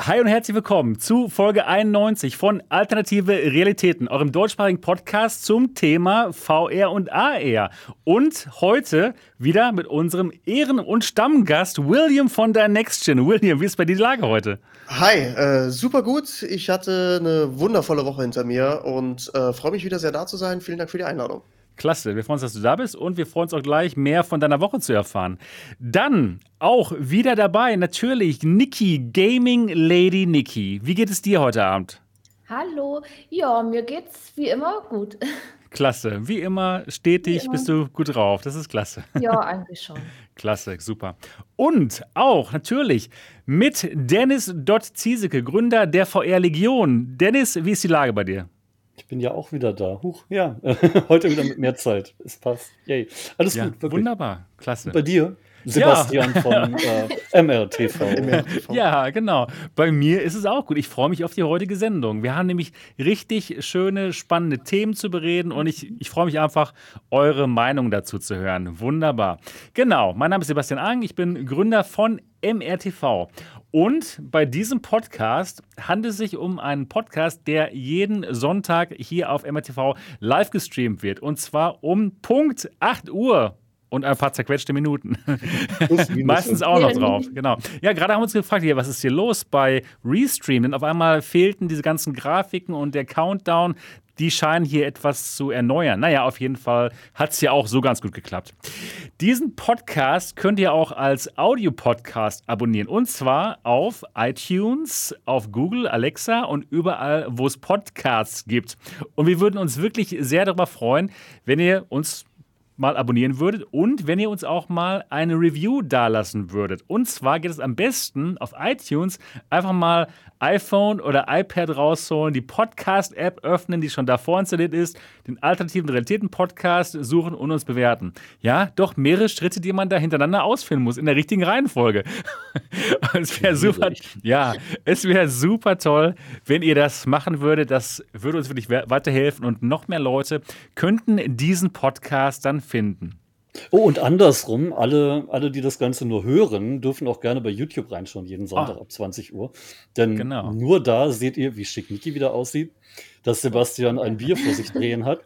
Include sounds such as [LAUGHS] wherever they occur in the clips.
Hi und herzlich willkommen zu Folge 91 von Alternative Realitäten, eurem deutschsprachigen Podcast zum Thema VR und AR. Und heute wieder mit unserem Ehren- und Stammgast William von der NextGen. William, wie ist bei dir die Lage heute? Hi, äh, super gut. Ich hatte eine wundervolle Woche hinter mir und äh, freue mich wieder sehr da zu sein. Vielen Dank für die Einladung. Klasse, wir freuen uns, dass du da bist und wir freuen uns auch gleich, mehr von deiner Woche zu erfahren. Dann auch wieder dabei, natürlich, Niki, Gaming Lady Niki. Wie geht es dir heute Abend? Hallo, ja, mir geht's wie immer gut. [LAUGHS] Klasse, wie immer, stetig wie immer. bist du gut drauf. Das ist klasse. Ja, [LAUGHS] eigentlich schon. Klasse, super. Und auch natürlich mit Dennis Dott Ziesecke, Gründer der VR Legion. Dennis, wie ist die Lage bei dir? Ich bin ja auch wieder da. Huch, ja. [LAUGHS] Heute wieder mit mehr Zeit. Es passt. Yay. Alles ja, gut, wirklich. Wunderbar, klasse. Bei dir? Sebastian ja. von [LAUGHS] äh, MRTV. [LAUGHS] Ja, genau. Bei mir ist es auch gut. Ich freue mich auf die heutige Sendung. Wir haben nämlich richtig schöne, spannende Themen zu bereden und ich, ich freue mich einfach, eure Meinung dazu zu hören. Wunderbar. Genau, mein Name ist Sebastian Ang. Ich bin Gründer von MRTV. Und bei diesem Podcast handelt es sich um einen Podcast, der jeden Sonntag hier auf MRTV live gestreamt wird. Und zwar um Punkt 8 Uhr und ein paar zerquetschte Minuten. Meistens auch noch drauf, genau. Ja, gerade haben wir uns gefragt, hier, was ist hier los bei Restream? Denn auf einmal fehlten diese ganzen Grafiken und der Countdown die scheinen hier etwas zu erneuern. Naja, auf jeden Fall hat es ja auch so ganz gut geklappt. Diesen Podcast könnt ihr auch als Audio-Podcast abonnieren. Und zwar auf iTunes, auf Google, Alexa und überall, wo es Podcasts gibt. Und wir würden uns wirklich sehr darüber freuen, wenn ihr uns mal abonnieren würdet und wenn ihr uns auch mal eine Review dalassen würdet. Und zwar geht es am besten auf iTunes einfach mal iPhone oder iPad rausholen, die Podcast-App öffnen, die schon davor installiert ist, den alternativen Realitäten-Podcast suchen und uns bewerten. Ja, doch mehrere Schritte, die man da hintereinander ausführen muss, in der richtigen Reihenfolge. [LAUGHS] es wäre super, ja, es wäre super toll, wenn ihr das machen würdet. Das würde uns wirklich weiterhelfen und noch mehr Leute könnten diesen Podcast dann finden. Oh, und andersrum, alle, alle, die das Ganze nur hören, dürfen auch gerne bei YouTube reinschauen, jeden Sonntag ah. ab 20 Uhr. Denn genau. nur da seht ihr, wie schick Niki wieder aussieht, dass Sebastian ein Bier vor sich drehen hat.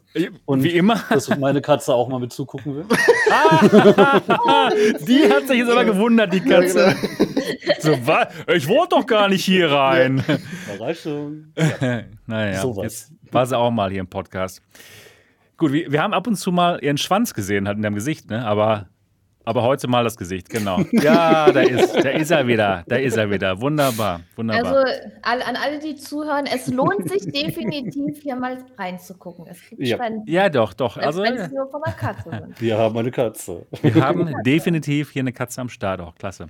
Und wie immer. Dass meine Katze auch mal mit zugucken will. [LAUGHS] die hat sich jetzt aber gewundert, die Katze. so, was? Ich wollte doch gar nicht hier rein. Überraschung. Ja. [LAUGHS] naja, so jetzt war sie auch mal hier im Podcast. Gut, wir, wir haben ab und zu mal ihren Schwanz gesehen, halt in deinem Gesicht, ne? Aber, aber heute mal das Gesicht, genau. [LAUGHS] Ja, da ist, da ist er wieder. Da ist er wieder. Wunderbar, wunderbar. Also all, an alle, die zuhören, es lohnt sich definitiv hier mal reinzugucken. Es gibt ja. Spenden. Ja, doch, doch. Also, nur von einer Katze sind. Wir haben eine Katze. Wir haben definitiv hier eine Katze am Start auch. Klasse.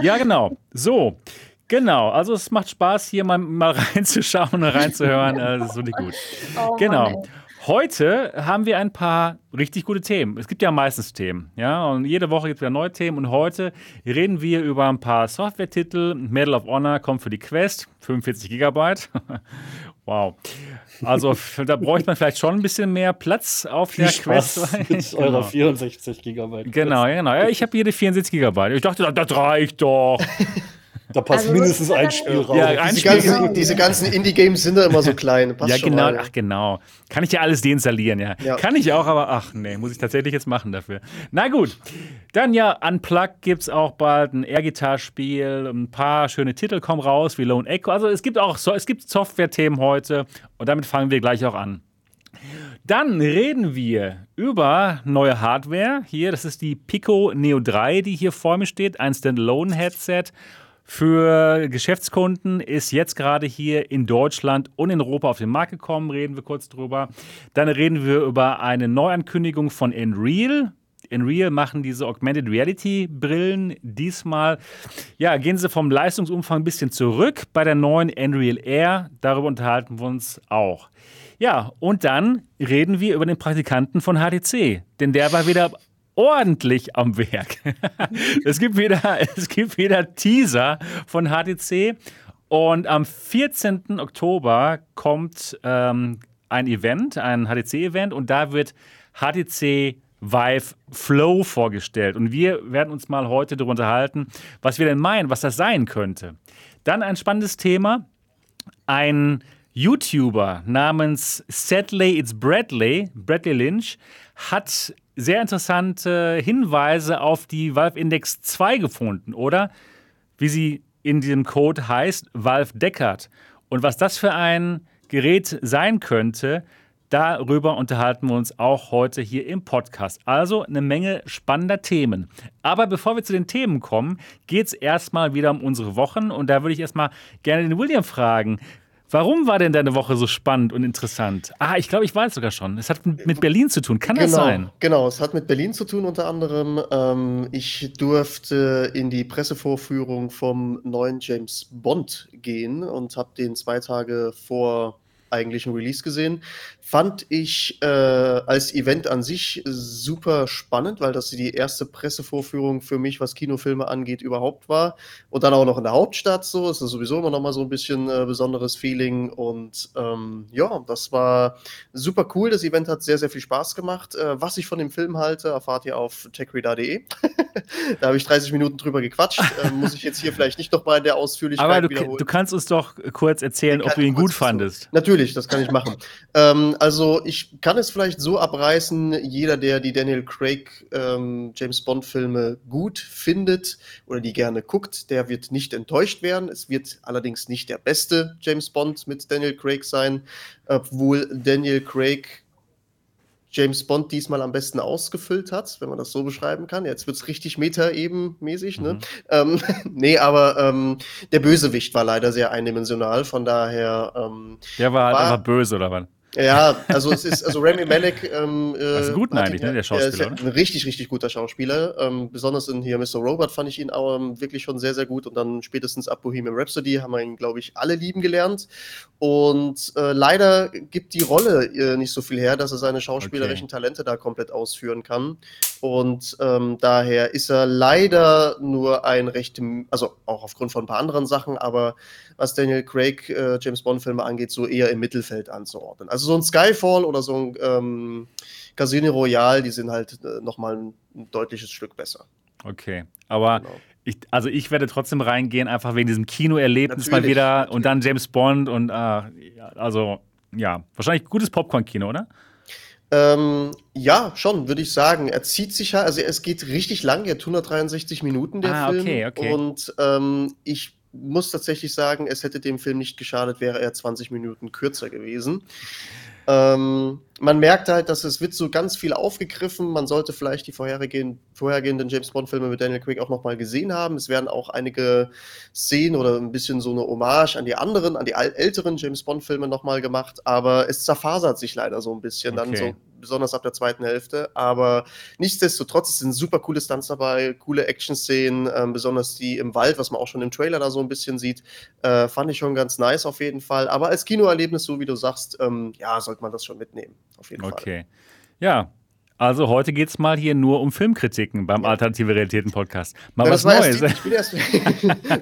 Ja, genau. So. Genau, also es macht Spaß, hier mal, mal [LAUGHS] reinzuschauen und reinzuhören. Äh, das ist wirklich gut. Oh, genau. Mann, Heute haben wir ein paar richtig gute Themen. Es gibt ja meistens Themen, ja, und jede Woche gibt es wieder neue Themen. Und heute reden wir über ein paar Software-Titel. Medal of Honor kommt für die Quest, 45 Gigabyte. [LAUGHS] wow. Also da bräuchte man vielleicht schon ein bisschen mehr Platz auf Viel der Spaß Quest. Mit [LAUGHS] genau. eurer 64 Gigabyte. Genau, genau. Ja, ich habe die 64 Gigabyte. Ich dachte, das reicht doch. Da passt also, mindestens ein Spiel raus. Ja, ein diese, Spiel ganzen, diese ganzen Indie-Games sind da immer so klein. Passt ja, genau, ach genau. Kann ich ja alles deinstallieren, ja. ja. Kann ich auch, aber ach nee, muss ich tatsächlich jetzt machen dafür. Na gut. Dann ja, Unplugged gibt es auch bald ein Air-Gitarre-Spiel. Ein paar schöne Titel kommen raus, wie Lone Echo. Also es gibt auch es gibt Software-Themen heute und damit fangen wir gleich auch an. Dann reden wir über neue Hardware. Hier, das ist die Pico Neo 3, die hier vor mir steht. Ein Standalone-Headset für Geschäftskunden ist jetzt gerade hier in Deutschland und in Europa auf den Markt gekommen, reden wir kurz drüber. Dann reden wir über eine Neuankündigung von Enreal. Enreal machen diese Augmented Reality Brillen. Diesmal ja, gehen sie vom Leistungsumfang ein bisschen zurück bei der neuen Enreal Air. Darüber unterhalten wir uns auch. Ja, und dann reden wir über den Praktikanten von HTC, denn der war wieder ordentlich am Werk. [LAUGHS] es, gibt wieder, es gibt wieder Teaser von HTC und am 14. Oktober kommt ähm, ein Event, ein HTC-Event und da wird HTC Vive Flow vorgestellt. Und wir werden uns mal heute darüber unterhalten, was wir denn meinen, was das sein könnte. Dann ein spannendes Thema. Ein YouTuber namens Sadly It's Bradley, Bradley Lynch, hat sehr interessante Hinweise auf die Valve Index 2 gefunden, oder? Wie sie in diesem Code heißt, Valve Deckard. Und was das für ein Gerät sein könnte, darüber unterhalten wir uns auch heute hier im Podcast. Also eine Menge spannender Themen. Aber bevor wir zu den Themen kommen, geht es erstmal wieder um unsere Wochen. Und da würde ich erstmal gerne den William fragen. Warum war denn deine Woche so spannend und interessant? Ah, ich glaube, ich weiß sogar schon. Es hat mit Berlin zu tun. Kann genau, das sein? Genau, es hat mit Berlin zu tun unter anderem. Ähm, ich durfte in die Pressevorführung vom neuen James Bond gehen und habe den zwei Tage vor eigentlichen Release gesehen. Fand ich äh, als Event an sich super spannend, weil das die erste Pressevorführung für mich, was Kinofilme angeht, überhaupt war. Und dann auch noch in der Hauptstadt so. Es ist sowieso immer noch mal so ein bisschen äh, besonderes Feeling. Und ähm, ja, das war super cool. Das Event hat sehr, sehr viel Spaß gemacht. Äh, was ich von dem Film halte, erfahrt ihr auf techreader.de. [LAUGHS] da habe ich 30 Minuten drüber gequatscht. Äh, muss ich jetzt hier [LAUGHS] vielleicht nicht noch mal in der Ausführlichkeit Aber du, du kannst uns doch kurz erzählen, ob du ihn gut fandest. Natürlich, das kann ich machen. [LAUGHS] ähm, also ich kann es vielleicht so abreißen, jeder, der die Daniel Craig ähm, James Bond-Filme gut findet oder die gerne guckt, der wird nicht enttäuscht werden. Es wird allerdings nicht der beste James Bond mit Daniel Craig sein, obwohl Daniel Craig James Bond diesmal am besten ausgefüllt hat, wenn man das so beschreiben kann. Jetzt wird es richtig meta-eben-mäßig, ne? Mhm. Ähm, [LAUGHS] nee, aber ähm, der Bösewicht war leider sehr eindimensional, von daher. Ähm, der war halt einfach böse, oder was? Ja, also es ist, also Remy Malek. Ähm, äh, das ist gut eigentlich, ne, der Schauspieler. Ist ein richtig, richtig guter Schauspieler. Ähm, besonders in hier Mr. Robot fand ich ihn auch ähm, wirklich schon sehr, sehr gut. Und dann spätestens ab Bohemian Rhapsody haben wir ihn, glaube ich, alle lieben gelernt. Und äh, leider gibt die Rolle äh, nicht so viel her, dass er seine schauspielerischen okay. Talente da komplett ausführen kann. Und ähm, daher ist er leider nur ein recht, also auch aufgrund von ein paar anderen Sachen, aber was Daniel Craig äh, James Bond-Filme angeht, so eher im Mittelfeld anzuordnen. Also so ein Skyfall oder so ein ähm, Casino Royale, die sind halt äh, nochmal ein, ein deutliches Stück besser. Okay, aber genau. ich, also ich werde trotzdem reingehen, einfach wegen diesem Kinoerlebnis mal wieder natürlich. und dann James Bond und äh, also ja, wahrscheinlich gutes Popcorn-Kino, oder? Ähm, ja, schon, würde ich sagen. Er zieht sich ja, also es geht richtig lang, er hat 163 Minuten der ah, Film. Okay, okay. Und ähm, ich muss tatsächlich sagen, es hätte dem Film nicht geschadet, wäre er 20 Minuten kürzer gewesen. Ähm, man merkt halt, dass es wird so ganz viel aufgegriffen. Man sollte vielleicht die vorhergehenden, vorhergehenden James Bond-Filme mit Daniel Craig auch nochmal gesehen haben. Es werden auch einige Szenen oder ein bisschen so eine Hommage an die anderen, an die älteren James Bond-Filme nochmal gemacht. Aber es zerfasert sich leider so ein bisschen okay. dann so besonders ab der zweiten Hälfte. Aber nichtsdestotrotz, es sind super coole Stunts dabei, coole Action-Szenen, ähm, besonders die im Wald, was man auch schon im Trailer da so ein bisschen sieht, äh, fand ich schon ganz nice auf jeden Fall. Aber als Kinoerlebnis, so wie du sagst, ähm, ja, sollte man das schon mitnehmen, auf jeden okay. Fall. Okay. Ja, also heute geht es mal hier nur um Filmkritiken beim ja. Alternative Realitäten Podcast. Mal ja, was Neues. Erst, [LAUGHS]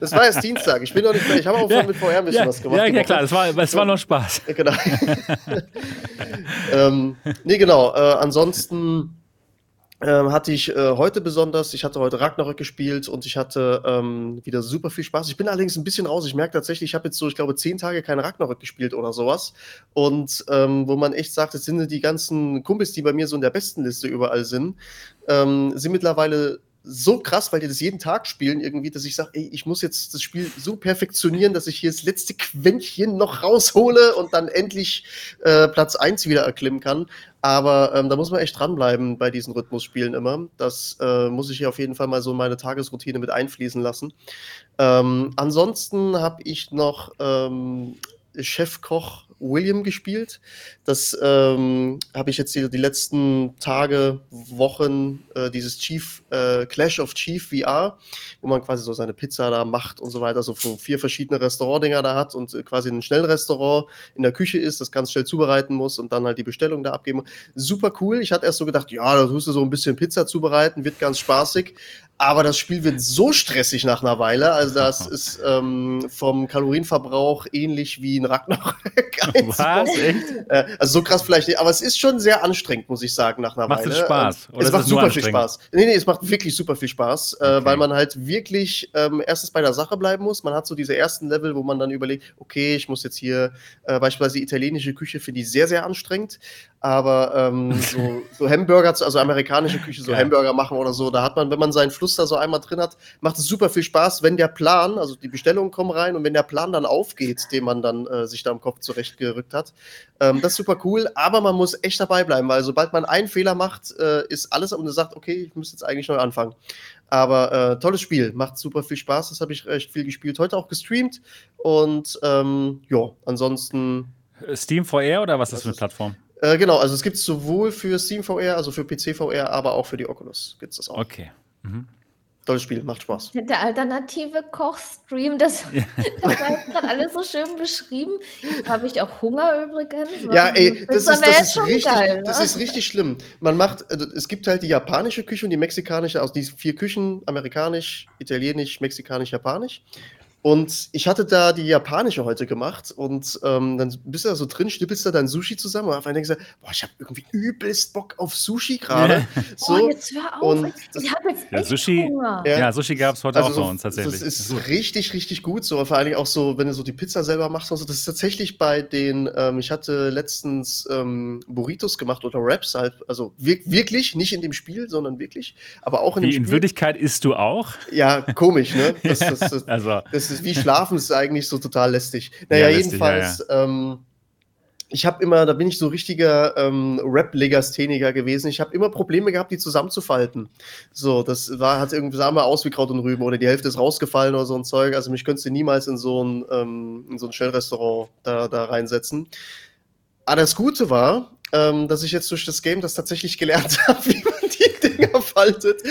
das war erst Dienstag. Ich bin noch nicht Ich habe auch ja, mit vorher ein bisschen ja, was gemacht. Ja, ja klar, es war, es war noch Spaß. Genau. [LAUGHS] ähm, nee, genau. Äh, ansonsten hatte ich äh, heute besonders. Ich hatte heute Ragnarök gespielt und ich hatte ähm, wieder super viel Spaß. Ich bin allerdings ein bisschen raus. Ich merke tatsächlich, ich habe jetzt so, ich glaube, zehn Tage kein Ragnarök gespielt oder sowas. Und ähm, wo man echt sagt, es sind die ganzen Kumpels, die bei mir so in der besten Liste überall sind, ähm, sind mittlerweile so krass, weil die das jeden Tag spielen irgendwie, dass ich sage, ich muss jetzt das Spiel so perfektionieren, dass ich hier das letzte Quäntchen noch raushole und dann endlich äh, Platz 1 wieder erklimmen kann. Aber ähm, da muss man echt dranbleiben bei diesen Rhythmusspielen immer. Das äh, muss ich hier auf jeden Fall mal so in meine Tagesroutine mit einfließen lassen. Ähm, ansonsten habe ich noch ähm, Chefkoch William gespielt. Das ähm, habe ich jetzt die, die, letzten Tage, Wochen, äh, dieses Chief, äh, Clash of Chief VR, wo man quasi so seine Pizza da macht und so weiter, so vier verschiedene Restaurantdinger da hat und äh, quasi ein Schnellrestaurant in der Küche ist, das ganz schnell zubereiten muss und dann halt die Bestellung da abgeben. Super cool. Ich hatte erst so gedacht, ja, da tust du so ein bisschen Pizza zubereiten, wird ganz spaßig. Aber das Spiel wird so stressig nach einer Weile. Also, das [LAUGHS] ist ähm, vom Kalorienverbrauch ähnlich wie ein Ragnarök. [LAUGHS] Was? Echt? Äh, also so krass vielleicht nicht, aber es ist schon sehr anstrengend, muss ich sagen, nach einer macht Weile. Macht es Spaß? Oder es macht super viel Spaß. Nee, nee, es macht wirklich super viel Spaß, äh, okay. äh, weil man halt wirklich ähm, erstens bei der Sache bleiben muss. Man hat so diese ersten Level, wo man dann überlegt, okay, ich muss jetzt hier äh, beispielsweise italienische Küche finde ich sehr, sehr anstrengend aber ähm, so, [LAUGHS] so, Hamburger, also amerikanische Küche, so ja. Hamburger machen oder so, da hat man, wenn man seinen Fluss da so einmal drin hat, macht es super viel Spaß, wenn der Plan, also die Bestellungen kommen rein und wenn der Plan dann aufgeht, den man dann äh, sich da im Kopf zurechtgerückt hat. Ähm, das ist super cool, aber man muss echt dabei bleiben, weil sobald man einen Fehler macht, äh, ist alles und man sagt, okay, ich muss jetzt eigentlich neu anfangen. Aber äh, tolles Spiel, macht super viel Spaß, das habe ich recht viel gespielt, heute auch gestreamt und ähm, ja, ansonsten. Steam VR oder was ist das für eine Plattform? Äh, genau, also es gibt es sowohl für Steam VR, also für PC VR, aber auch für die Oculus gibt es das auch. Okay. Mhm. Tolles Spiel, macht Spaß. Der alternative Kochstream, das, [LAUGHS] ja. das war gerade alles so schön beschrieben. Habe ich auch Hunger übrigens. Ja, ey, das, ist, das, ist richtig, geil, das ne? ist richtig schlimm. Man macht, also es gibt halt die japanische Küche und die mexikanische, also die vier Küchen, amerikanisch, italienisch, mexikanisch, japanisch. Und ich hatte da die japanische heute gemacht und ähm, dann bist du da so drin, schnippelst da dein Sushi zusammen und auf einmal denkst du, boah, ich habe irgendwie übelst Bock auf Sushi gerade. Ja. [LAUGHS] So, oh, jetzt hör auf. Und ich habe jetzt ja, Sushi, ja. ja, Sushi gab es heute also auch so, bei uns tatsächlich. Das ist richtig, richtig gut. So, vor allem auch so, wenn du so die Pizza selber machst und so. Das ist tatsächlich bei den, ähm, ich hatte letztens ähm, Burritos gemacht oder Wraps halt, also wir, wirklich, nicht in dem Spiel, sondern wirklich, aber auch in Wie, dem Spiel. In Wirklichkeit isst du auch? Ja, komisch, ne? Das, das, das, [LAUGHS] also. das ist wie Schlafen, ist eigentlich so total lästig. Naja, ja, jedenfalls, ja, ja. Ähm, ich habe immer, da bin ich so richtiger ähm, Rap-Legastheniker gewesen. Ich habe immer Probleme gehabt, die zusammenzufalten. So, das war, hat irgendwie, sah mal aus wie Kraut und Rüben oder die Hälfte ist rausgefallen oder so ein Zeug. Also mich könntest du niemals in so ein, ähm, in so ein Shell-Restaurant da, da reinsetzen. Aber das Gute war, ähm, dass ich jetzt durch das Game das tatsächlich gelernt [LAUGHS] habe, wie Dinger [LAUGHS] faltet.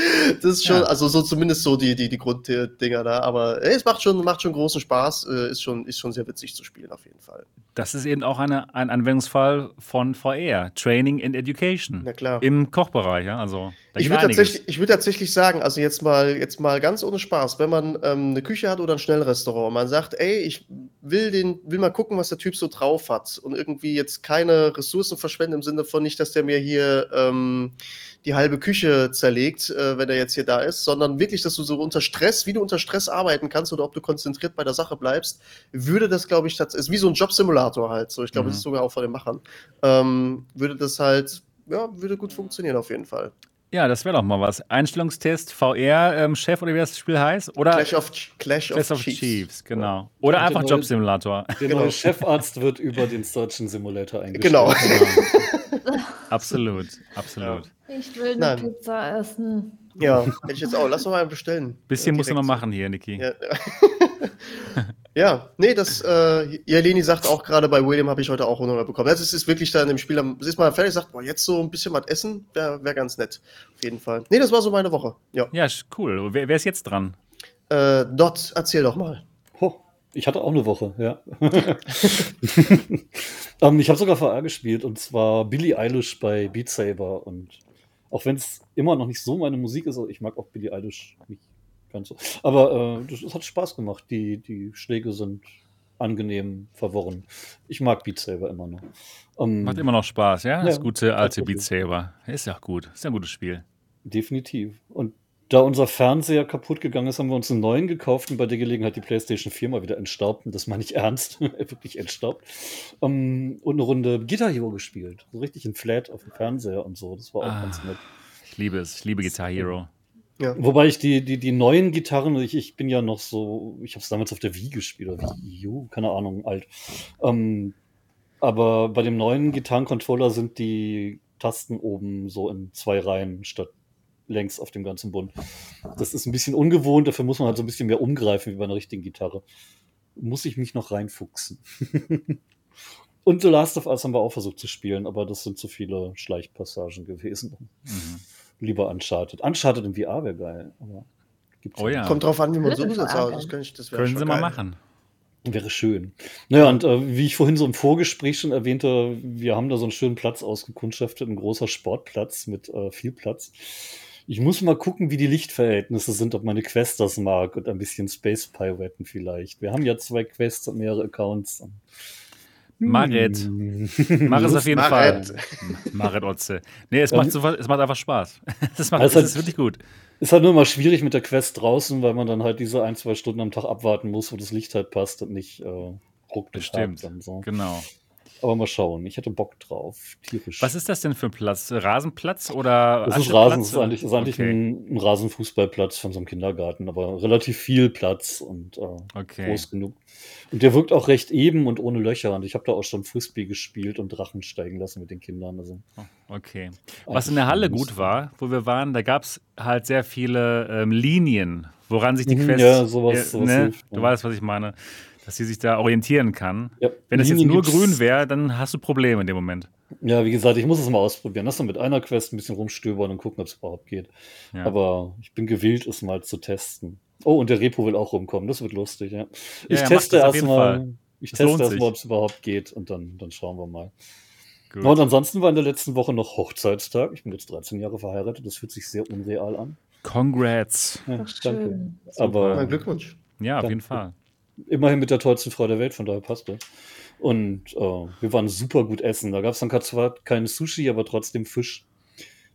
Das ist schon, ja. also so zumindest so die, die, die Grunddinger da. Aber ey, es macht schon, macht schon großen Spaß. Äh, ist, schon, ist schon sehr witzig zu spielen, auf jeden Fall. Das ist eben auch eine, ein Anwendungsfall von VR, Training and Education. Na klar. Im Kochbereich, ja. Also, ich würde tatsächlich, würd tatsächlich sagen, also jetzt mal, jetzt mal ganz ohne Spaß, wenn man ähm, eine Küche hat oder ein Schnellrestaurant und man sagt, ey, ich will, den, will mal gucken, was der Typ so drauf hat und irgendwie jetzt keine Ressourcen verschwenden im Sinne von nicht, dass der mir hier ähm, die halbe Küche zerlegt, äh, wenn er jetzt hier da ist, sondern wirklich, dass du so unter Stress, wie du unter Stress arbeiten kannst oder ob du konzentriert bei der Sache bleibst, würde das, glaube ich, ist wie so ein Jobsimulator halt. So, ich glaube, mhm. das ist sogar auch von den Machern. Ähm, würde das halt, ja, würde gut funktionieren auf jeden Fall. Ja, das wäre doch mal was. Einstellungstest, VR-Chef ähm, oder wie das Spiel heißt? Oder Clash of, Clash Clash of, Chiefs. Chiefs. genau. Oder Und einfach Jobsimulator. [LAUGHS] Der genau. neue Chefarzt wird über den Search Simulator eingestellt. Genau. genau. [LAUGHS] absolut, absolut. Ich will eine Nein. Pizza essen. Ja, hätte ich jetzt auch. Lass doch mal bestellen. Bisschen muss man machen hier, Niki. Ja. [LAUGHS] [LAUGHS] ja, nee, das, äh, ja, Leni sagt auch gerade bei William habe ich heute auch 100 bekommen. Das ist, ist wirklich da in dem Spiel, es ist mal fertig, sagt, boah, jetzt so ein bisschen was essen, wäre wär ganz nett. Auf jeden Fall. Nee, das war so meine Woche. Ja, ja cool. Wer, wer ist jetzt dran? Äh, Dot, erzähl doch mal. Oh, ich hatte auch eine Woche, ja. um, [LAUGHS] ähm, ich habe sogar VR gespielt und zwar Billie Eilish bei Beat Saber und auch wenn es immer noch nicht so meine Musik ist, also ich mag auch Billie Eilish nicht ganz so. Aber äh, das, das, hat Spaß gemacht. Die, die Schläge sind angenehm verworren. Ich mag Beat Saber immer noch. Um, Macht immer noch Spaß, ja? Das ja, gute alte Beat Saber. Ist ja auch gut. Ist ja ein gutes Spiel. Definitiv. Und da unser Fernseher kaputt gegangen ist, haben wir uns einen neuen gekauft und bei der Gelegenheit die PlayStation 4 mal wieder entstaubt. Und das meine ich [LAUGHS] ernst. [LAUGHS] Wirklich entstaubt. Um, und eine Runde Guitar Hero gespielt. So richtig in Flat auf dem Fernseher und so. Das war auch ah, ganz nett. Ich liebe es. Ich liebe Guitar Hero. Ja. Wobei ich die, die, die neuen Gitarren, ich, ich bin ja noch so, ich habe es damals auf der Wii gespielt, oder Wii U, keine Ahnung, alt. Ähm, aber bei dem neuen Gitarrencontroller sind die Tasten oben so in zwei Reihen statt längs auf dem ganzen Bund. Das ist ein bisschen ungewohnt, dafür muss man halt so ein bisschen mehr umgreifen wie bei einer richtigen Gitarre. Muss ich mich noch reinfuchsen. [LAUGHS] Und The Last of Us haben wir auch versucht zu spielen, aber das sind zu viele Schleichpassagen gewesen. Mhm. Lieber Uncharted. Uncharted in VR wäre geil, aber oh ja. Kommt drauf an, wie man so umsetzt. Das, kann ich, das Können Sie geil. mal machen. Wäre schön. Naja, und äh, wie ich vorhin so im Vorgespräch schon erwähnte, wir haben da so einen schönen Platz ausgekundschaftet, ein großer Sportplatz mit äh, viel Platz. Ich muss mal gucken, wie die Lichtverhältnisse sind, ob meine Quest das mag und ein bisschen Space Piraten vielleicht. Wir haben ja zwei Quests und mehrere Accounts. Marit. Hm. Mach es auf jeden Marit. Fall. Marit Otze. Nee, es macht, so, es macht einfach Spaß. [LAUGHS] Das macht, also es ist wirklich gut. Ist halt nur immer schwierig mit der Quest draußen, weil man dann halt diese ein, zwei Stunden am Tag abwarten muss, wo das Licht halt passt und nicht äh, ruckt. Bestimmt. So. Genau. Aber mal schauen. Ich hätte Bock drauf. Tierisch. Was ist das denn für ein Platz? Rasenplatz oder? Das ist Rasen. Das ist eigentlich, ist eigentlich okay. ein, ein, Rasenfußballplatz von so einem Kindergarten, aber relativ viel Platz und äh, okay. groß genug. Und der wirkt auch recht eben und ohne Löcher. Und ich habe da auch schon Frisbee gespielt und Drachen steigen lassen mit den Kindern. Also, oh, okay. Was in der Halle gut war, wo wir waren, da gab es halt sehr viele ähm, Linien, woran sich die mhm, Quest. Ja, sowas. sowas ne? hilft, du ja. weißt, was ich meine dass sie sich da orientieren kann. Ja, Wenn es jetzt nur grün wäre, dann hast du Probleme in dem Moment. Ja, wie gesagt, ich muss es mal ausprobieren. Lass mal mit einer Quest ein bisschen rumstöbern und gucken, ob es überhaupt geht. Ja. Aber ich bin gewillt, es mal zu testen. Oh, und der Repo will auch rumkommen. Das wird lustig, ja. Ich ja, teste erstmal, ich das teste erstmal, ob es überhaupt geht und dann, dann schauen wir mal. Gut. Und ansonsten war in der letzten Woche noch Hochzeitstag. Ich bin jetzt 13 Jahre verheiratet. Das fühlt sich sehr unreal an. Congrats. Ja, danke. Aber mein Glückwunsch. Ja, auf danke. jeden Fall immerhin mit der tollsten Frau der Welt, von daher passt das. Und äh, wir waren super gut essen. Da gab es dann zwar kein Sushi, aber trotzdem Fisch.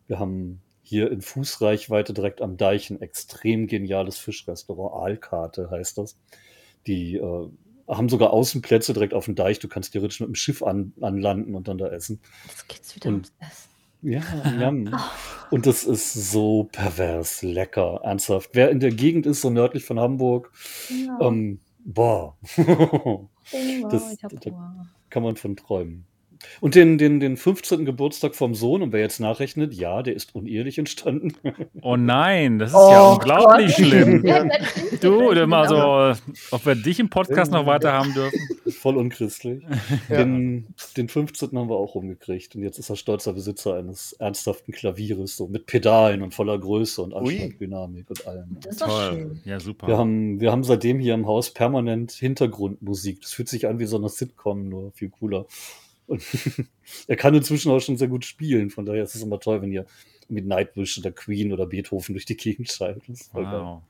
Wir haben hier in Fußreichweite direkt am Deich ein extrem geniales Fischrestaurant. Aalkarte heißt das. Die äh, haben sogar Außenplätze direkt auf dem Deich. Du kannst theoretisch mit dem Schiff an, anlanden und dann da essen. Jetzt geht's wieder und, ums Essen. Ja, [LAUGHS] ja. Oh. Und das ist so pervers lecker, ernsthaft. Wer in der Gegend ist, so nördlich von Hamburg, ja. ähm, Boah. [LAUGHS] das, da kann man von träumen. Und den, den, den 15. Geburtstag vom Sohn, und wer jetzt nachrechnet, ja, der ist unehelich entstanden. [LAUGHS] Oh nein, das ist oh, ja unglaublich Gott. schlimm. du, immer so, ob wir dich im Podcast noch weiter haben dürfen. Voll unchristlich. [LAUGHS] Ja. Den, den 15. haben wir auch rumgekriegt. Und jetzt ist er stolzer Besitzer eines ernsthaften Klavieres, so mit Pedalen und voller Größe und Anschlagdynamik und allem. Das ist Toll. Schön. Ja, super. Wir haben, wir haben seitdem hier im Haus permanent Hintergrundmusik. Das fühlt sich an wie so eine Sitcom, nur viel cooler. Und [LAUGHS] er kann inzwischen auch schon sehr gut spielen. Von daher ist es immer toll, wenn ihr mit Nightwish oder Queen oder Beethoven durch die Gegend schaltet. Wow.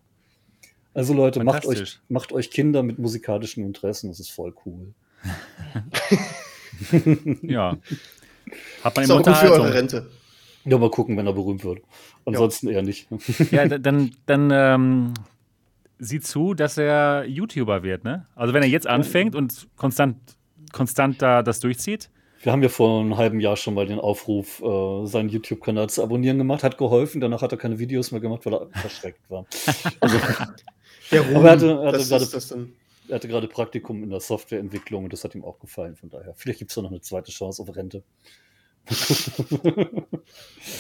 Also Leute, macht euch, macht euch Kinder mit musikalischen Interessen. Das ist voll cool. [LAUGHS] [LAUGHS] ja. Hat man immer gut für eure Rente. Ja, mal gucken, wenn er berühmt wird. Ansonsten ja. eher nicht. ja, dann, dann ähm, sieh zu, dass er YouTuber wird, ne? Also wenn er jetzt anfängt und konstant konstant da das durchzieht? Wir haben ja vor einem halben Jahr schon mal den Aufruf, äh, seinen YouTube-Kanal zu abonnieren gemacht, hat geholfen. Danach hat er keine Videos mehr gemacht, weil er verschreckt war. [LAUGHS] Also, [LAUGHS] der Ruhm, aber er hatte, er hatte gerade, er hatte gerade Praktikum in der Softwareentwicklung und das hat ihm auch gefallen. Von daher, vielleicht gibt es noch eine zweite Chance auf Rente. [LAUGHS]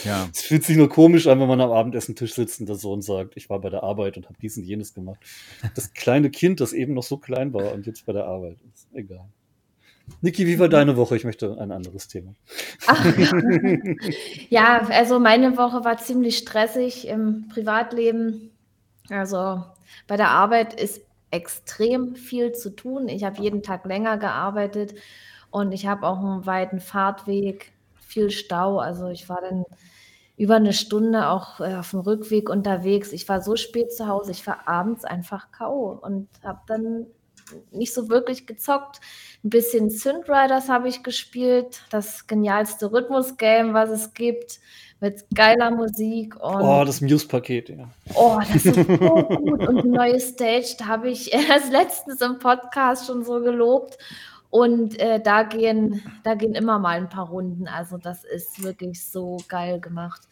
ja. Es fühlt sich nur komisch an, wenn man am Abendessen-Tisch sitzt und der Sohn sagt, ich war bei der Arbeit und habe dies und jenes gemacht. Das kleine Kind, das eben noch so klein war und jetzt bei der Arbeit ist. Egal. Niki, wie war deine Woche? Ich möchte ein anderes Thema. Ach, [LAUGHS] ja, also meine Woche war ziemlich stressig im Privatleben. Also bei der Arbeit ist extrem viel zu tun. Ich habe jeden Tag länger gearbeitet und ich habe auch einen weiten Fahrtweg, viel Stau. Also ich war dann über eine Stunde auch äh, auf dem Rückweg unterwegs. Ich war so spät zu Hause, ich war abends einfach K.O. und habe dann nicht so wirklich gezockt. Ein bisschen Synthriders habe ich gespielt, das genialste Rhythmus-Game, was es gibt, mit geiler Musik. Und oh, das Muse-Paket, ja. Oh, das ist so [LAUGHS] gut. Und die neue Stage, da habe ich [LAUGHS] erst letztens im Podcast schon so gelobt. Und äh, da, gehen, da gehen immer mal ein paar Runden. Also das ist wirklich so geil gemacht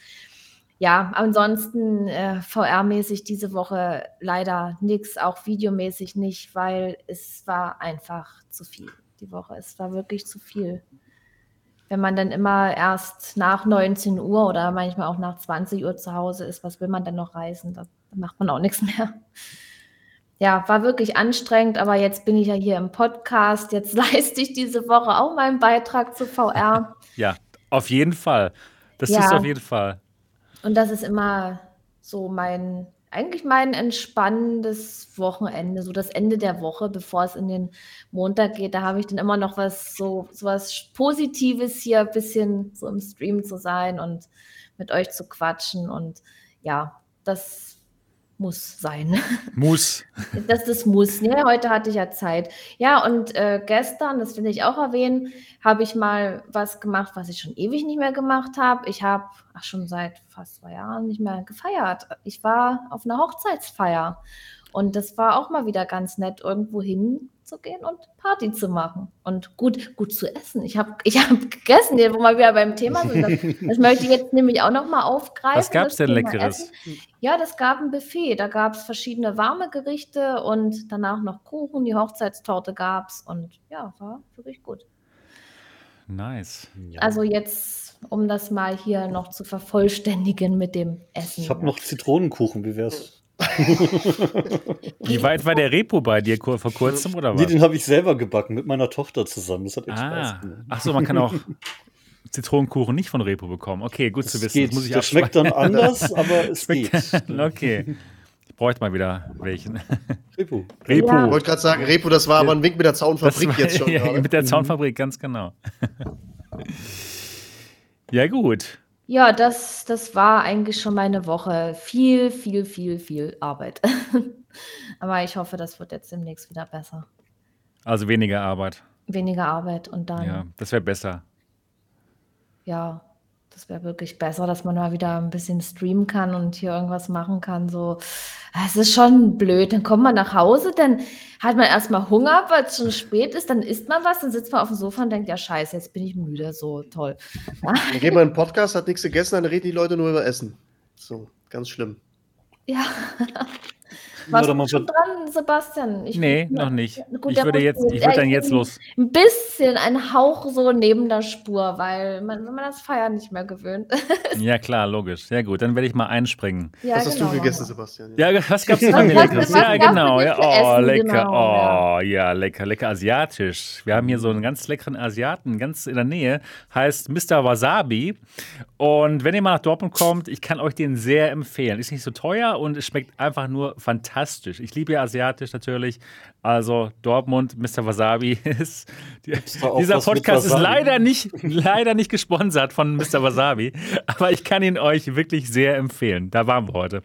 ja, ansonsten äh, VR-mäßig diese Woche leider nichts, auch videomäßig nicht, weil es war einfach zu viel die Woche. Es war wirklich zu viel. Wenn man dann immer erst nach 19 Uhr oder manchmal auch nach 20 Uhr zu Hause ist, was will man denn noch reisen? Da, da macht man auch nichts mehr. Ja, war wirklich anstrengend, aber jetzt bin ich ja hier im Podcast. Jetzt [LAUGHS] leiste ich diese Woche auch meinen Beitrag zu VR. [LAUGHS] Ja, auf jeden Fall. Das ja. ist auf jeden Fall. Und das ist immer so mein, eigentlich mein entspannendes Wochenende, so das Ende der Woche, bevor es in den Montag geht. Da habe ich dann immer noch was so, was Positives hier ein bisschen so im Stream zu sein und mit euch zu quatschen. Und ja, das muss sein. [LAUGHS] Muss. Das, das muss. Ne? Heute hatte ich ja Zeit. Ja, und äh, gestern, das will ich auch erwähnen, habe ich mal was gemacht, was ich schon ewig nicht mehr gemacht habe. Ich habe, ach schon seit fast zwei Jahren nicht mehr gefeiert. Ich war auf einer Hochzeitsfeier. Und das war auch mal wieder ganz nett, irgendwo hinzugehen und Party zu machen und gut, gut zu essen. Ich habe ich hab gegessen, wo wir wieder beim Thema sind. Das, das möchte ich jetzt nämlich auch noch mal aufgreifen. Was gab es denn Thema Leckeres? Essen. Ja, das gab ein Buffet. Da gab es verschiedene warme Gerichte und danach noch Kuchen. Die Hochzeitstorte gab es und ja, war wirklich gut. Nice. Also jetzt, um das mal hier noch zu vervollständigen mit dem Essen. Ich habe noch Zitronenkuchen, wie wär's? Wie weit war der Repo bei dir vor kurzem oder was? Nee, den habe ich selber gebacken mit meiner Tochter zusammen. Das hat echt ah. Spaß gemacht. Achso, man kann auch Zitronenkuchen nicht von Repo bekommen. Okay, gut das zu wissen. Geht. Das muss ich das schmeckt dann anders, aber es [LAUGHS] geht. okay. Ich bräuchte mal wieder welchen. Repo. [LAUGHS] Repo. Ja. Ich wollte gerade sagen, Repo, das war aber ein Wink mit der Zaunfabrik war, jetzt schon. [LAUGHS] Ja, mit der Zaunfabrik, ganz genau. ja, gut. Ja, das, das war eigentlich schon meine Woche. Viel, viel, viel, viel Arbeit. [LAUGHS] Aber ich hoffe, das wird jetzt demnächst wieder besser. Also weniger Arbeit. Weniger Arbeit und dann. Ja, das wäre besser. Ja, das wäre wirklich besser, dass man mal wieder ein bisschen streamen kann und hier irgendwas machen kann. So, es ist schon blöd. Dann kommt man nach Hause, dann hat man erstmal Hunger, weil es schon spät ist, dann isst man was, dann sitzt man auf dem Sofa und denkt, ja, scheiße, jetzt bin ich müde. So toll. [LAUGHS] Dann geht man in einen Podcast, hat nichts gegessen, dann reden die Leute nur über Essen. So, ganz schlimm. Ja. [LAUGHS] Warst du schon dran, Sebastian? Ich nee, noch nicht. Gut, ich würde, jetzt, ich würde dann jetzt los. Ein bisschen, ein Hauch so neben der Spur, weil man, wenn man das Feiern nicht mehr gewöhnt ist. Ja, klar, logisch. Sehr gut, dann werde ich mal einspringen. Ja, was genau, hast du gegessen, Sebastian? Ja, was gab es [LAUGHS] denn Leckeres? Ja, genau. Ja, oh, lecker. Genau, oh, ja, lecker, lecker asiatisch. Wir haben hier so einen ganz leckeren Asiaten, ganz in der Nähe. Heißt Mr. Wasabi. Und wenn ihr mal nach Dortmund kommt, ich kann euch den sehr empfehlen. Ist nicht so teuer und es schmeckt einfach nur fantastisch. Ich liebe ja asiatisch natürlich. Also Dortmund, Mr. Wasabi [LAUGHS] ist. Die, dieser Podcast ist leider nicht, leider nicht gesponsert von Mr. Wasabi, [LAUGHS] aber ich kann ihn euch wirklich sehr empfehlen. Da waren wir heute.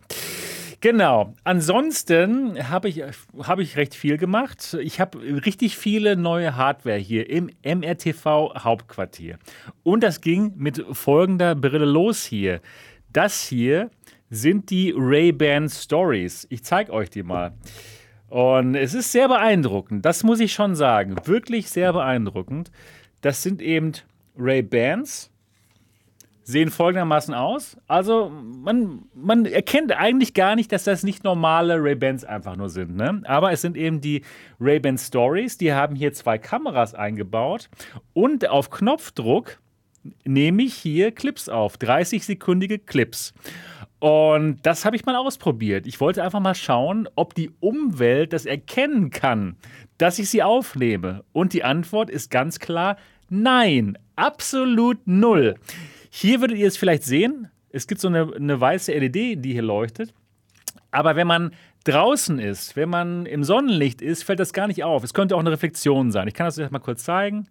Genau. Ansonsten habe ich, hab ich recht viel gemacht. Ich habe richtig viele neue Hardware hier im MRTV Hauptquartier. Und das ging mit folgender Brille los hier. Das hier sind die Ray-Ban Stories. Ich zeige euch die mal. Und es ist sehr beeindruckend, das muss ich schon sagen. Wirklich sehr beeindruckend. Das sind eben Ray-Bans sehen folgendermaßen aus. Also man, man erkennt eigentlich gar nicht, dass das nicht normale Ray-Bans einfach nur sind. Ne? Aber es sind eben die Ray-Ban Stories. Die haben hier zwei Kameras eingebaut und auf Knopfdruck nehme ich hier Clips auf. 30-sekündige Clips. Und das habe ich mal ausprobiert. Ich wollte einfach mal schauen, ob die Umwelt das erkennen kann, dass ich sie aufnehme. Und die Antwort ist ganz klar nein. Absolut null. Hier würdet ihr es vielleicht sehen. Es gibt so eine, eine weiße LED, die hier leuchtet. Aber wenn man draußen ist, wenn man im Sonnenlicht ist, fällt das gar nicht auf. Es könnte auch eine Reflexion sein. Ich kann das euch mal kurz zeigen.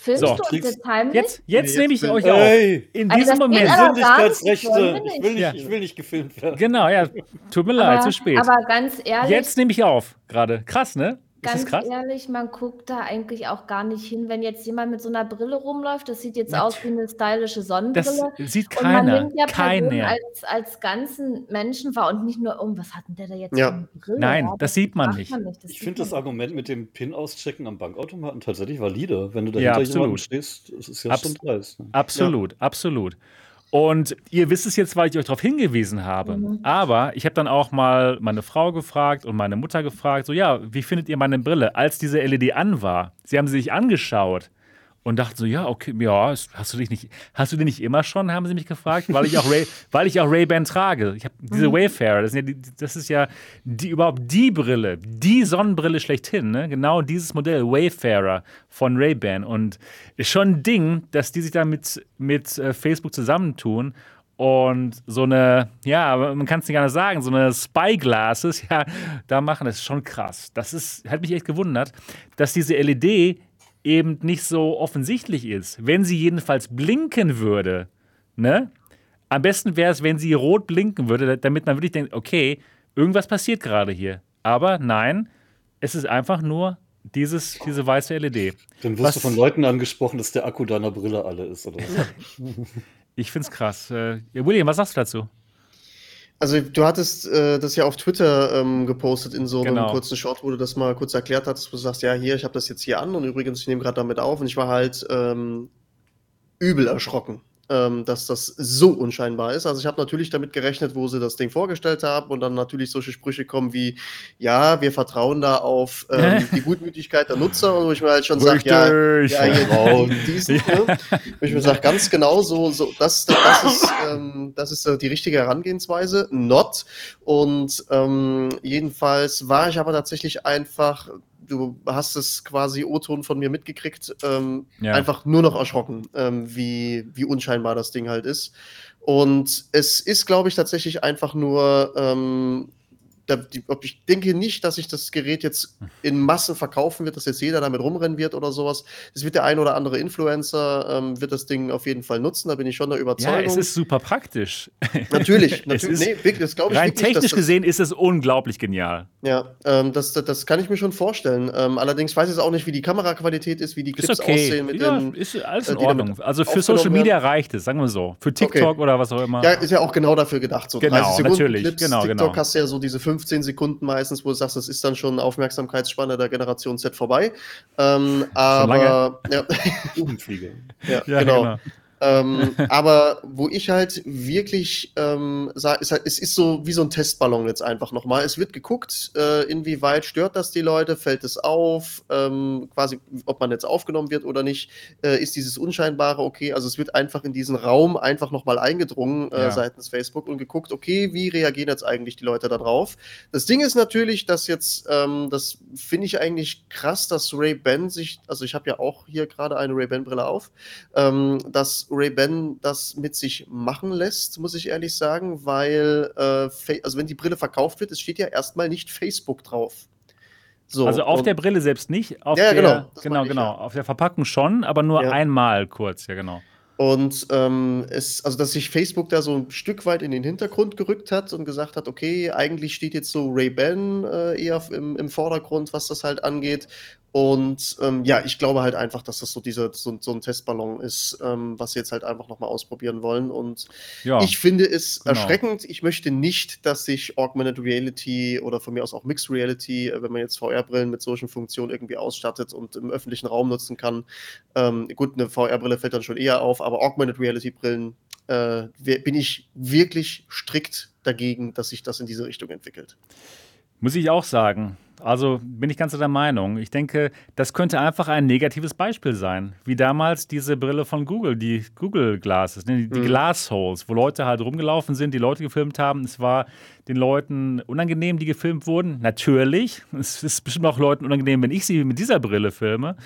Filmst so, du uns heimlich? Jetzt, jetzt nee, nehme ich euch auf. In also diesem Moment. Sündigkeitsrechte. Ich will, nicht, ja. ich will nicht gefilmt werden. Genau, ja. Tut mir leid, zu spät. Aber ganz ehrlich. Jetzt nehme ich auf, gerade. Krass, ne? Ganz ehrlich, man guckt da eigentlich auch gar nicht hin, wenn jetzt jemand mit so einer Brille rumläuft. Das sieht jetzt aus wie eine stylische Sonnenbrille. Das sieht keiner. Und man nimmt ja keiner. Als, als ganzen Menschen wahr und nicht nur, oh, was hat denn der da jetzt ja. für eine Brille? Nein, ja, das, das, sieht man nicht. Man nicht. ich finde das Argument mit dem Pin auschecken am Bankautomaten tatsächlich valide. Wenn du dahinter ja, jemandem stehst, das ist ja Abs schon dreist. Ne? Absolut, ja. absolut. Und ihr wisst es jetzt, weil ich euch darauf hingewiesen habe. Mhm. Aber ich habe dann auch mal meine Frau gefragt und meine Mutter gefragt, so ja, wie findet ihr meine Brille, als diese LED an war? Sie haben sie sich angeschaut und dachten so, ja, okay, ja, hast du dich nicht, hast du den nicht immer schon, haben sie mich gefragt, weil ich auch Ray, [LAUGHS] weil ich auch Ray-Ban trage. Ich habe diese mhm. Wayfarer, das, ja die, das ist ja, die, überhaupt die Brille, die Sonnenbrille schlechthin, ne? Genau dieses Modell Wayfarer von Ray-Ban und ist schon ein Ding, dass die sich da mit, mit äh, Facebook zusammentun und so eine, ja, man kann es nicht anders sagen, so eine Spyglasses, [LAUGHS] ja, da machen, das ist schon krass. Das ist, hat mich echt gewundert, dass diese LED eben nicht so offensichtlich ist. Wenn sie jedenfalls blinken würde, ne? Am besten wäre es, wenn sie rot blinken würde, damit man wirklich denkt, okay, irgendwas passiert gerade hier. Aber nein, es ist einfach nur dieses, diese weiße LED. Dann wirst Was, du von Leuten angesprochen, dass der Akku deiner Brille alle ist, oder [LAUGHS] ich finde es krass. Äh, William, was sagst du dazu? Also du hattest äh, das ja auf Twitter ähm, gepostet in so einem genau. kurzen Short, wo du das mal kurz erklärt hattest, wo du sagst, ja, hier, ich habe das jetzt hier an und übrigens, ich nehme gerade damit auf und ich war halt ähm, übel erschrocken ähm, dass das so unscheinbar ist. Also ich habe natürlich damit gerechnet, wo sie das Ding vorgestellt haben und dann natürlich solche Sprüche kommen wie, ja, wir vertrauen da auf ähm, [LAUGHS] die Gutmütigkeit der Nutzer und wo ich mir halt schon sage, ja, ja, hier, diesen, ja. Ne? wo ich mir sage, ganz genau so, so das, das ist, ähm, das ist äh, die richtige Herangehensweise, not. Und ähm, jedenfalls war ich aber tatsächlich einfach du hast es quasi O-Ton von mir mitgekriegt, ähm, ja. einfach nur noch erschrocken, ähm, wie, wie unscheinbar das Ding halt ist. Und es ist, glaube ich, tatsächlich einfach nur ähm, ich denke nicht, dass sich das Gerät jetzt in Masse verkaufen wird, dass jetzt jeder damit rumrennen wird oder sowas. Es wird der ein oder andere Influencer, ähm, wird das Ding auf jeden Fall nutzen, da bin ich schon der Überzeugung. Ja, es ist super praktisch. [LAUGHS] Natürlich, natürlich. nee, wirklich, das ich rein technisch das, gesehen ist es unglaublich genial. Ja, ähm, das, das, das, kann ich mir schon vorstellen. Ähm, allerdings weiß ich auch nicht, wie die Kameraqualität ist, wie die Clips okay. aussehen. Mit ja, den, ist alles in äh, Ordnung. Also für Social Media werden. reicht es, sagen wir so. Für TikTok okay. oder was auch immer. Ja, ist ja auch genau dafür gedacht. So genau, 30 Sekunden natürlich. Clips. Genau, TikTok genau. hast du ja so diese 15 Sekunden meistens, wo du sagst, das ist dann schon Aufmerksamkeitsspanne der Generation Z vorbei. Ähm, aber ja. ja, ja, genau. genau ähm, [LAUGHS] aber wo ich halt wirklich ähm, sage, halt, es ist so wie so ein Testballon jetzt einfach nochmal. Es wird geguckt, äh, inwieweit stört das die Leute, fällt es auf, ähm, quasi, ob man jetzt aufgenommen wird oder nicht, äh, ist dieses Unscheinbare okay. Also es wird einfach in diesen Raum einfach nochmal eingedrungen äh, ja. seitens Facebook und geguckt, okay, wie reagieren jetzt eigentlich die Leute darauf? Das Ding ist natürlich, dass jetzt, ähm, das finde ich eigentlich krass, dass Ray-Ban sich, also ich habe ja auch hier gerade eine Ray-Ban-Brille auf, ähm, dass Ray-Ban das mit sich machen lässt, muss ich ehrlich sagen, weil, äh, also wenn die Brille verkauft wird, es steht ja erstmal nicht Facebook drauf. So, also auf der Brille selbst nicht, auf ja, der, genau, genau, genau, auf der Verpackung schon, aber nur ja. einmal kurz, ja genau. Und ähm, es, also dass sich Facebook da so ein Stück weit in den Hintergrund gerückt hat und gesagt hat, okay, eigentlich steht jetzt so Ray-Ban äh, eher im, im Vordergrund, was das halt angeht. Und ähm, ja, ich glaube halt einfach, dass das so, diese, so, so ein Testballon ist, ähm, was sie jetzt halt einfach nochmal ausprobieren wollen. Und ja, ich finde es genau. erschreckend. Ich möchte nicht, dass sich Augmented Reality oder von mir aus auch Mixed Reality, äh, wenn man jetzt VR-Brillen mit solchen Funktionen irgendwie ausstattet und im öffentlichen Raum nutzen kann. Ähm, gut, eine VR-Brille fällt dann schon eher auf, aber Augmented Reality-Brillen äh, bin ich wirklich strikt dagegen, dass sich das in diese Richtung entwickelt. Muss ich auch sagen. Also bin ich ganz der Meinung. Ich denke, das könnte einfach ein negatives Beispiel sein. Wie damals diese Brille von Google, die Google Glasses, die, die mhm. Glassholes, wo Leute halt rumgelaufen sind, die Leute gefilmt haben. Es war den Leuten unangenehm, die gefilmt wurden. Natürlich. Es ist bestimmt auch Leuten unangenehm, wenn ich sie mit dieser Brille filme.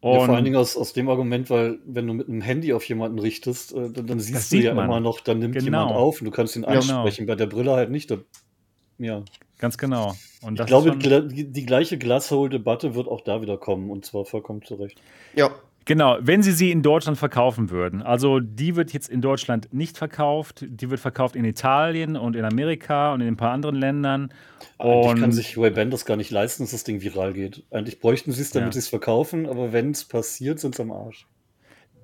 Und ja, vor allen Dingen aus, aus dem Argument, weil wenn du mit einem Handy auf jemanden richtest, äh, dann, dann siehst du ja man. immer noch, dann nimmt genau. jemand auf und du kannst ihn genau. ansprechen. Genau. Bei der Brille halt nicht. Da, ja. Ganz genau. Und ich glaube, die, die gleiche Glasshole-Debatte wird auch da wieder kommen und zwar vollkommen zurecht. Ja. Genau, wenn sie sie in Deutschland verkaufen würden. Also die wird jetzt in Deutschland nicht verkauft, die wird verkauft in Italien und in Amerika und in ein paar anderen Ländern. Eigentlich und kann sich Ray-Ban das gar nicht leisten, dass das Ding viral geht. Eigentlich bräuchten sie es, damit ja. sie es verkaufen, aber wenn es passiert, sind sie am Arsch.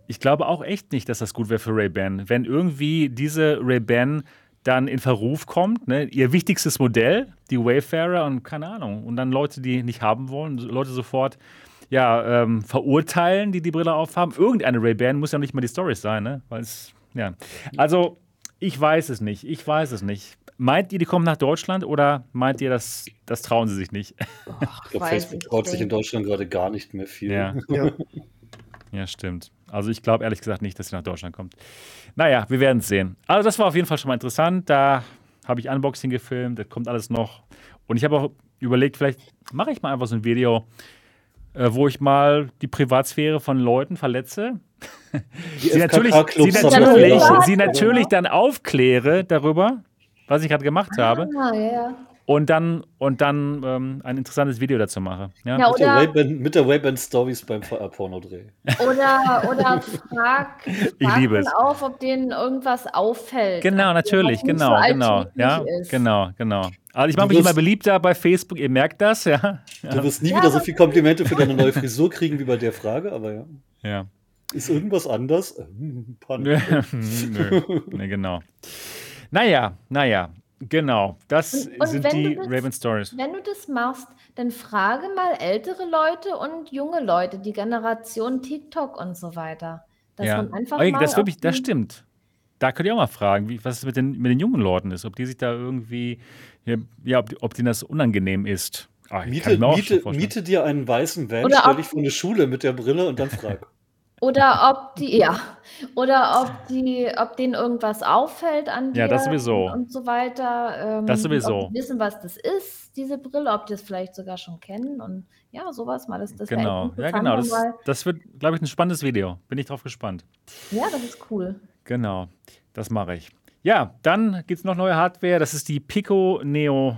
Ich glaube auch echt nicht, dass das gut wäre für Ray-Ban. Wenn irgendwie diese Ray-Ban dann in Verruf kommt, ne? ihr wichtigstes Modell, die Wayfarer und keine Ahnung, und dann Leute, die nicht haben wollen, Leute sofort ja, ähm, verurteilen, die die Brille aufhaben. Irgendeine Ray-Ban muss ja nicht mal die Story sein, ne? Weil es, ja. Also, ich weiß es nicht. Ich weiß es nicht. Meint ihr, die kommen nach Deutschland oder meint ihr, das, das trauen sie sich nicht? Ach, ich glaube, Facebook traut sich in Deutschland gerade gar nicht mehr viel. Ja, [LAUGHS] ja. ja stimmt. Also ich glaube ehrlich gesagt nicht, dass sie nach Deutschland kommt. Naja, wir werden es sehen. Also das war auf jeden Fall schon mal interessant. Da habe ich Unboxing gefilmt, das kommt alles noch. Und ich habe auch überlegt, vielleicht mache ich mal einfach so ein Video, äh, wo ich mal die Privatsphäre von Leuten verletze. sie natürlich, sie natürlich, sie natürlich dann aufkläre darüber, was ich gerade gemacht habe. Ah, ja. Und dann, und dann ähm, ein interessantes Video dazu mache. Ja? ja oder, mit der Wayband Stories beim VR-Porno-Dreh. Oder, oder frag, [LAUGHS] ich liebe es. auf, ob denen irgendwas auffällt. Genau, natürlich, genau, so genau. Ja, ist. genau, genau. Also ich mache mich immer beliebter bei Facebook, ihr merkt das, ja. Du wirst nie ja, wieder so viele Komplimente für deine [LAUGHS] neue Frisur kriegen wie bei der Frage, aber ja. Ja. Ist irgendwas anders? Hm, [LAUGHS] Nö, nee, genau. Naja, naja. Genau, das und, und sind die das, Raven Stories. Wenn du das machst, dann frage mal ältere Leute und junge Leute, die Generation TikTok und so weiter. Dass ja. man einfach okay, das, wirklich, das stimmt. Da könnt ihr auch mal fragen, wie, was es mit den, mit den jungen Leuten ist, ob die sich da irgendwie, ja, ob, ob denen das unangenehm ist. Ach, miete, miete, miete, dir einen weißen Van, stell dich vor eine Schule mit der Brille und dann frag. Oder ob die, ja, oder ob die, ob denen irgendwas auffällt an dir ja, das sowieso. und so weiter. Ähm, das sowieso. Ob die wissen, was das ist, diese Brille, ob die es vielleicht sogar schon kennen und ja, sowas mal. Das, das genau, ja, genau. Das, das wird, glaube ich, ein spannendes Video. Bin ich drauf gespannt. Ja, das ist cool. Genau, das mache ich. Ja, dann gibt es noch neue Hardware. Das ist die Pico Neo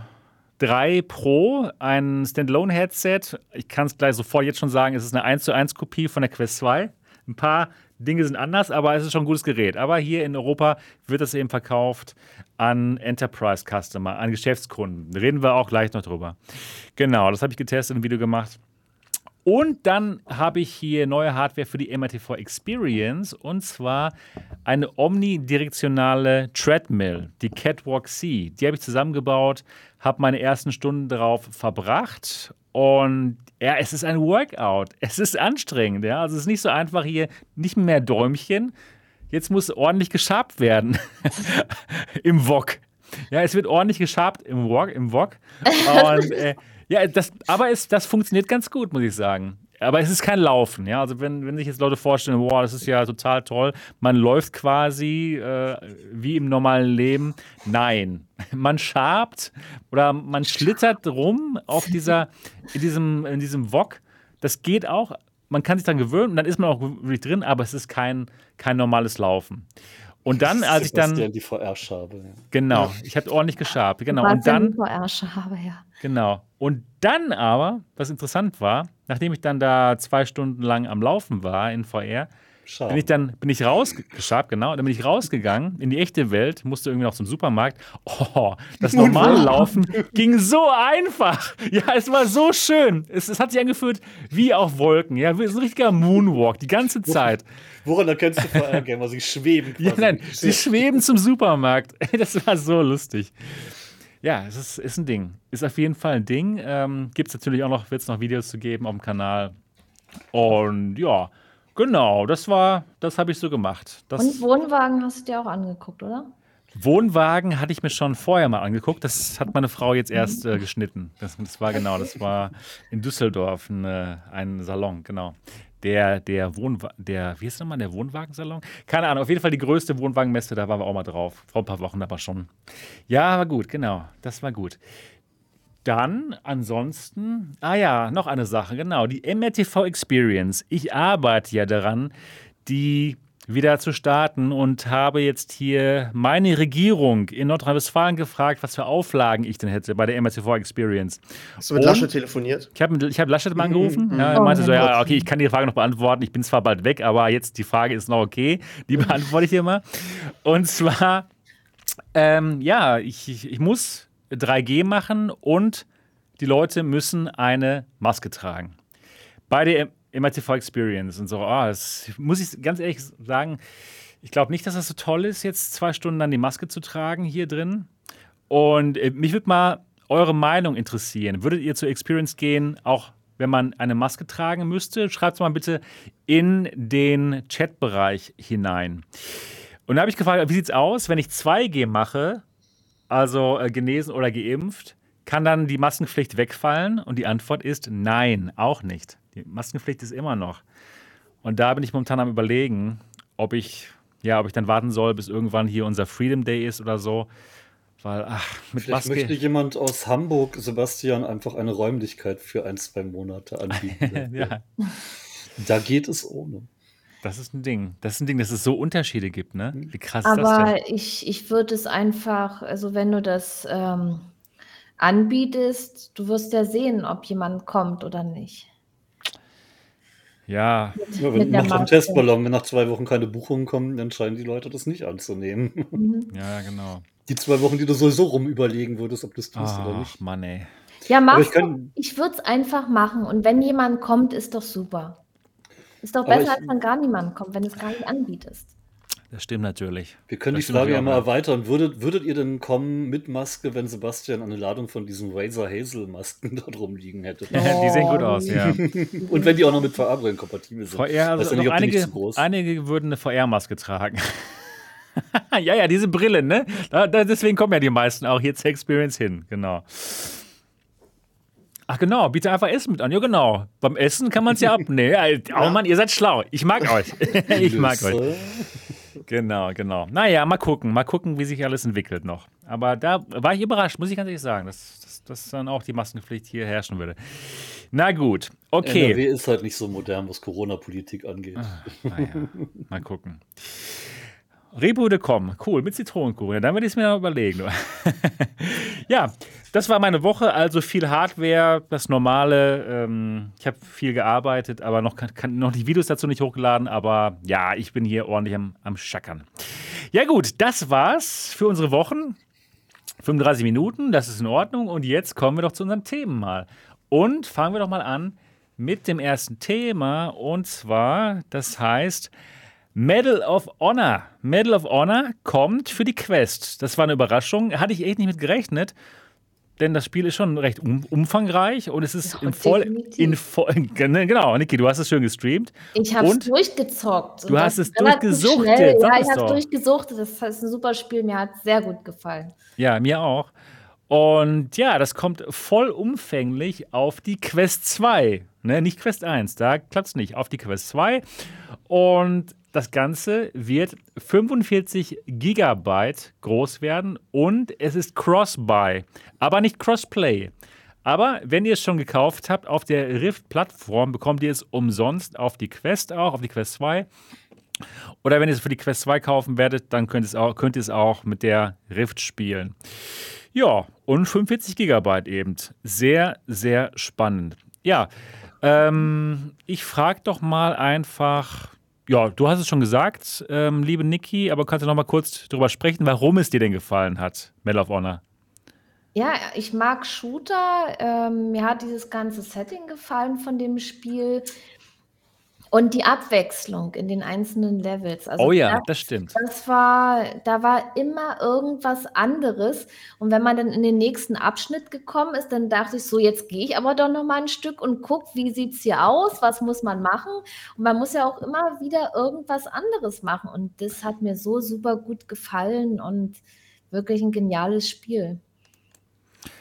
3 Pro, ein Standalone-Headset. Ich kann es gleich sofort jetzt schon sagen, es ist eine 1 zu 1 Kopie von der Quest 2. Ein paar Dinge sind anders, aber es ist schon ein gutes Gerät. Aber hier in Europa wird es eben verkauft an Enterprise Customer, an Geschäftskunden. Reden wir auch gleich noch drüber. Genau, das habe ich getestet, ein Video gemacht. Und dann habe ich hier neue Hardware für die MRTV Experience und zwar eine omnidirektionale Treadmill, die Catwalk C. Die habe ich zusammengebaut, habe meine ersten Stunden darauf verbracht und ja, es ist ein Workout. Es ist anstrengend, ja. Also es ist nicht so einfach hier, nicht mehr Däumchen. Jetzt muss ordentlich geschabt werden [LAUGHS] im Wok. Ja, es wird ordentlich geschabt im Wok. Im Wok. [LAUGHS] Und äh, ja, das, aber es, das funktioniert ganz gut, muss ich sagen. Aber es ist kein Laufen, ja. Also wenn, wenn sich jetzt Leute vorstellen, boah, das ist ja total toll, man läuft quasi äh, wie im normalen Leben. Nein. [LAUGHS] Man schabt oder man schlittert rum auf dieser, in diesem, in diesem Wok. Das geht auch. Man kann sich dann gewöhnen und dann ist man auch wirklich drin, aber es ist kein, kein normales Laufen. Und dann, als ich dann. Die VR-Schabe. Ja. Genau, ich habe ordentlich geschabt. Genau. Und dann. VR-Schabe, ja. Genau. Und dann aber, was interessant war, nachdem ich dann da zwei Stunden lang am Laufen war in VR, bin ich dann bin ich rausgeschabt, genau, dann bin ich rausgegangen in die echte Welt, musste irgendwie noch zum Supermarkt. Oh, das normale Laufen ging so einfach. Ja, es war so schön. Es, es hat sich angefühlt wie auf Wolken. Ja, so ein richtiger Moonwalk die ganze Zeit. Woran erkennst du VR-Gamer? Sie schweben quasi. Ja, nein, sie schweben zum Supermarkt. [LAUGHS] Das war so lustig. Ja, es ist, ist ein Ding. Ist auf jeden Fall ein Ding. Ähm, Gibt es natürlich auch noch, wird es noch Videos zu geben auf dem Kanal. Und ja, Genau, das war, das habe ich so gemacht. Das Und Wohnwagen hast du dir auch angeguckt, oder? Wohnwagen hatte ich mir schon vorher mal angeguckt. Das hat meine Frau jetzt erst äh, geschnitten. Das, das, war genau, das war in Düsseldorf ein, äh, ein Salon, genau. Der, der Wohnwagen, der, wie ist nochmal, der Wohnwagensalon? Keine Ahnung, auf jeden Fall die größte Wohnwagenmesse, da waren wir auch mal drauf. Vor ein paar Wochen aber schon. Ja, war gut, genau. Das war gut. Dann ansonsten, ah ja, noch eine Sache, genau, die MRTV Experience. Ich arbeite ja daran, die wieder zu starten und habe jetzt hier meine Regierung in Nordrhein-Westfalen gefragt, was für Auflagen ich denn hätte bei der MRTV Experience. Hast du mit und Laschet telefoniert? Ich habe ich hab Laschet mal angerufen. Mhm. Ja, er meinte so, ja, okay, ich kann die Frage noch beantworten, ich bin zwar bald weg, aber jetzt die Frage ist noch okay, die beantworte ich hier mal. Und zwar, ähm, ja, ich, ich, ich muss 3G machen und die Leute müssen eine Maske tragen. Bei der MRTV Experience und so, oh, das muss ich ganz ehrlich sagen, ich glaube nicht, dass das so toll ist, jetzt zwei Stunden dann die Maske zu tragen hier drin. Und äh, mich würde mal eure Meinung interessieren. Würdet ihr zur Experience gehen, auch wenn man eine Maske tragen müsste? Schreibt es mal bitte in den Chatbereich hinein. Und da habe ich gefragt, wie sieht es aus, wenn ich 2G mache, also äh, genesen oder geimpft, kann dann die Maskenpflicht wegfallen? Und die Antwort ist nein, auch nicht. Die Maskenpflicht ist immer noch. Und da bin ich momentan am überlegen, ob ich, ja, ob ich dann warten soll, bis irgendwann hier unser Freedom Day ist oder so. Weil, ach, mit Vielleicht Maske. möchte jemand aus Hamburg, Sebastian, einfach eine Räumlichkeit für ein, zwei Monate anbieten. [LAUGHS] ja. Da geht es ohne. Das ist ein Ding. Das ist ein Ding, dass es so Unterschiede gibt, ne? Wie krass ist das denn? Aber ich, ich würde es einfach, also wenn du das ähm, anbietest, du wirst ja sehen, ob jemand kommt oder nicht. Ja. ja wenn nach einem Testballon, wenn nach zwei Wochen keine Buchungen kommen, dann scheinen die Leute das nicht anzunehmen. Mhm. [LAUGHS] Ja, genau. Die zwei Wochen, die du sowieso rum überlegen würdest, ob du es tust Ach, oder nicht. Mann, ey. Ja, mach ich, ich würde es einfach machen. Und wenn jemand kommt, ist doch super. Ist doch besser, ich, als wenn gar niemand kommt, wenn du es gar nicht anbietest. Das stimmt natürlich. Wir können das die Frage ja mal erweitern. Würdet, würdet ihr denn kommen mit Maske, wenn Sebastian eine Ladung von diesen Razor Hazel Masken [LAUGHS] da drum liegen hätte? Oh, die sehen gut aus, ja. [LAUGHS] Und wenn die auch noch mit VR-Brillen kompatibel sind. VR, also nicht, einige, einige würden eine VR-Maske tragen. [LAUGHS] ja, ja, diese Brillen, ne? Da, da, deswegen kommen ja die meisten auch hier zur Experience hin, genau. Ach genau, biete einfach Essen mit an. Ja, genau. Beim Essen kann man es ja abnehmen. [LAUGHS] Oh Mann, ihr seid schlau. Ich mag euch. [LAUGHS] [LAUGHS] ich mag euch. Genau, genau. Naja, mal gucken, mal gucken, wie sich alles entwickelt noch. Aber da war ich überrascht, muss ich ganz ehrlich sagen, dass, dass, dass dann auch die Maskenpflicht hier herrschen würde. Na gut, okay. NRW ist halt nicht so modern, was Corona-Politik angeht. Ach, naja, mal gucken. Rebude.com, cool, mit Zitronenkuchen. Ja, dann werde ich es mir noch überlegen. [LAUGHS] ja, das war meine Woche, also viel Hardware, das Normale. Ähm, ich habe viel gearbeitet, aber noch, kann, noch die Videos dazu nicht hochgeladen. Aber ja, ich bin hier ordentlich am, am Schackern. Ja, gut, das war's für unsere Wochen. 35 Minuten, das ist in Ordnung. Und jetzt kommen wir doch zu unseren Themen mal. Und fangen wir doch mal an mit dem ersten Thema. Und zwar, das heißt Medal of Honor. Medal of Honor kommt für die Quest. Das war eine Überraschung. Hatte ich echt nicht mit gerechnet. Denn das Spiel ist schon recht um, umfangreich und es ist ja, in voll, in voll. [LAUGHS] Genau, Niki, du hast es schön gestreamt. Ich habe es durchgezockt. Du hast es durchgesuchtet. Ja, ich habe es durchgesuchtet. Das ist ein super Spiel. Mir hat es sehr gut gefallen. Ja, mir auch. Und ja, das kommt vollumfänglich auf die Quest 2. Ne, nicht Quest 1, da klappt es nicht. Auf die Quest 2. Und das Ganze wird 45 Gigabyte groß werden und es ist Cross-Buy, aber nicht Crossplay. Aber wenn ihr es schon gekauft habt auf der Rift-Plattform, bekommt ihr es umsonst auf die Quest auch, auf die Quest 2. Oder wenn ihr es für die Quest 2 kaufen werdet, dann könnt ihr es auch, könnt ihr es auch mit der Rift spielen. Ja, und 45 Gigabyte eben. Sehr, sehr spannend. Ja, ähm, ich frage doch mal einfach ja, du hast es schon gesagt, ähm, liebe Niki, aber kannst du noch mal kurz darüber sprechen, warum es dir denn gefallen hat, Medal of Honor? Ja, ich mag Shooter. Ähm, mir hat dieses ganze Setting gefallen von dem Spiel. Und die Abwechslung in den einzelnen Levels. Also oh ja, das, das, stimmt. Das war, da war immer irgendwas anderes. Und wenn man dann in den nächsten Abschnitt gekommen ist, dann dachte ich so, jetzt gehe ich aber doch noch mal ein Stück und gucke, wie sieht es hier aus, was muss man machen. Und man muss ja auch immer wieder irgendwas anderes machen. Und das hat mir so super gut gefallen und wirklich ein geniales Spiel.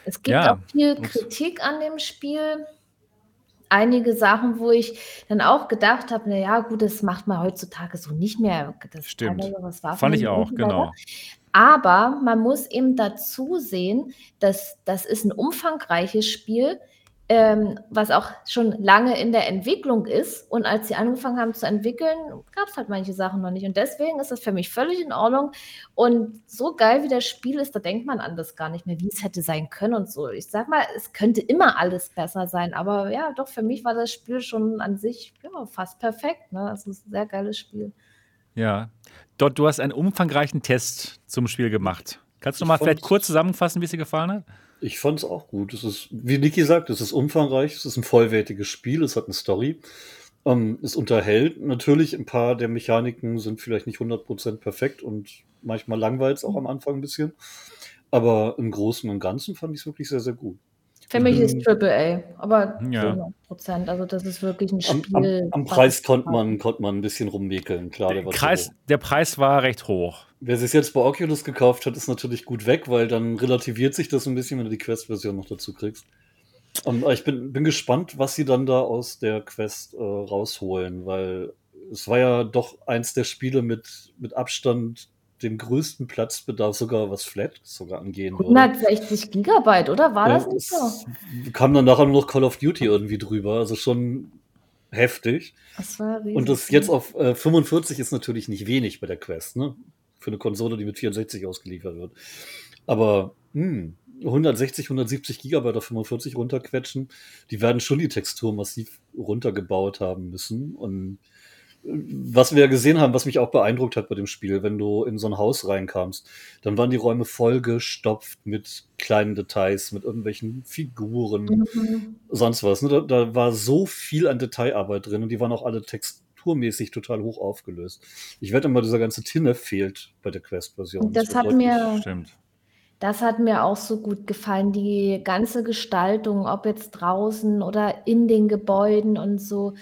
Es gibt ja. auch viel Kritik an dem Spiel einige Sachen, wo ich dann auch gedacht habe, naja, gut, das macht man heutzutage so nicht mehr. Das Stimmt. Fand ich auch, genau. Aber man muss eben dazu sehen, dass das ist ein umfangreiches Spiel ähm, was auch schon lange in der Entwicklung ist. Und als sie angefangen haben zu entwickeln, gab es halt manche Sachen noch nicht. Und deswegen ist das für mich völlig in Ordnung. Und so geil wie das Spiel ist, da denkt man an das gar nicht mehr, wie es hätte sein können und so. Ich sag mal, es könnte immer alles besser sein. Aber ja, doch, für mich war das Spiel schon an sich ja, fast perfekt. Ne? Das ist ein sehr geiles Spiel. Ja. Dort, du hast einen umfangreichen Test zum Spiel gemacht. Kannst du mal vielleicht kurz zusammenfassen, wie es dir gefallen hat? Ich fand es auch gut. Es ist, wie Niki sagt, es ist umfangreich, es ist ein vollwertiges Spiel, es hat eine Story. Ähm, es unterhält natürlich ein paar der Mechaniken sind vielleicht nicht 100% perfekt und manchmal langweilt es auch am Anfang ein bisschen. Aber im Großen und Ganzen fand ich es wirklich sehr, sehr gut. Für mich ist Triple A, aber ja. Prozent. Also das ist wirklich ein Spiel. Am, am, am Preis konnte man, konnte man ein bisschen rummäkeln, klar. Der, Kreis, der Preis war recht hoch. Wer sich jetzt bei Oculus gekauft hat, ist natürlich gut weg, weil dann relativiert sich das ein bisschen, wenn du die Quest-Version noch dazu kriegst. Um, ähm, ich bin, bin gespannt, was sie dann da aus der Quest äh, rausholen, weil es war ja doch eins der Spiele mit, mit Abstand dem größten Platzbedarf sogar was Flat sogar angehen würde. 160 Gigabyte, oder? War ja, das nicht so? Kam dann nachher nur noch Call of Duty irgendwie drüber, also schon heftig. Das war riesig. Und das jetzt auf äh, 45 ist natürlich nicht wenig bei der Quest, ne? Für eine Konsole, die mit 64 ausgeliefert wird. Aber mh, hm, 160, 170 Gigabyte auf 45 runterquetschen, die werden schon die Textur massiv runtergebaut haben müssen. Und was wir gesehen haben, was mich auch beeindruckt hat bei dem Spiel, wenn du in so ein Haus reinkamst, dann waren die Räume vollgestopft mit kleinen Details, mit irgendwelchen Figuren, mhm. sonst was. Ne? Da, da, war so viel an Detailarbeit drin und die waren auch alle texturmäßig total hoch aufgelöst. Ich wette mal, dieser ganze Tinne fehlt bei der Quest-Version. Das, das hat mir, stimmt. Das hat mir auch so gut gefallen, die ganze Gestaltung, ob jetzt draußen oder in den Gebäuden und so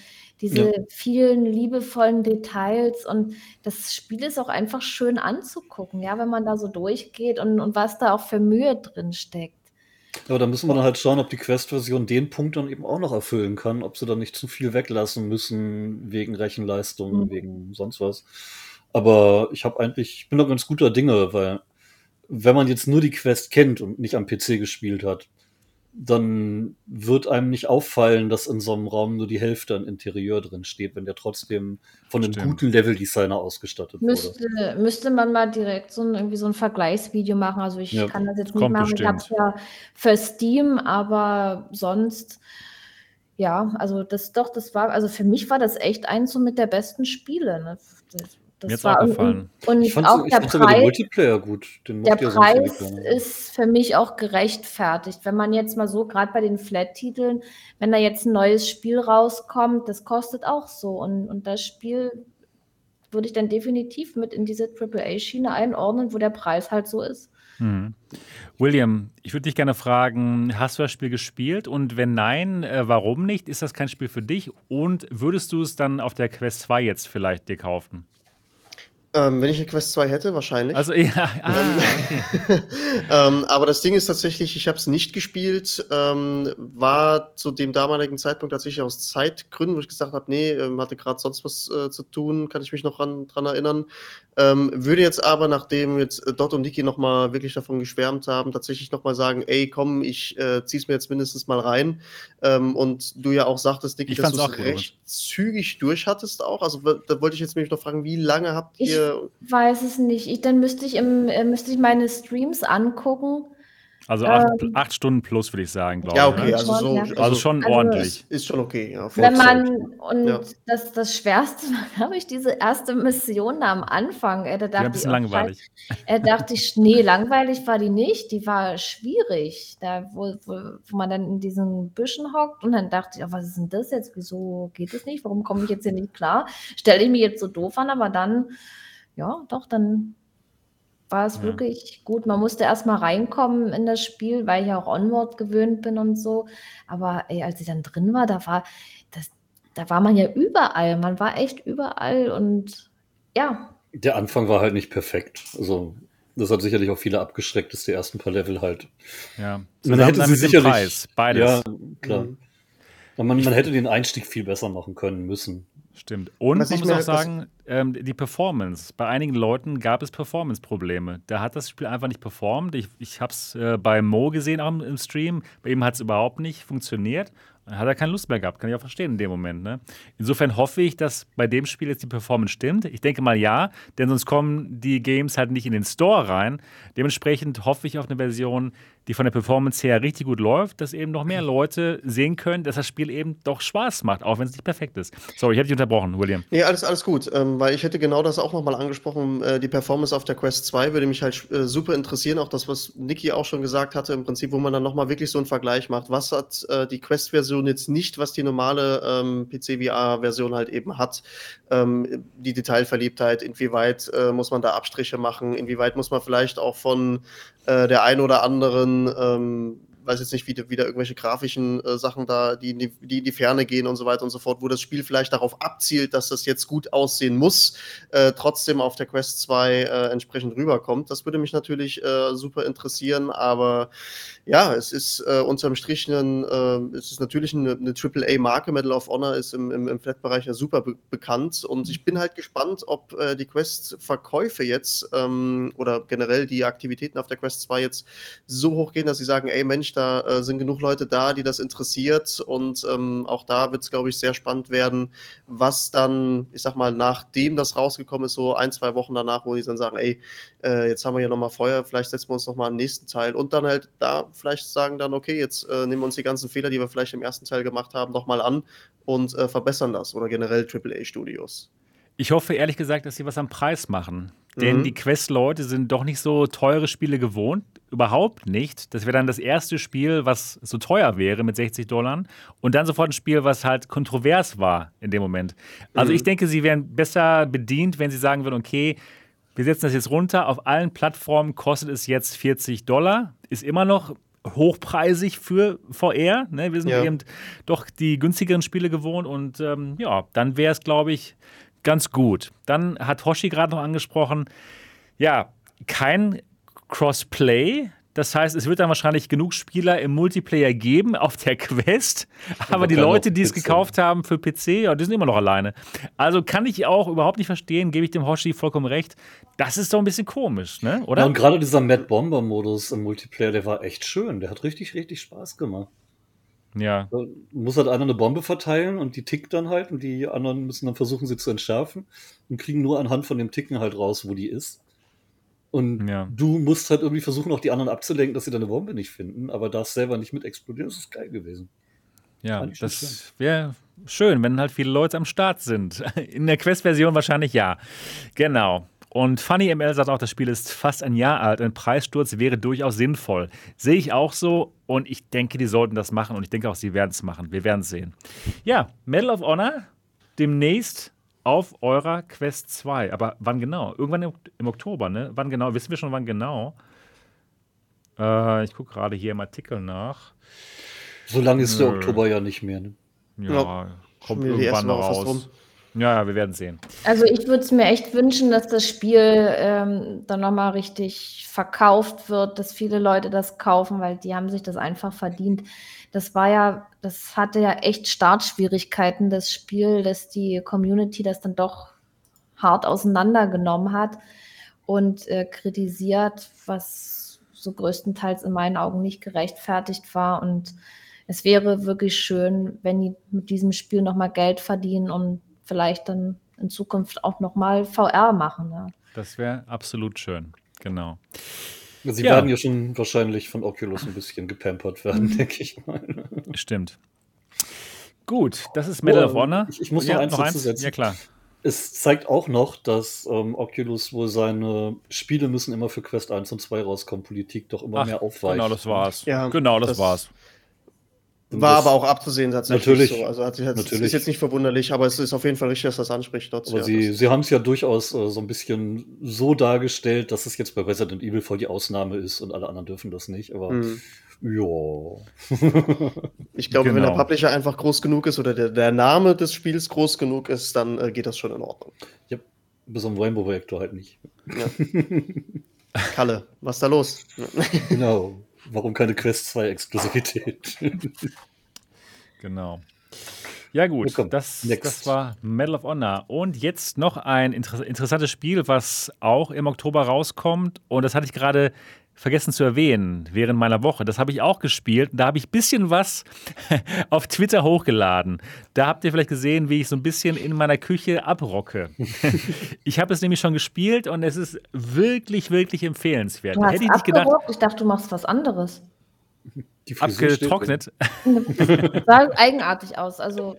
diese ja. vielen liebevollen Details und das Spiel ist auch einfach schön anzugucken, ja, wenn man da so durchgeht und, und was da auch für Mühe drin steckt. Aber da müssen wir dann halt schauen, ob die Quest-Version den Punkt dann eben auch noch erfüllen kann, ob sie dann nicht zu viel weglassen müssen wegen Rechenleistung, mhm. wegen sonst was. Aber ich habe eigentlich, ich bin da ganz guter Dinge, weil wenn man jetzt nur die Quest kennt und nicht am PC gespielt hat, dann wird einem nicht auffallen, dass in so einem Raum nur die Hälfte an Interieur drin steht, wenn der trotzdem von einem Stimmt. guten Level-Designer ausgestattet müsste, wurde. Müsste man mal direkt so ein, irgendwie so ein Vergleichsvideo machen. Also ich ja, kann das jetzt nicht machen. Bestimmt. Ich habe es ja für Steam, aber sonst, ja, also das doch, das war, also für mich war das echt eins so mit der besten Spiele. Ne? Das, das Mir war auch gefallen. Und, und ich fand, auch ich der Preis, den Multiplayer gut. Den der Preis ist für mich auch gerechtfertigt. Wenn man jetzt mal so, gerade bei den Flat-Titeln, wenn da jetzt ein neues Spiel rauskommt, das kostet auch so. Und, und das Spiel würde ich dann definitiv mit in diese AAA-Schiene einordnen, wo der Preis halt so ist. Hm. William, ich würde dich gerne fragen, hast du das Spiel gespielt? Und wenn nein, äh, warum nicht? Ist das kein Spiel für dich? Und würdest du es dann auf der Quest 2 jetzt vielleicht dir kaufen? Ähm, wenn ich eine Quest 2 hätte, wahrscheinlich. Also ja, ah, okay. [LAUGHS] ähm, aber das Ding ist tatsächlich, ich habe es nicht gespielt, ähm, war zu dem damaligen Zeitpunkt tatsächlich aus Zeitgründen, wo ich gesagt habe, nee, ähm, hatte gerade sonst was äh, zu tun, kann ich mich noch ran, dran erinnern. Ähm, würde jetzt aber, nachdem jetzt äh, Dot und Niki nochmal wirklich davon geschwärmt haben, tatsächlich nochmal sagen, ey, komm, ich äh, zieh's mir jetzt mindestens mal rein. Ähm, und du ja auch sagtest, Niki, dass du es recht gut. zügig durch hattest auch. Also da wollte ich jetzt nämlich noch fragen, wie lange habt ihr. Ich weiß es nicht. Ich, dann müsste ich, im, äh, müsste ich meine Streams angucken also acht, ähm, acht, Stunden plus, würde ich sagen, glaube ja, okay, ich. Ne? Also, so, also, also, schon also ordentlich. Ist schon okay, ja. Wenn man, und ja. das, das Schwerste war, [LAUGHS] glaube ich, diese erste Mission da am Anfang. Äh, da dachte ja, ein bisschen ich, oh, langweilig. Äh, dachte ich, nee, langweilig war die nicht. Die war schwierig. Da, wo, wo, wo man dann in diesen Büschen hockt und dann dachte ich, oh, was ist denn das jetzt? Wieso geht es nicht? Warum komme ich jetzt hier nicht klar? Stelle ich mich jetzt so doof an, aber dann, ja, doch, dann war es ja. wirklich gut. Man musste erst mal reinkommen in das Spiel, weil ich ja auch Onward gewöhnt bin und so. Aber ey, als ich dann drin war, da war, das, da war man ja überall. Man war echt überall und ja. Der Anfang war halt nicht perfekt. Also das hat sicherlich auch viele abgeschreckt, dass die ersten paar Level halt. Ja, man hätte sie sicherlich. Preis, beides. Ja, klar. Mhm. Man, man hätte den Einstieg viel besser machen können müssen. Stimmt. Und Was man muss auch sagen, ähm, die Performance. Bei einigen Leuten gab es Performance-Probleme. Da hat das Spiel einfach nicht performt. Ich, ich habe es äh, bei Mo gesehen auch im Stream. Bei ihm hat es überhaupt nicht funktioniert. Dann hat er keine Lust mehr gehabt. Kann ich auch verstehen in dem Moment. Ne? Insofern hoffe ich, dass bei dem Spiel jetzt die Performance stimmt. Ich denke mal ja, denn sonst kommen die Games halt nicht in den Store rein. Dementsprechend hoffe ich auf eine Version, die von der Performance her richtig gut läuft, dass eben noch mehr Leute sehen können, dass das Spiel eben doch Spaß macht, auch wenn es nicht perfekt ist. Sorry, ich habe dich unterbrochen, William. Nee, alles, alles gut, ähm, weil ich hätte genau das auch nochmal angesprochen. Äh, die Performance auf der Quest 2 würde mich halt äh, super interessieren, auch das, was Niki auch schon gesagt hatte, im Prinzip, wo man dann nochmal wirklich so einen Vergleich macht. Was hat äh, die Quest-Version jetzt nicht, was die normale ähm, PC-VR-Version halt eben hat? Ähm, die Detailverliebtheit, inwieweit äh, muss man da Abstriche machen, inwieweit muss man vielleicht auch von äh, der ein oder anderen, ähm, weiß jetzt nicht, wie wieder irgendwelche grafischen äh, Sachen da, die in die, die in die Ferne gehen und so weiter und so fort, wo das Spiel vielleicht darauf abzielt, dass das jetzt gut aussehen muss, äh, trotzdem auf der Quest 2 äh, entsprechend rüberkommt. Das würde mich natürlich äh, super interessieren, aber ja, es ist äh, unterm Strich ein, äh, es ist natürlich eine, eine AAA-Marke. Medal of Honor ist im, im, im Flat-Bereich ja super be bekannt und ich bin halt gespannt, ob die Quest-Verkäufe jetzt ähm, oder generell die Aktivitäten auf der Quest 2 jetzt so hoch gehen, dass sie sagen, ey Mensch, da äh, sind genug Leute da, die das interessiert und ähm, auch da wird es, glaube ich, sehr spannend werden, was dann, ich sag mal, nachdem das rausgekommen ist, so ein, zwei Wochen danach, wo die dann sagen, ey, äh, jetzt haben wir hier nochmal Feuer, vielleicht setzen wir uns nochmal am nächsten Teil und dann halt da vielleicht sagen dann, okay, jetzt äh, nehmen wir uns die ganzen Fehler, die wir vielleicht im ersten Teil gemacht haben, nochmal an und äh, verbessern das oder generell AAA-Studios. Ich hoffe ehrlich gesagt, dass sie was am Preis machen. Denn mhm. die Quest-Leute sind doch nicht so teure Spiele gewohnt. Überhaupt nicht. Das wäre dann das erste Spiel, was so teuer wäre mit 60 Dollar. Und dann sofort ein Spiel, was halt kontrovers war in dem Moment. Also mhm. ich denke, sie wären besser bedient, wenn sie sagen würden, okay, wir setzen das jetzt runter. Auf allen Plattformen kostet es jetzt 40 Dollar. Ist immer noch hochpreisig für VR. Ne? Wir sind ja. eben doch die günstigeren Spiele gewohnt. Und ähm, ja, dann wäre es, glaube ich, ganz gut. Dann hat Hoshi gerade noch angesprochen, ja, kein Crossplay. Das heißt, es wird dann wahrscheinlich genug Spieler im Multiplayer geben auf der Quest. Aber die Leute, die es gekauft haben für PC, ja, die sind immer noch alleine. Also kann ich auch überhaupt nicht verstehen, gebe ich dem Hoshi vollkommen recht. Das ist doch ein bisschen komisch, ne? oder? Ja, und gerade dieser Mad Bomber-Modus im Multiplayer, der war echt schön. Der hat richtig, richtig Spaß gemacht. Ja. Da muss halt einer eine Bombe verteilen und die tickt dann halt und die anderen müssen dann versuchen, sie zu entschärfen und kriegen nur anhand von dem Ticken halt raus, wo die ist. Und ja. du musst halt irgendwie versuchen, auch die anderen abzulenken, dass sie deine Bombe nicht finden, aber darfst selber nicht mit explodieren. Das ist geil gewesen. Ja, das wäre schön, wenn halt viele Leute am Start sind. [LAUGHS] In der Quest-Version wahrscheinlich ja. Genau. Und Funny ML sagt auch, das Spiel ist fast ein Jahr alt. Ein Preissturz wäre durchaus sinnvoll. Sehe ich auch so und ich denke, die sollten das machen und ich denke auch, sie werden es machen. Wir werden es sehen. Ja, Medal of Honor demnächst auf eurer Quest 2. Aber wann genau? Irgendwann im, im Oktober, ne? Wann genau? Wissen wir schon, wann genau? Äh, ich gucke gerade hier im Artikel nach. So lange ist Nö. der Oktober ja nicht mehr, ne? Ja, ja kommt irgendwann raus. Ja, ja, wir werden sehen. Also ich würde es mir echt wünschen, dass das Spiel ähm, dann nochmal richtig verkauft wird, dass viele Leute das kaufen, weil die haben sich das einfach verdient. Das war ja, das hatte ja echt Startschwierigkeiten, das Spiel, dass die Community das dann doch hart auseinandergenommen hat und äh, kritisiert, was so größtenteils in meinen Augen nicht gerechtfertigt war. Und es wäre wirklich schön, wenn die mit diesem Spiel nochmal Geld verdienen, um vielleicht dann in Zukunft auch nochmal VR machen. Ja. Das wäre absolut schön, genau. Sie ja. werden ja schon wahrscheinlich von Oculus ein bisschen gepampert werden, mhm. denke ich mal. Stimmt. Gut, das ist Medal oh, of Honor. Ich, ich muss noch ja, eins noch dazu setzen. Ja, klar. Es zeigt auch noch, dass ähm, Oculus wohl seine Spiele müssen immer für Quest 1 und 2 rauskommen, Politik doch immer Ach, mehr aufweicht. Genau, das war's. Ja, genau, das, das war's. War aber auch abzusehen tatsächlich natürlich, so. Also hat, hat, natürlich. ist jetzt nicht verwunderlich, aber es ist auf jeden Fall richtig, dass das anspricht. Dort, aber ja, sie, sie haben es ja durchaus äh, so ein bisschen so dargestellt, dass es jetzt bei Resident Evil voll die Ausnahme ist und alle anderen dürfen das nicht. Aber mhm. ja. [LAUGHS] ich glaube, genau. wenn der genau. Publisher einfach groß genug ist oder der, der Name des Spiels groß genug ist, dann äh, geht das schon in Ordnung. Ja, bis am Rainbow-Projektor halt nicht. Ja. [LAUGHS] Kalle, was ist da los? genau. Warum keine Quest 2 Exklusivität? [LAUGHS] genau. Ja, gut, das, das war Medal of Honor. Und jetzt noch ein inter interessantes Spiel, was auch im Oktober rauskommt. Und das hatte ich gerade vergessen zu erwähnen während meiner Woche. Das habe ich auch gespielt. Da habe ich ein bisschen was [LAUGHS] auf Twitter hochgeladen. Da habt ihr vielleicht gesehen, wie ich so ein bisschen in meiner Küche abrocke. [LAUGHS] ich habe es nämlich schon gespielt und es ist wirklich, wirklich empfehlenswert. Du hast Hätte ich nicht gedacht. Ich dachte, du machst was anderes abgetrocknet. [LAUGHS] Sah eigenartig aus. Also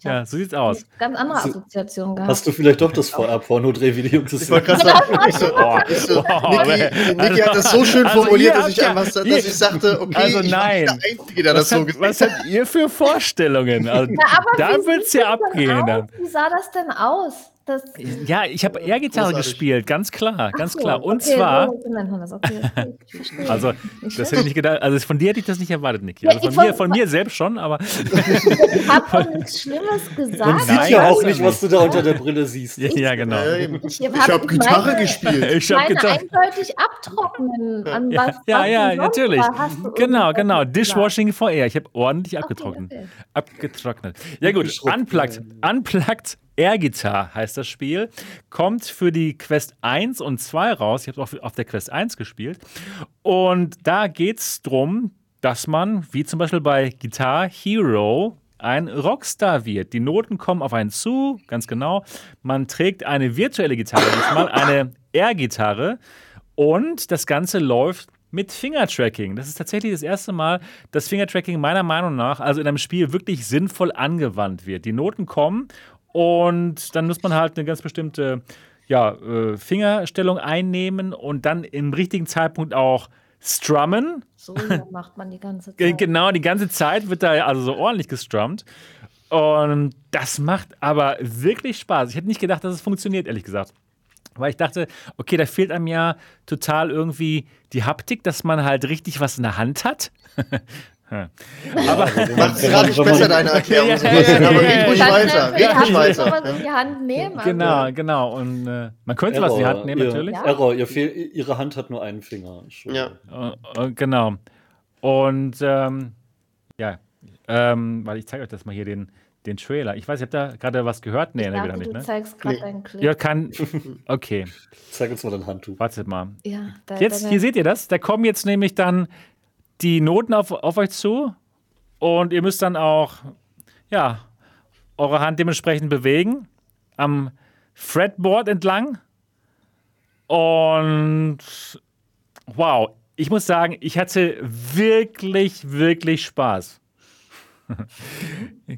ja, so sieht's aus. Ganz andere Assoziationen gehabt. Hast du vielleicht doch das VR-Porno-Drehvideo gesehen? Ich wollte gerade sagen, [LAUGHS] ich so, oh, so, oh, Niki, Niki hat das so schön also formuliert, dass ich, ja, einfach, dass ich sagte, okay, also nein. ich bin der Einzige, der das hat, so gesehen Was habt ihr für Vorstellungen? Also, ja, da wird's ja abgehen. Wie sah das denn aus? Das ja, ich habe Air-Gitarre gespielt, ganz klar, ganz so, klar. Und okay, zwar. So okay, also, das hätte ich nicht gedacht. Also, von dir hätte ich das nicht erwartet, Niki. Also, von, mir, von mir selbst schon, aber. [LAUGHS] ich habe doch nichts Schlimmes gesagt. Man sieht ja auch nicht, was du da unter der Brille siehst. Ich, ja, genau. Ich, ich habe hab Gitarre meine, gespielt. Ich habe Gitarre. eindeutig abtrocknen. An was ja, ja, ja natürlich. Genau, genau. Dishwashing for Air. Ich habe ordentlich abgetrocknet. Abgetrocknet. Ja, gut. Unplugged. Unplugged Air Guitar heißt das Spiel. Kommt für die Quest 1 und 2 raus. Ich habe es auch auf der Quest 1 gespielt. Und da geht es darum, dass man, wie zum Beispiel bei Guitar Hero, ein Rockstar wird. Die Noten kommen auf einen zu, ganz genau. Man trägt eine virtuelle Gitarre, diesmal eine Air-Gitarre. Und das Ganze läuft mit Fingertracking. Das ist tatsächlich das erste Mal, dass Fingertracking meiner Meinung nach, also in einem Spiel, wirklich sinnvoll angewandt wird. Die Noten kommen und dann muss man halt eine ganz bestimmte ja, äh, Fingerstellung einnehmen und dann im richtigen Zeitpunkt auch strummen. So [LAUGHS] macht man die ganze Zeit. Genau, die ganze Zeit wird da also so ordentlich gestrummt. Und das macht aber wirklich Spaß. Ich hätte nicht gedacht, dass es funktioniert, ehrlich gesagt. Weil ich dachte, okay, da fehlt einem ja total irgendwie die Haptik, dass man halt richtig was in der Hand hat. [LAUGHS] Aber macht es [LAUGHS] gerade nicht besser, deine Erklärung. Ja, ja, ja, aber red ruhig weiter. Red ruhig weiter. was in die Hand nehmen. Genau, also. genau. Und äh, man könnte Error, was in die Hand nehmen, ihr, natürlich. Error, ihr fehl, ihre Hand hat nur einen Finger. Ja. Uh, genau. Und ähm, ja, ähm, weil ich zeige euch das mal hier, den, den Trailer. Ich weiß, ihr habt da gerade was gehört? Nee, nee, wieder nicht. Du ne? zeigst gerade nee. deinen Clip. Ja, kann. [LAUGHS] Okay. Zeig uns mal dein Handtuch. Wartet mal. Ja, da, jetzt, hier seht ihr das. Da kommen jetzt nämlich dann die Noten auf, auf euch zu und ihr müsst dann auch, ja, eure Hand dementsprechend bewegen am Fretboard entlang. Und wow, ich muss sagen, ich hatte wirklich, wirklich Spaß. [LAUGHS]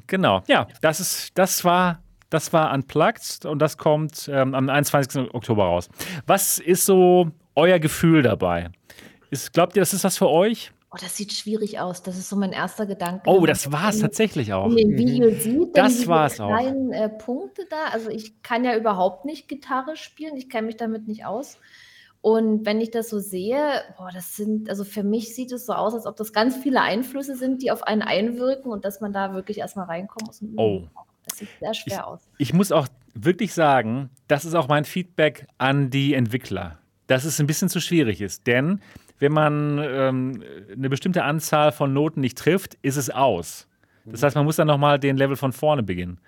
genau, ja, das ist, das war, das war Unplugged und das kommt ähm, am 21. Oktober raus. Was ist so euer Gefühl dabei? Ist, glaubt ihr, das ist was für euch? Oh, das sieht schwierig aus. Das ist so mein erster Gedanke. Oh, das war es tatsächlich auch. In dem Video mhm. sieht, das war es auch. kleinen äh, Punkte da. Also ich kann ja überhaupt nicht Gitarre spielen. Ich kenne mich damit nicht aus. Und wenn ich das so sehe, boah, das sind, also für mich sieht es so aus, als ob das ganz viele Einflüsse sind, die auf einen einwirken und dass man da wirklich erstmal reinkommen muss. Oh. Das sieht sehr schwer ich, aus. Ich muss auch wirklich sagen, das ist auch mein Feedback an die Entwickler, dass es ein bisschen zu schwierig ist. Denn wenn man ähm, eine bestimmte Anzahl von Noten nicht trifft, ist es aus. Das heißt, man muss dann nochmal den Level von vorne beginnen.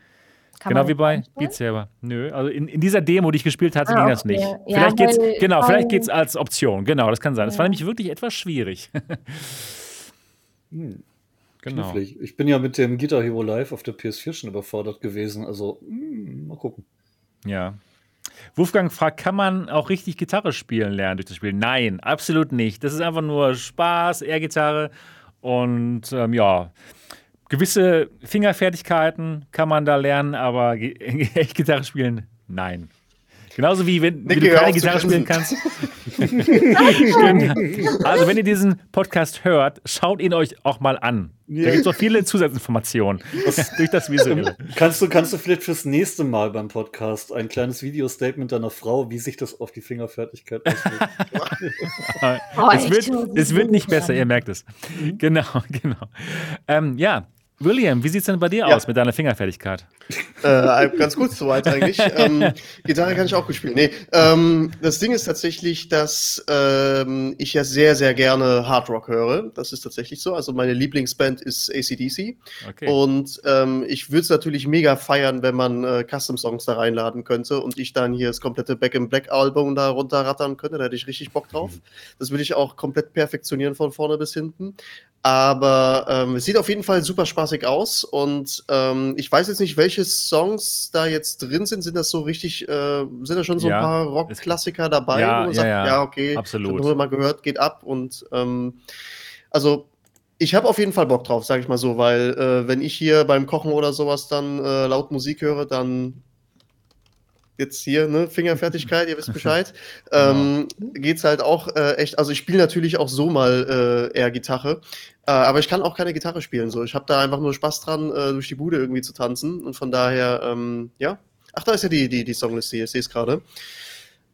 Kann genau wie bei Beat Saber. Nö, also in, in, dieser Demo, die ich gespielt hatte, ah, ging okay. das nicht. Ja, vielleicht geht's, genau, vielleicht geht es als Option. Genau, das kann sein. Das war nämlich wirklich etwas schwierig. [LAUGHS] hm. Genau. Knifflig. Ich bin ja mit dem Guitar Hero Live auf der PS4 schon überfordert gewesen. Also, mh, hm, mal gucken. Ja, Wolfgang fragt, kann man auch richtig Gitarre spielen lernen durch das Spiel? Nein, absolut nicht. Das ist einfach nur Spaß, Air-Gitarre und ähm, ja, gewisse Fingerfertigkeiten kann man da lernen, aber [LAUGHS] echt Gitarre spielen, nein. Genauso wie wenn wie du keine Gitarre spielen kannst. [LAUGHS] also, wenn ihr diesen Podcast hört, schaut ihn euch auch mal an. Da gibt es noch viele Zusatzinformationen durch das Visuelle. Kannst du, kannst du vielleicht fürs nächste Mal beim Podcast ein kleines Video-Statement deiner Frau, wie sich das auf die Fingerfertigkeit auswirkt? [LAUGHS] oh, es, wird, es wird nicht besser, ihr merkt es. Genau, [LAUGHS] genau. Ähm, ja, William, wie sieht es denn bei dir ja. aus mit deiner Fingerfertigkeit? Äh, ganz gut soweit eigentlich. [LAUGHS] ähm, Gitarre kann ich auch gut spielen. Nee, ähm, das Ding ist tatsächlich, dass ähm, ich ja sehr, sehr gerne Hard Rock höre. Das ist tatsächlich so. Also meine Lieblingsband ist ACDC. Okay. Und ähm, ich würde es natürlich mega feiern, wenn man äh, Custom-Songs da reinladen könnte und ich dann hier das komplette Back in Black Album da runterrattern könnte. Da hätte ich richtig Bock drauf. Mhm. Das würde ich auch komplett perfektionieren von vorne bis hinten. Aber ähm, es sieht auf jeden Fall super spaßig aus und ähm, ich weiß jetzt nicht, welche Songs da jetzt drin sind. Sind das so richtig, äh, sind da schon so ja, ein paar Rock-Klassiker dabei, ja, wo man ja, sagt, ja, ja okay, absolut. Ich habe mal gehört, geht ab und ähm, also ich habe auf jeden Fall Bock drauf, sage ich mal so, weil äh, wenn ich hier beim Kochen oder sowas dann äh, laut Musik höre, dann jetzt hier, ne, Fingerfertigkeit, ihr wisst [LAUGHS] Bescheid, genau. ähm, geht's halt auch äh, echt, also ich spiele natürlich auch so mal äh, eher Gitarre, äh, aber ich kann auch keine Gitarre spielen, so. Ich habe da einfach nur Spaß dran, äh, durch die Bude irgendwie zu tanzen und von daher, ähm, ja. Ach, da ist ja die, die, die Songliste hier, ich sehe es gerade.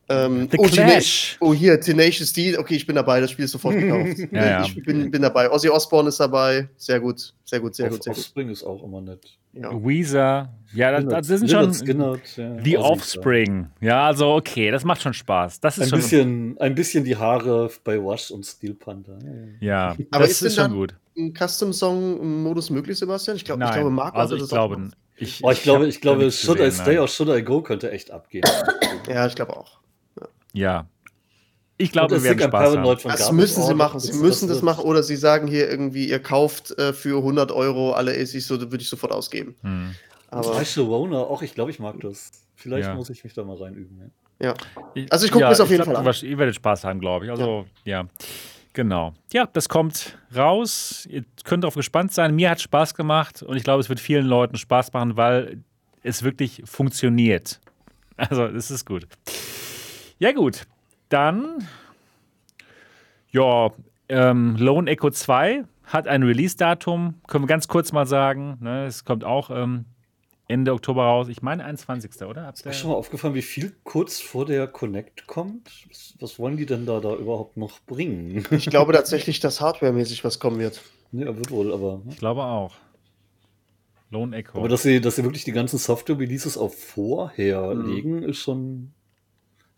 Ähm, The oh, Clash. oh, hier, Tenacious D. Okay, ich bin dabei, das Spiel ist sofort [LAUGHS] gekauft. ja, ja. Ich bin, bin dabei. Ozzy Osbourne ist dabei. Sehr gut, sehr gut, sehr Auf, gut, sehr Offspring gut. ist auch immer nett. Ja. Weezer. Ja, das, das sind schon Skinnert, ja. die Offspring. Ja, also okay, das macht schon Spaß. Das ist ein, schon bisschen, ein bisschen die Haare bei Wash und Steel Panda. Ja, aber das ist, ist schon gut. Ein Custom-Song-Modus möglich, Sebastian? Ich, glaub, Nein, ich glaube, Marco also ich glaube, ich, oh, ich, ich glaube, ich glaube, Should gesehen, I Stay nein. or Should I Go könnte echt abgehen. ja, ich glaube auch. Ja. Ich glaube, wir werden Spaß haben. Das müssen sie machen. Sie müssen das, das machen. Oder sie sagen hier irgendwie, ihr kauft äh, für 100 Euro alle ACs, so würde ich sofort ausgeben. Hm. Aber Sharona, auch ich glaube, ich mag das. Vielleicht ja. muss ich mich da mal reinüben. Ja. ja. Also ich gucke ja, mir es auf jeden glaub, Fall an. Ihr werdet Spaß haben, glaube ich. Also, ja. ja. Genau. Ja, das kommt raus. Ihr könnt darauf gespannt sein. Mir hat Spaß gemacht und ich glaube, es wird vielen Leuten Spaß machen, weil es wirklich funktioniert. Also, es ist gut. Ja, gut. Dann, ja, ähm, Lone Echo 2 hat ein Release-Datum. Können wir ganz kurz mal sagen. Ne? Es kommt auch ähm, Ende Oktober raus. Ich meine 21. oder? Ist schon mal aufgefallen, wie viel kurz vor der Connect kommt? Was, was, wollen die denn da, da überhaupt noch bringen? Ich glaube tatsächlich, dass hardwaremäßig was kommen wird. Ja, wird wohl, aber. Ich glaube auch. Lone Echo. Aber dass sie, dass sie wirklich die ganzen Software-Releases auf vorher mhm. legen, ist schon.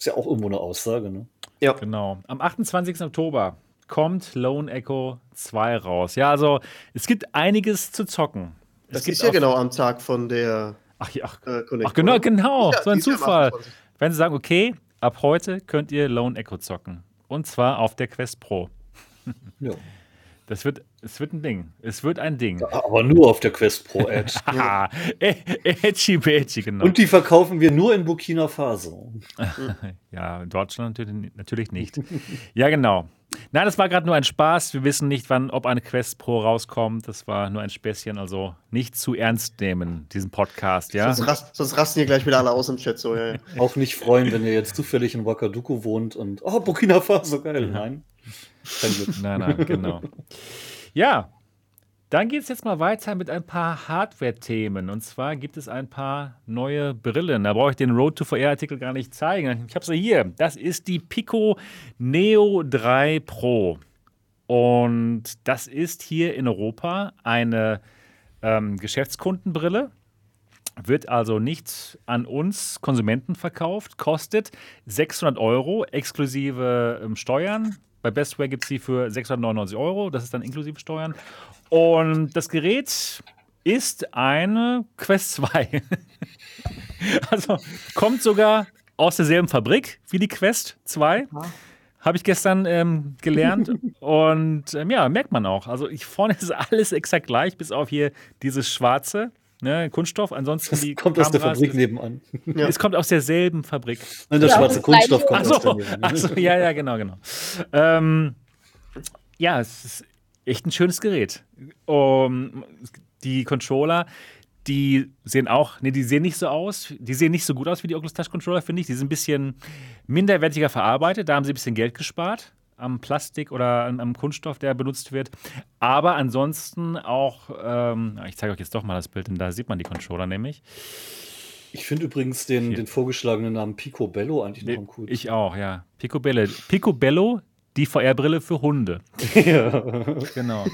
Ist ja auch irgendwo eine Aussage, ne? Ja. Genau. Am 28. Oktober kommt Lone Echo 2 raus. Ja, also es gibt einiges zu zocken. Das ist ja genau am Tag von der Ach, ach, äh, ach genau, genau, ja, so ein Zufall. Wenn sie sagen, okay, ab heute könnt ihr Lone Echo zocken. Und zwar auf der Quest Pro. ja. Das wird, es wird ein Ding. Es wird ein Ding. Aber nur auf der Quest Pro Edge. [LAUGHS] ja. Edgy Badgy, genau. Und die verkaufen wir nur in Burkina Faso. [LAUGHS] ja, in Deutschland natürlich nicht. ja, genau. Nein, das war gerade nur ein Spaß. Wir wissen nicht, wann, ob eine Quest Pro rauskommt. Das war nur ein Späßchen. Also nicht zu ernst nehmen, diesen Podcast, ja? Sonst, rast, sonst rasten hier gleich wieder alle aus im Chat. So, ja, ja. Auch nicht freuen, wenn ihr jetzt zufällig in Wakaduku wohnt und, oh, Burkina Faso, geil. Nein. Nein, nein, genau. Ja, dann geht es jetzt mal weiter mit ein paar Hardware-Themen. Und zwar gibt es ein paar neue Brillen. Da brauche ich den Road to VR-Artikel gar nicht zeigen. Ich habe sie hier. Das ist die Pico Neo 3 Pro. Und das ist hier in Europa eine ähm, Geschäftskundenbrille. Wird also nicht an uns Konsumenten verkauft, kostet 600 Euro exklusive ähm, Steuern. Bei Bestware gibt es sie für 699 Euro, das ist dann inklusive Steuern. Und das Gerät ist eine Quest 2. [LAUGHS] also kommt sogar aus derselben Fabrik wie die Quest 2. Habe ich gestern ähm, gelernt. [LAUGHS] Und ähm, ja, merkt man auch. Also ich, vorne ist alles exakt gleich, bis auf hier dieses schwarze. Ne, Kunststoff, ansonsten das die kommt Kameras, aus der Fabrik nebenan. Ja. Es kommt aus derselben Fabrik. Nein, der ja, schwarze Kunststoff kommt so, aus der Ach so, ja, ja, genau, genau. Ähm, ja, es ist echt ein schönes Gerät. Um, die Controller, die sehen auch, nee, die sehen nicht so aus, die sehen nicht so gut aus wie die Oculus Touch Controller, finde ich. Die sind ein bisschen minderwertiger verarbeitet, da haben sie ein bisschen Geld gespart am Plastik oder am Kunststoff, der benutzt wird. Aber ansonsten auch, ähm, ich zeige euch jetzt doch mal das Bild, denn da sieht man die Controller nämlich. Ich finde übrigens den, den vorgeschlagenen Namen Picobello eigentlich noch am coolsten. Ich auch, ja. Picobello. Picobello die VR-Brille für Hunde. Ja. [LAUGHS] Genau.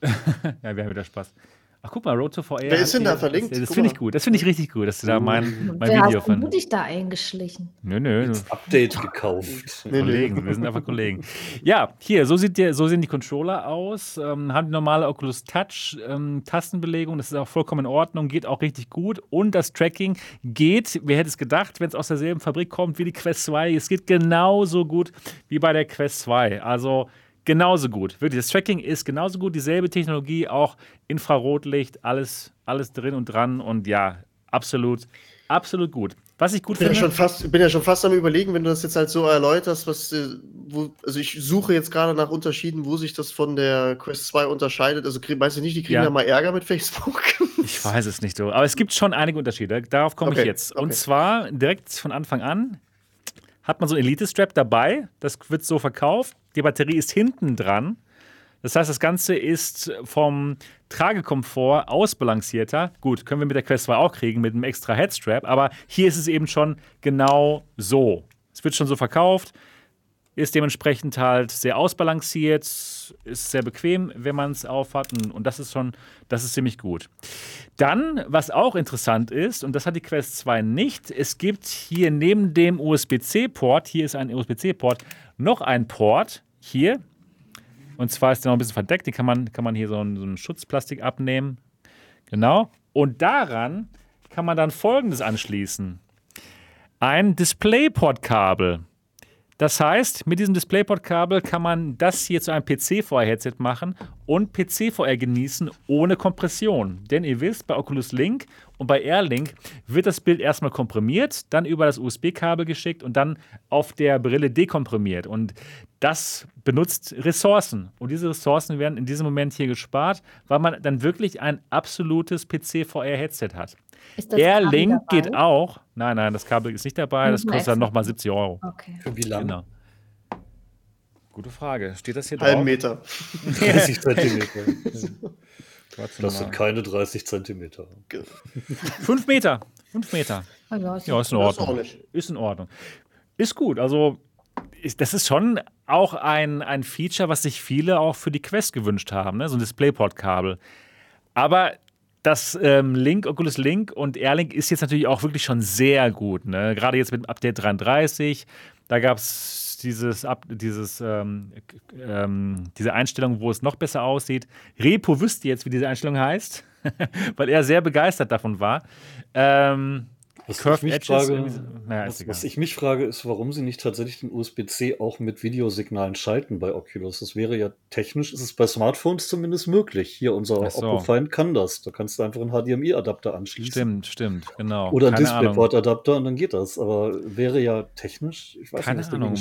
[LAUGHS] ja, wir haben wieder Spaß. Ach, guck mal, Road to VR. Wer ist denn da verlinkt? Das, das finde ich gut. Das finde ich richtig gut, dass du da mein, mein Wer Video hast du dich da eingeschlichen? Nö, nö. Das Update gekauft. [LAUGHS] Nee, Kollegen, wir sind einfach Kollegen. Ja, hier, so, sieht der, so sehen die Controller aus. Ähm, haben die normale Oculus Touch ähm, Tastenbelegung. Das ist auch vollkommen in Ordnung, geht auch richtig gut. Und das Tracking geht, wer hätte es gedacht, wenn es aus derselben Fabrik kommt wie die Quest 2. Es geht genauso gut wie bei der Quest 2. Also genauso gut. Wirklich, das Tracking ist genauso gut, dieselbe Technologie, auch Infrarotlicht, alles, alles drin und dran und ja, absolut, absolut gut. Was ich gut bin finde. Ja schon fast, bin ja schon fast am überlegen, wenn du das jetzt halt so erläuterst, was, äh, wo, also ich suche jetzt gerade nach Unterschieden, wo sich das von der Quest 2 unterscheidet. Also meinst du nicht, die kriegen ja, ja mal Ärger mit Facebook? [LAUGHS] ich weiß es nicht so. Aber es gibt schon einige Unterschiede. Darauf komme okay, ich jetzt. Okay. Und zwar direkt von Anfang an hat man so ein Elite-Strap dabei. Das wird so verkauft. Die Batterie ist hinten dran. Das heißt, das Ganze ist vom Tragekomfort ausbalancierter. Gut, können wir mit der Quest 2 auch kriegen, mit einem extra Headstrap. Aber hier ist es eben schon genau so. Es wird schon so verkauft ist dementsprechend halt sehr ausbalanciert, ist sehr bequem, wenn man es aufhat. Und das ist schon, das ist ziemlich gut. Dann, was auch interessant ist, und das hat die Quest 2 nicht, es gibt hier neben dem USB-C-Port, hier ist ein USB-C-Port, noch ein Port, hier. Und zwar ist der noch ein bisschen verdeckt, den kann man, kann man hier so ein, so ein Schutzplastik abnehmen. Genau. Und daran kann man dann folgendes anschließen: ein DisplayPort-Kabel. Das heißt, mit diesem DisplayPort-Kabel kann man das hier zu einem PC-VR-Headset machen und PC-VR genießen ohne Kompression. Denn ihr wisst, bei Oculus Link und bei AirLink wird das Bild erstmal komprimiert, dann über das USB-Kabel geschickt und dann auf der Brille dekomprimiert. Und das benutzt Ressourcen. Und diese Ressourcen werden in diesem Moment hier gespart, weil man dann wirklich ein absolutes PC-VR-Headset hat. Airlink geht auch. Nein, nein, das Kabel ist nicht dabei. Das kostet dann nochmal 70 Euro. Okay. Für wie lange? Genau. Gute Frage. Steht das hier drauf? Halben Meter. [LAUGHS] 30 Zentimeter. das sind keine 30 Zentimeter. Fünf Meter. Fünf Meter. Ja, ist in Ordnung. Ist in Ordnung. Ist gut. Also, das ist schon auch ein, ein Feature, was sich viele auch für die Quest gewünscht haben, ne? so ein DisplayPort-Kabel. Aber das ähm, Link, Oculus Link und Airlink ist jetzt natürlich auch wirklich schon sehr gut. Ne? Gerade jetzt mit dem Update 33, da gab es dieses, dieses, ähm, ähm, diese Einstellung, wo es noch besser aussieht. Repo wüsste jetzt, wie diese Einstellung heißt, [LAUGHS] weil er sehr begeistert davon war. Ähm, was ich, mich frage, naja, was, was ich mich frage, ist, warum sie nicht tatsächlich den USB-C auch mit Videosignalen schalten bei Oculus. Das wäre ja technisch, ist es bei Smartphones zumindest möglich. Hier, unser so. Oppo Find kann das. Da kannst du einfach einen HDMI-Adapter anschließen. Stimmt, stimmt, genau. Oder einen DisplayPort-Adapter und dann geht das. Aber wäre ja technisch, ich weiß Keine nicht, Ahnung.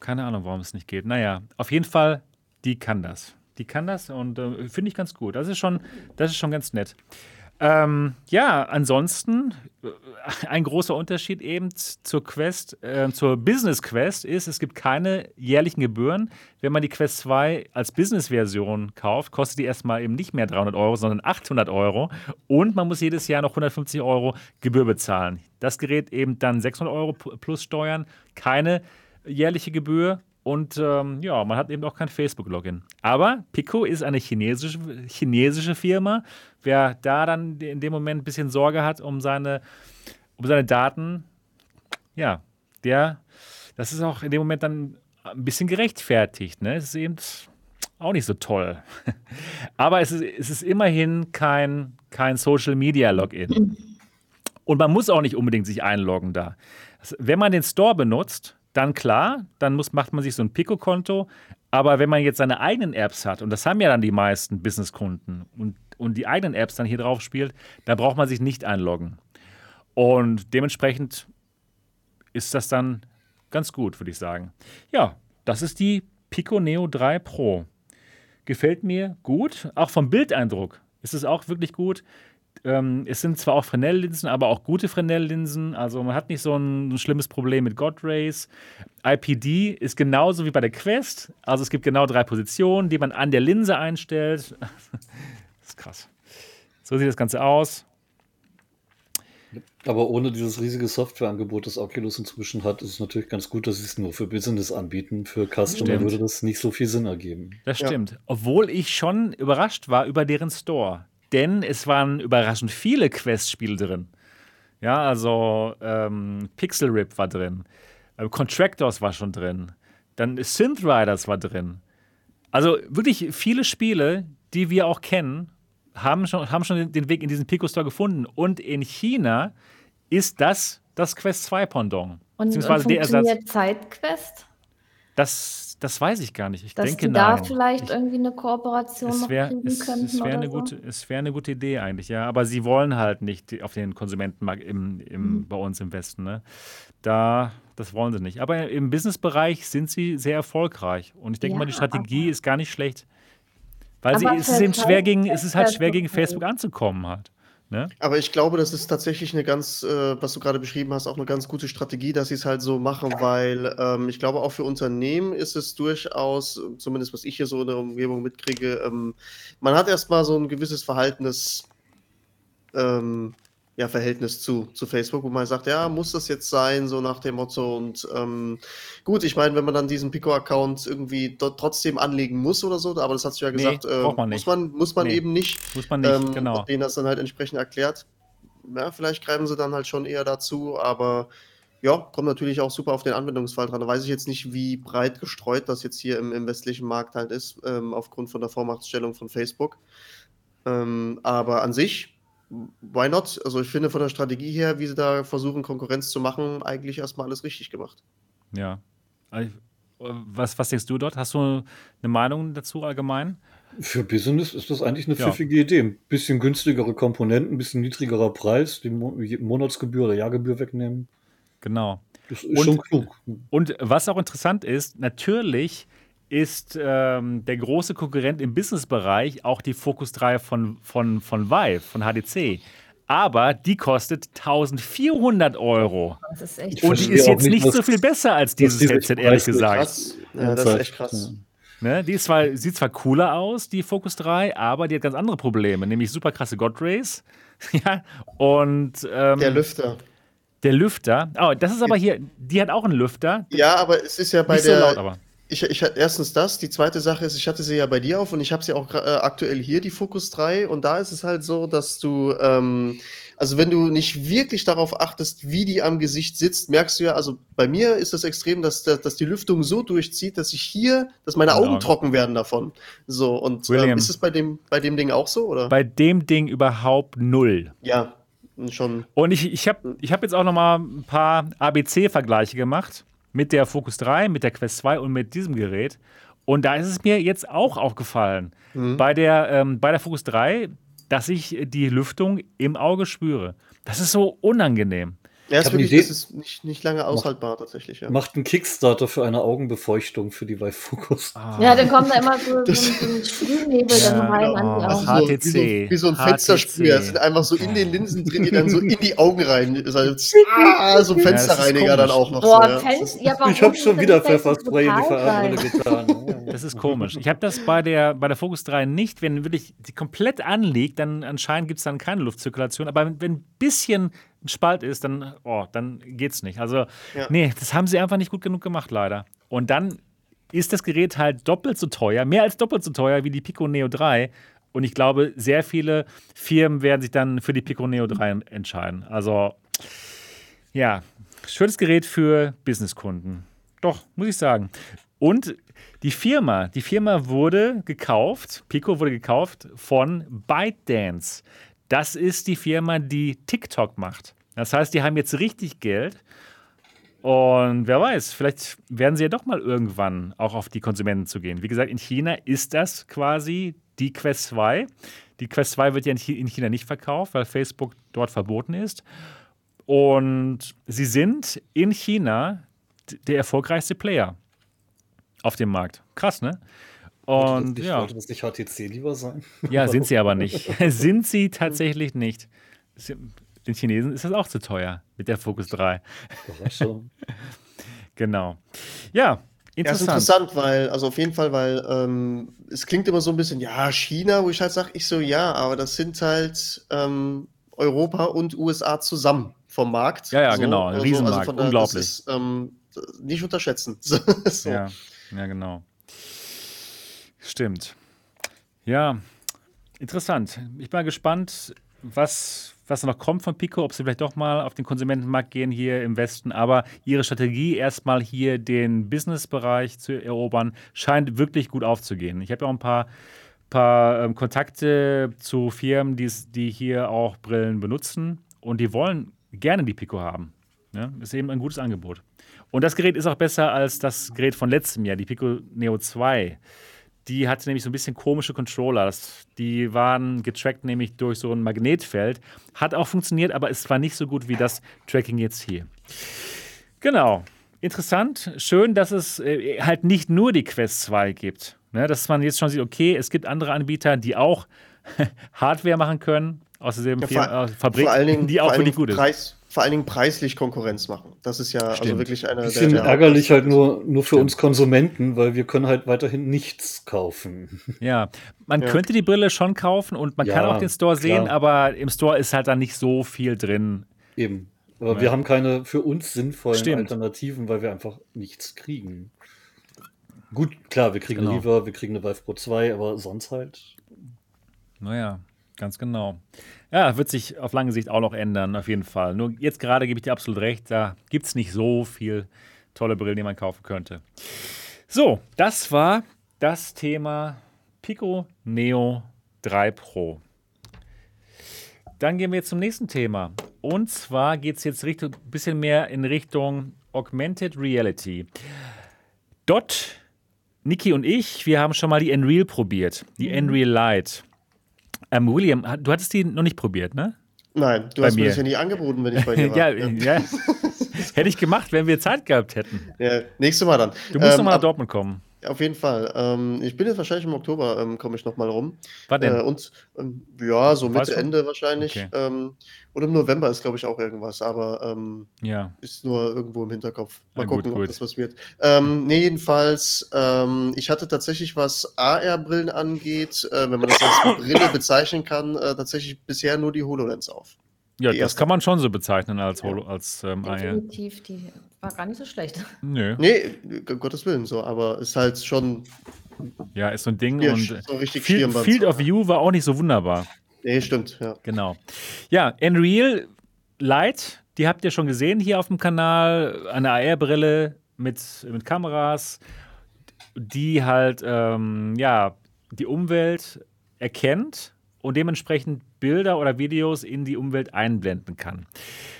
Keine Ahnung, warum es nicht geht. Naja, auf jeden Fall, die kann das. Die kann das und äh, finde ich ganz gut. Das ist schon, das ist schon ganz nett. Ähm, ja, ansonsten äh, ein großer Unterschied eben zur Quest, äh, zur Business Quest ist, es gibt keine jährlichen Gebühren. Wenn man die Quest 2 als Business-Version kauft, kostet die erstmal eben nicht mehr 300 Euro, sondern 800 Euro. Und man muss jedes Jahr noch 150 Euro Gebühr bezahlen. Das Gerät eben dann 600 Euro plus Steuern, keine jährliche Gebühr und ähm, ja, man hat eben auch kein Facebook-Login. Aber Pico ist eine chinesische, chinesische Firma. Wer da dann in dem Moment ein bisschen Sorge hat um seine, um seine Daten, ja, der, das ist auch in dem Moment dann ein bisschen gerechtfertigt. Ne? Es ist eben auch nicht so toll. [LAUGHS] Aber es ist, es ist immerhin kein, kein Social Media Login. Und man muss auch nicht unbedingt sich einloggen da. Wenn man den Store benutzt, dann klar, dann muss, macht man sich so ein Pico-Konto. Aber wenn man jetzt seine eigenen Apps hat, und das haben ja dann die meisten Businesskunden, und, und die eigenen Apps dann hier drauf spielt, dann braucht man sich nicht einloggen. Und dementsprechend ist das dann ganz gut, würde ich sagen. Ja, das ist die Pico Neo 3 Pro. Gefällt mir gut, auch vom Bildeindruck ist es auch wirklich gut. Ähm, es sind zwar auch Fresnel-Linsen, aber auch gute Fresnel-Linsen. Also man hat nicht so ein, ein, schlimmes Problem mit God Rays. IPD ist genauso wie bei der Quest. Also es gibt genau drei Positionen, die man an der Linse einstellt. das [LAUGHS] ist krass. So sieht das Ganze aus. Aber ohne dieses riesige Softwareangebot, das Oculus inzwischen hat, ist es natürlich ganz gut, dass sie es nur für Business anbieten. Für Customer stimmt. würde das nicht so viel Sinn ergeben. Das stimmt. Ja. Obwohl ich schon überrascht war über deren Store denn es waren überraschend viele Quest-Spiele drin. Ja, also ähm, Pixel Rip war drin, äh, Contractors war schon drin, dann Synth Riders war drin. Also wirklich viele Spiele, die wir auch kennen, haben schon, haben schon den Weg in diesen Pico Store gefunden. Und in China ist das das Quest 2 Pendant. Und, und funktioniert der Ersatz. Zeitquest? Das, das weiß ich gar nicht. Ich Dass denke, die da vielleicht ich, irgendwie eine Kooperation es wär, noch es, könnten. Es wäre eine, so? gute, wär eine gute Idee eigentlich, ja. Aber sie wollen halt nicht auf den Konsumentenmarkt im, im, mhm. bei uns im Westen. Ne? Da, das wollen sie nicht. Aber im Businessbereich sind sie sehr erfolgreich. Und ich denke ja, mal, die Strategie ist gar nicht schlecht. Weil sie, es, ist eben schwer gegen, es ist halt schwer gegen Facebook anzukommen halt. Ne? Aber ich glaube, das ist tatsächlich eine ganz, äh, was du gerade beschrieben hast, auch eine ganz gute Strategie, dass sie es halt so machen, weil ähm, ich glaube, auch für Unternehmen ist es durchaus, zumindest was ich hier so in der Umgebung mitkriege, ähm, man hat erstmal so ein gewisses Verhalten, das ähm, ja, Verhältnis zu, zu Facebook, wo man sagt, ja, muss das jetzt sein, so nach dem Motto. Und ähm, gut, ich meine, wenn man dann diesen Pico-Account irgendwie trotzdem anlegen muss oder so, aber das hast du ja gesagt, nee, äh, man muss man, muss man nee, eben nicht. Muss man nicht, ähm, genau. Denen das dann halt entsprechend erklärt. Ja, vielleicht greifen sie dann halt schon eher dazu, aber ja, kommt natürlich auch super auf den Anwendungsfall dran. Da weiß ich jetzt nicht, wie breit gestreut das jetzt hier im, im westlichen Markt halt ist, ähm, aufgrund von der Vormachtstellung von Facebook. Ähm, aber an sich why not? Also ich finde von der Strategie her, wie sie da versuchen, Konkurrenz zu machen, eigentlich erstmal alles richtig gemacht. Ja. Was, was denkst du dort? Hast du eine Meinung dazu allgemein? Für Business ist das eigentlich eine ja. pfiffige Idee. Ein bisschen günstigere Komponenten, ein bisschen niedrigerer Preis, die Monatsgebühr oder Jahrgebühr wegnehmen. Genau. Das ist und, schon klug. Und was auch interessant ist, natürlich ist ähm, der große Konkurrent im Businessbereich auch die Focus 3 von, von, von Vive, von HDC. Aber die kostet 1400 Euro. Das ist echt Und die ist jetzt nicht, nicht so viel besser als dieses Headset, ehrlich gesagt. Krass. Ja, das ist echt krass. Ne, die zwar, sieht zwar cooler aus, die Focus 3, aber die hat ganz andere Probleme, nämlich super krasse God Rays. [LAUGHS] ja, und ähm, der Lüfter. Der Lüfter. Oh, das ist aber hier, die hat auch einen Lüfter. Ja, aber es ist ja bei Nicht der. So laut, aber. Ich, ich, erstens das, die zweite Sache ist, ich hatte sie ja bei dir auf und ich habe sie auch äh, aktuell hier, die Focus 3. Und da ist es halt so, dass du, ähm, also wenn du nicht wirklich darauf achtest, wie die am Gesicht sitzt, merkst du ja, also bei mir ist das extrem, dass, dass die Lüftung so durchzieht, dass ich hier, dass meine Augen genau. trocken werden davon. So, und ähm, ist es bei dem, bei dem Ding auch so, oder? Bei dem Ding überhaupt null. Ja, schon. Und ich, ich habe ich hab jetzt auch noch mal ein paar ABC-Vergleiche gemacht mit der Focus 3, mit der Quest 2 und mit diesem Gerät. Und da ist es mir jetzt auch aufgefallen, mhm. bei, der, ähm, bei der Focus 3, dass ich die Lüftung im Auge spüre. Das ist so unangenehm. Ja, ist wirklich, das ist nicht, nicht lange aushaltbar macht, tatsächlich. Ja. Macht einen Kickstarter für eine Augenbefeuchtung für die Vive Focus. Ah. Ja, dann kommt da immer so, so, so ein Sprühnebel ja, dann rein oh, an die Augen. HTC. Wie so, wie so ein Fenstersprüher. Das sind einfach so in den Linsen drin, die dann so in die Augen rein. [LAUGHS] Ah, so ein Fensterreiniger ja, dann auch noch. Boah, so, Fenster, ja, ich habe schon wieder Pfefferspray in die Verarmbrille getan. [LAUGHS] Das ist komisch. Ich habe das bei der, bei der Focus 3 nicht. Wenn wirklich die komplett anliegt, dann anscheinend gibt es dann keine Luftzirkulation. Aber wenn ein bisschen ein Spalt ist, dann, oh, dann geht's nicht. Also, ja. nee, das haben sie einfach nicht gut genug gemacht, leider. Und dann ist das Gerät halt doppelt so teuer, mehr als doppelt so teuer wie die Pico Neo 3. Und ich glaube, sehr viele Firmen werden sich dann für die Pico Neo 3 entscheiden. Also, ja, schönes Gerät für Businesskunden. Doch, muss ich sagen. Und die Firma, die Firma wurde gekauft, Pico wurde gekauft von ByteDance. Das ist die Firma, die TikTok macht. Das heißt, die haben jetzt richtig Geld. Und wer weiß, vielleicht werden sie ja doch mal irgendwann auch auf die Konsumenten zu gehen. Wie gesagt, in China ist das quasi die Quest 2. Die Quest 2 wird ja in China nicht verkauft, weil Facebook dort verboten ist. Und sie sind in China der erfolgreichste Player auf dem Markt. Krass, ne? Und nicht, ja. Sollte das nicht HTC lieber sein? Ja, [LAUGHS] sind sie aber nicht. [LAUGHS] [LAUGHS] sind sie tatsächlich nicht. Den Chinesen ist das auch zu teuer mit der Focus 3. Überraschung. genau. Ja, Interessant. Ja, ist interessant, weil, also auf jeden Fall, weil ähm, es klingt immer so ein bisschen, ja, China, wo ich halt sage, ich so, ja, aber das sind halt ähm, Europa und USA zusammen vom Markt. Ja, ja, so, genau, ein also, Riesenmarkt, also unglaublich. Das ist, ähm, nicht unterschätzen. so. ja, ja, genau. Stimmt. Ja, interessant. Ich bin mal gespannt, was, was noch kommt von Pico, ob sie vielleicht doch mal auf den Konsumentenmarkt gehen hier im Westen. Aber ihre Strategie, erstmal hier den Businessbereich zu erobern, scheint wirklich gut aufzugehen. Ich habe ja auch ein paar, paar ähm, Kontakte zu Firmen, die hier auch Brillen benutzen und die wollen gerne die Pico haben. Ja, ist eben ein gutes Angebot. Und das Gerät ist auch besser als das Gerät von letztem Jahr, die Pico Neo 2 die hatte nämlich so ein bisschen komische Controller. Die waren getrackt nämlich durch so ein Magnetfeld. Hat auch funktioniert, aber es war nicht so gut wie das Tracking jetzt hier. Genau. Interessant. Schön, dass es äh, halt nicht nur die Quest 2 gibt. Ne, dass man jetzt schon sieht, okay, es gibt andere Anbieter, die auch [LAUGHS] Hardware machen können derselben ja, Fabrik, die auch wirklich gut ist. Preis, vor allen Dingen preislich Konkurrenz machen. Das ist ja also Stimmt. also wirklich eine Bisschen der, der ärgerlich halt nur, nur für Stimmt. uns Konsumenten, weil wir können halt weiterhin nichts kaufen. [LAUGHS] Ja, man ja. könnte die Brille schon kaufen und man ja, kann auch den Store klar. sehen, aber im Store ist halt dann nicht so viel drin. Eben. Aber ja. wir haben keine für uns sinnvollen Stimmt. Alternativen, weil wir einfach nichts kriegen. Gut, klar, wir kriegen genau. Lever, wir kriegen eine Vive Pro 2, aber sonst halt. Naja, ganz genau. Ja, wird sich auf lange Sicht auch noch ändern, auf jeden Fall. Nur jetzt gerade gebe ich dir absolut recht, da gibt es nicht so viel tolle Brillen, die man kaufen könnte. So, das war das Thema Pico Neo 3 Pro. Dann gehen wir jetzt zum nächsten Thema. Und zwar geht es jetzt ein bisschen mehr in Richtung Augmented Reality. Dot, Niki und ich, wir haben schon mal die Unreal probiert. Die mhm. Unreal Lite. Ähm, William, du hattest die noch nicht probiert, ne? Nein, du bei hast mir das ja nie angeboten, wenn ich bei dir [LAUGHS] war. ja, ja. ja. [LAUGHS] Hätte ich gemacht, wenn wir Zeit gehabt hätten. Ja, nächstes Mal dann. Du musst ähm, nochmal nach Dortmund kommen. Auf jeden Fall. Ähm, ich bin jetzt wahrscheinlich im Oktober, ähm, komme ich nochmal rum. Wann denn? Äh, und ähm, ja, so Mitte, Ende wahrscheinlich. Okay. Ähm, und im November ist, glaube ich, auch irgendwas, aber ähm, ja. ist nur irgendwo im Hinterkopf. Mal ja, gucken, gut, ob das was wird. Ähm, nee, jedenfalls, ähm, ich hatte tatsächlich, was AR-Brillen angeht, äh, wenn man das als [COUGHS] Brille bezeichnen kann, äh, tatsächlich bisher nur die HoloLens auf. Ja, das kann man schon so bezeichnen als, Holo, als ähm, Definitiv, die war gar nicht so schlecht. Nö. Nee, Gottes Willen so, aber ist halt schon. Ja, ist so ein Ding und so richtig Field, Field of View war auch nicht so wunderbar. Nee, stimmt, ja. Genau. Ja, Unreal Light, die habt ihr schon gesehen hier auf dem Kanal. Eine AR-Brille mit, mit Kameras, die halt, ähm, ja, die Umwelt erkennt und dementsprechend Bilder oder Videos in die Umwelt einblenden kann.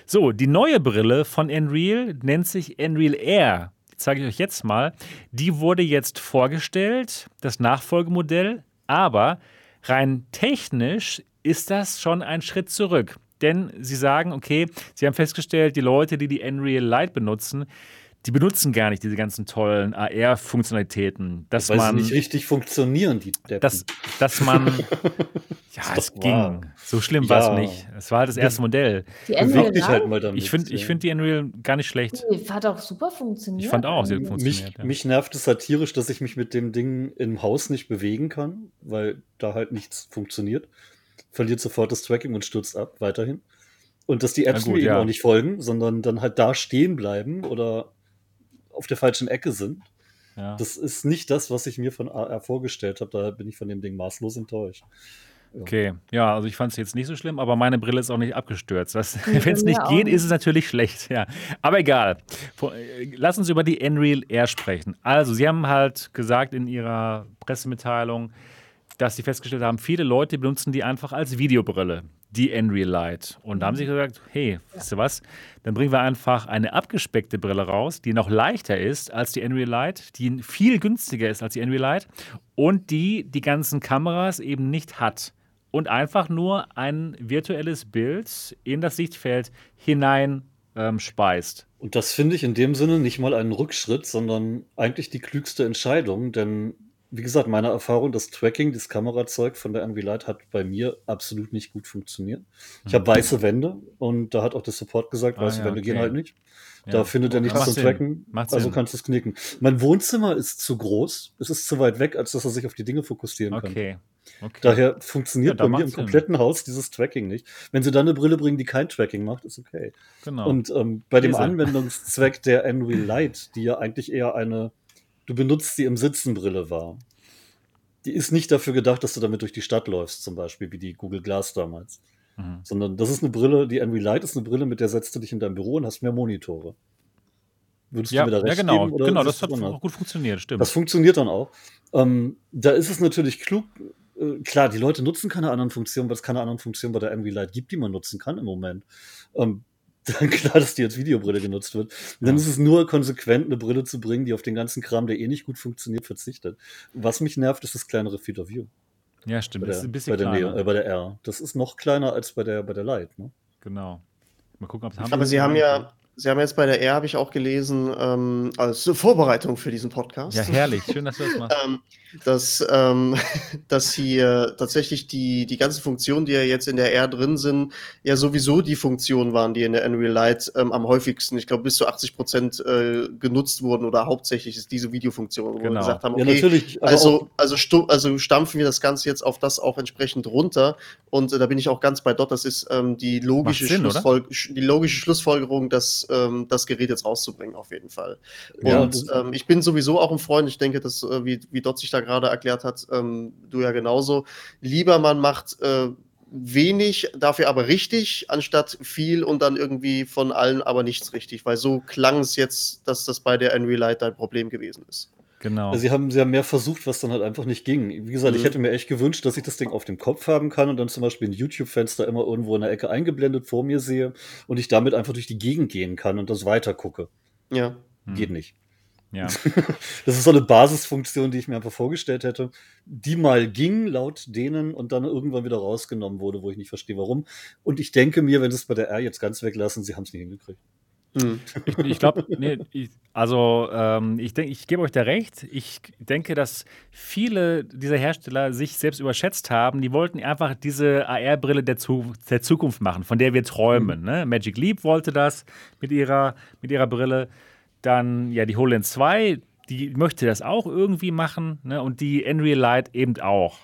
So, die neue Brille von Unreal nennt sich Unreal Air. Die zeige ich euch jetzt mal. Die wurde jetzt vorgestellt, das Nachfolgemodell, aber rein technisch ist das schon ein Schritt zurück. Denn sie sagen, okay, sie haben festgestellt, die Leute, die die Unreal Light benutzen, die benutzen gar nicht diese ganzen tollen AR-Funktionalitäten. Dass Weil man sie nicht richtig funktionieren, die Deppen. Dass, dass man. [LAUGHS] ja, es ging. Wahr. So schlimm ja. war es nicht. Es war halt das erste Modell. Die Unreal dich halt mal damit. Ich finde ich find die Unreal gar nicht schlecht. Die hat auch super funktioniert. Ich fand auch, sie hat funktioniert. Mich, ja. mich nervt es satirisch, dass ich mich mit dem Ding im Haus nicht bewegen kann, weil da halt nichts funktioniert. Verliert sofort das Tracking und stürzt ab, weiterhin. Und dass die Apps gut, mir ja. eben auch nicht folgen, sondern dann halt da stehen bleiben oder auf der falschen Ecke sind. Ja. Das ist nicht das, was ich mir von AR vorgestellt habe. Da bin ich von dem Ding maßlos enttäuscht. Ja. Okay, ja, also ich fand es jetzt nicht so schlimm, aber meine Brille ist auch nicht abgestürzt. [LAUGHS] Wenn es nicht geht, ist es natürlich schlecht. Ja, aber egal. Äh, lass uns über die Unreal Air sprechen. Also, Sie haben halt gesagt in Ihrer Pressemitteilung, dass Sie festgestellt haben, viele Leute benutzen die einfach als Videobrille die Unreal Light. Und da haben sie gesagt, hey, ja. weißt du was, dann bringen wir einfach eine abgespeckte Brille raus, die noch leichter ist als die Unreal Light, die viel günstiger ist als die Unreal Light und die die ganzen Kameras eben nicht hat. Und einfach nur ein virtuelles Bild in das Sichtfeld hinein ähm, speist. Und das finde ich in dem Sinne nicht mal einen Rückschritt, sondern eigentlich die klügste Entscheidung, denn wie gesagt, meine Erfahrung, das Tracking, das Kamerazeug von der Envy Light hat bei mir absolut nicht gut funktioniert. Ich habe mhm. weiße Wände und da hat auch der Support gesagt, ah, weiße ja, Wände okay. gehen halt nicht. Da ja. findet er nichts zum Sinn. Tracken, Macht also Sinn. kannst du es knicken. Mein Wohnzimmer ist zu groß, es ist zu weit weg, als dass er sich auf die Dinge fokussieren okay. kann. Okay. Daher funktioniert ja, bei mir im kompletten Sinn. Haus dieses Tracking nicht. Wenn sie dann eine Brille bringen, die kein Tracking macht, ist okay. Genau. Und ähm, bei dem Anwendungszweck der Envy Light, die ja eigentlich eher eine du benutzt sie im Sitzenbrille war. Die ist nicht dafür gedacht, dass du damit durch die Stadt läufst, zum Beispiel, wie die Google Glass damals. Mhm. Sondern das ist eine Brille, die Envy Light ist eine Brille, mit der setzt du dich in dein Büro und hast mehr Monitore. Würdest ja, du mir da recht ja, genau, geben? genau, das hat auch gut funktioniert, stimmt. Das funktioniert dann auch. Ähm, da ist es natürlich klug, äh, klar, die Leute nutzen keine anderen Funktionen, weil es keine anderen Funktionen bei der Envy Light gibt, die man nutzen kann im Moment. Ähm, dann [LAUGHS] klar, dass die als Videobrille genutzt wird. Und dann ist es nur konsequent, eine Brille zu bringen, die auf den ganzen Kram, der eh nicht gut funktioniert, verzichtet. Was mich nervt, ist das kleinere Field of View. Ja, stimmt. Bei der, das ist ein bisschen bei der, kleiner. äh, bei der R. Das ist noch kleiner als bei der, bei der Light. Ne? Genau. Mal gucken, ob es haben. Aber sie haben ja, Sie haben jetzt bei der R, habe ich auch gelesen, ähm, als Vorbereitung für diesen Podcast. Ja, herrlich. Schön, dass du das machst. ähm, dass, ähm, [LAUGHS] dass hier tatsächlich die, die ganzen Funktionen, die ja jetzt in der R drin sind, ja sowieso die Funktionen waren, die in der Unreal Light ähm, am häufigsten, ich glaube, bis zu 80 Prozent äh, genutzt wurden oder hauptsächlich ist diese Videofunktion, wo genau. wir gesagt haben, okay, ja, natürlich, also, also, also stampfen wir das Ganze jetzt auf das auch entsprechend runter und äh, da bin ich auch ganz bei Dot, das ist ähm, die, logische Sinn, die logische Schlussfolgerung, dass ähm, das Gerät jetzt rauszubringen, auf jeden Fall. Ja, und ähm, ich bin sowieso auch ein Freund, ich denke, dass, äh, wie, wie Dot sich da gerade erklärt hat, ähm, du ja genauso, lieber man macht äh, wenig, dafür aber richtig, anstatt viel und dann irgendwie von allen aber nichts richtig, weil so klang es jetzt, dass das bei der Unreal Light ein Problem gewesen ist. Genau. Sie haben, sie haben mehr versucht, was dann halt einfach nicht ging. Wie gesagt, mhm. ich hätte mir echt gewünscht, dass ich das Ding auf dem Kopf haben kann und dann zum Beispiel ein YouTube-Fenster immer irgendwo in der Ecke eingeblendet vor mir sehe und ich damit einfach durch die Gegend gehen kann und das weiter gucke. Ja. Geht nicht. Ja. [LAUGHS] das ist so eine Basisfunktion, die ich mir einfach vorgestellt hätte, die mal ging laut denen und dann irgendwann wieder rausgenommen wurde, wo ich nicht verstehe, warum. Und ich denke mir, wenn sie es bei der R jetzt ganz weglassen, sie haben es nicht hingekriegt. Mhm. Ich, ich glaube, nee, also ähm, ich denke, ich gebe euch da recht. Ich denke, dass viele dieser Hersteller sich selbst überschätzt haben. Die wollten einfach diese AR-Brille der, Zu der Zukunft machen, von der wir träumen. Mhm. Ne? Magic Leap wollte das mit ihrer, mit ihrer Brille. Dann, ja, die HoloLens 2, die möchte das auch irgendwie machen. Ne? Und die Unreal Light eben auch.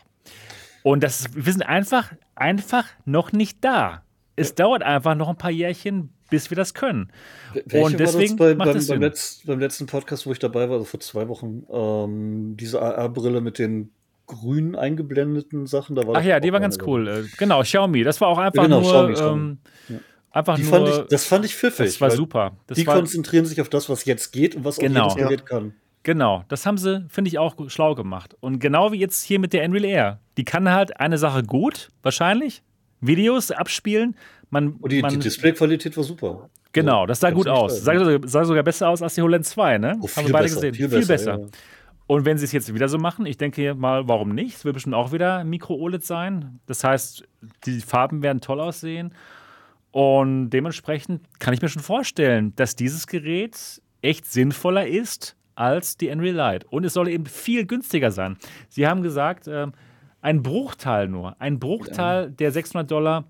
Und das, wir sind einfach, einfach noch nicht da. Es ja. dauert einfach noch ein paar Jährchen, bis wir das können. Welche und deswegen bei, macht beim, beim, Letz-, beim, letzten Podcast, wo ich dabei war, also vor zwei Wochen, ähm, diese AR-Brille mit den grün eingeblendeten Sachen. Da war Ach ja, die war ganz cool. Äh, genau, Xiaomi. Das war auch einfach genau, nur. Xiaomi, Xiaomi. Ähm, ja. Einfach die nur, fand ich, das fand ich pfiffig. Das war super. Das die war, konzentrieren sich auf das, was jetzt geht und was genau. auch jedes Gerät kann. Genau, das haben sie, finde ich, auch schlau gemacht. Und genau wie jetzt hier mit der Unreal Air. Die kann halt eine Sache gut, wahrscheinlich. Videos abspielen. Man, und die, die Displayqualität war super. Genau, das sah gut aus. Sah, sah, sogar besser aus als die HoloLens 2, ne? Oh, Haben wir beide besser, gesehen. Viel, viel besser. Ja. Und wenn sie es jetzt wieder so machen, ich denke mal, warum nicht? Es wird bestimmt auch wieder Micro-OLED sein. Das heißt, die Farben werden toll aussehen. Und dementsprechend kann ich mir schon vorstellen, dass dieses Gerät echt sinnvoller ist als die Unreal Light. Und es soll eben viel günstiger sein. Sie haben gesagt, äh, ein Bruchteil nur, ein Bruchteil ja. der 600 Dollar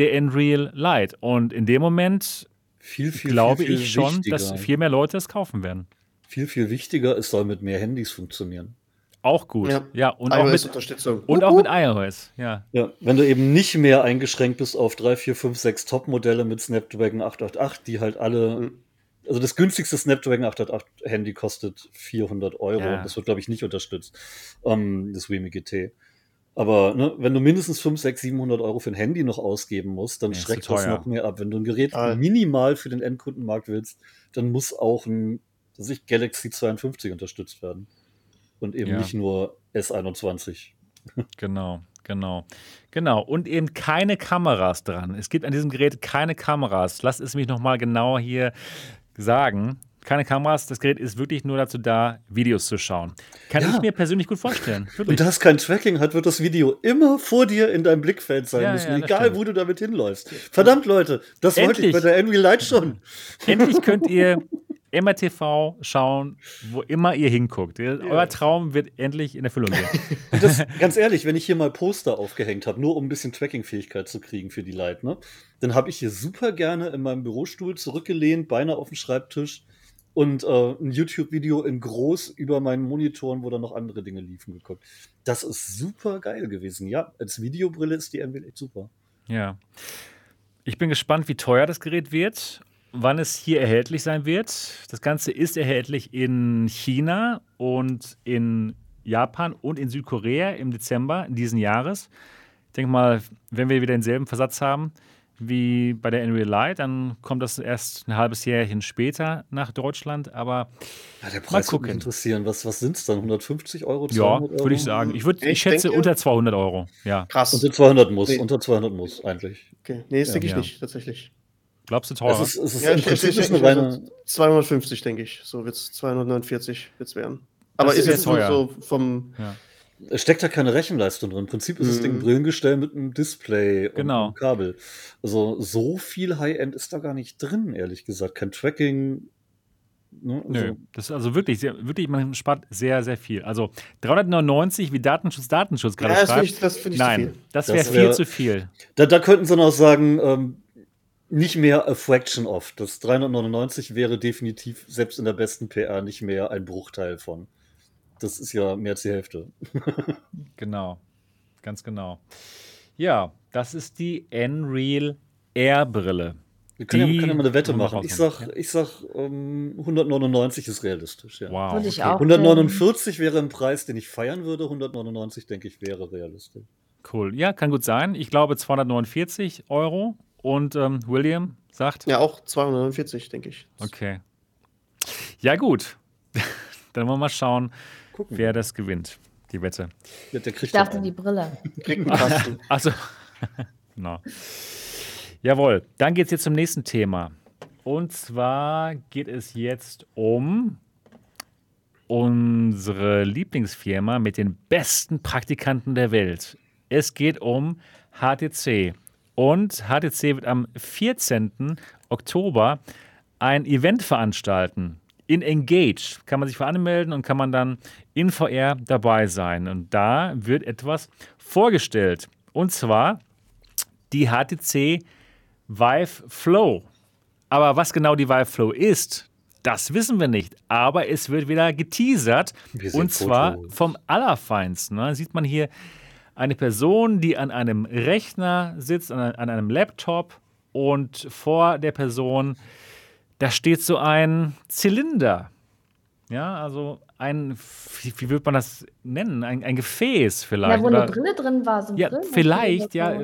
der Unreal Light. Und in dem Moment viel, viel, glaube viel, ich schon, wichtiger. dass viel mehr Leute es kaufen werden. Viel, viel wichtiger, es soll mit mehr Handys funktionieren. Auch gut. Ja, ja und, auch mit, Unterstützung. und auch mit iOS. Ja. ja, wenn du eben nicht mehr eingeschränkt bist auf 3, 4, 5, 6 Top-Modelle mit Snapdragon 888, die halt alle. Mhm. Also das günstigste Snapdragon 888 Handy kostet 400 Euro. Ja. Das wird, glaube ich, nicht unterstützt. Um, ähm, das Wemi GT. Aber ne, wenn du mindestens 5, 6, 700 Euro für ein Handy noch ausgeben musst, dann ja, schreckt das noch mehr ab. Wenn du ein Gerät ah. minimal für den Endkundenmarkt willst, dann muss auch ein dass ich, Galaxy 52 unterstützt werden. Und eben ja. nicht nur S21. Genau, genau. Genau. Und eben keine Kameras dran. Es gibt an diesem Gerät keine Kameras. Lass es mich nochmal genauer hier sagen keine Kameras. Das Gerät ist wirklich nur dazu da, Videos zu schauen. Kann ja. ich mir persönlich gut vorstellen. Wirklich. Und da es kein Tracking hat, wird das Video immer vor dir in deinem Blickfeld sein ja, müssen, ja, egal stimmt. wo du damit hinläufst. Verdammt, Leute, das Endlich. wollte ich bei der Envy Light schon. Endlich könnt ihr [LAUGHS] MRTV schauen, wo immer ihr hinguckt. Euer Traum wird endlich in Erfüllung gehen. [LAUGHS] Das, [LAUGHS] ganz ehrlich, wenn ich hier mal Poster aufgehängt habe, nur um ein bisschen Tracking-Fähigkeit zu kriegen für die Light, ne, dann habe ich hier super gerne in meinem Bürostuhl zurückgelehnt, beinahe auf dem Schreibtisch und äh, ein YouTube-Video in groß über meinen Monitoren, wo dann noch andere Dinge liefen, geguckt. Das ist super geil gewesen. Ja, als Videobrille ist die MWL echt super. Ja. Ich bin gespannt, wie teuer das Gerät wird, wann es hier erhältlich sein wird. Das Ganze ist erhältlich in China und in Japan und in Südkorea im Dezember diesen Jahres. Ich denke mal, wenn wir wieder denselben Versatz haben, wie bei der Unreal Light. Dann kommt das erst ein halbes Jährchen später nach Deutschland. Aber ja, der Preis mal gucken. Würde mich interessieren. Was, was sind es dann? 150 Euro? Ja, würde ich sagen. Ich, würd, ich, ich schätze denke, unter 200 Euro. Ja. Krass. Unter 200 muss. Nee. Unter 200 muss eigentlich. Okay. Nee, das ja. denke ich ja. nicht, tatsächlich. Glaubst du teurer? Es ist, es ist ja, im Prinzip ist eine reine 250, denke ich. So wird es 249 wird's werden. Aber das ist, ist jetzt teuer. so vom. Ja es steckt ja keine Rechenleistung drin. Im Prinzip ist mhm. das Ding ein Brillengestell mit einem Display genau. und einem Kabel. Also so viel High-End ist da gar nicht drin, ehrlich gesagt. Kein Tracking. Ne? Also Nö, das ist also wirklich, sehr, wirklich, man spart sehr, sehr viel. Also 399 wie Datenschutz, Datenschutz gerade ja, schreibt. Das finde ich, das find ich Nein, das wäre wär, viel zu viel. Da, da könnten sie noch sagen, ähm, nicht mehr a fraction of. Das 399 wäre definitiv selbst in der besten PR nicht mehr ein Bruchteil von. Das ist ja mehr als die Hälfte. [LAUGHS] genau, ganz genau. Ja, das ist die Nreal Air Brille. Wir können, ja, können ja mal eine Wette machen. Ich sag, ich sag um, 199 ist realistisch. Ja. Wow. Okay. 149 wäre ein Preis, den ich feiern würde. 199, denke ich, wäre realistisch. Cool. Ja, kann gut sein. Ich glaube 249 Euro. Und ähm, William sagt? Ja, auch 249, denke ich. Okay. Ja, gut. [LAUGHS] Dann wollen wir mal schauen, Gucken. wer das gewinnt, die Wette. Ja, ich dachte, die Brille. [LAUGHS] Kriegt einen [LAUGHS] Kasten. Also, [LAUGHS] genau. Jawohl, dann geht es jetzt zum nächsten Thema. Und zwar geht es jetzt um unsere Lieblingsfirma mit den besten Praktikanten der Welt. Es geht um HTC. Und HTC wird am 14. Oktober ein Event veranstalten. In Engage kann man sich anmelden und kann man dann in VR dabei sein. Und da wird etwas vorgestellt. Und zwar die HTC Vive Flow. Aber was genau die Vive Flow ist, das wissen wir nicht, aber es wird wieder geteasert und zwar Fotos. vom Allerfeinsten. Da ne? sieht man hier eine Person, die an einem Rechner sitzt, an, einem Laptop und vor der Person, da steht so ein Zylinder. Ja, also ein, wie, wie würde man das nennen? Ein, ein Gefäß vielleicht. Ja, wo oder? eine Brille drin war. So ja, vielleicht, ja.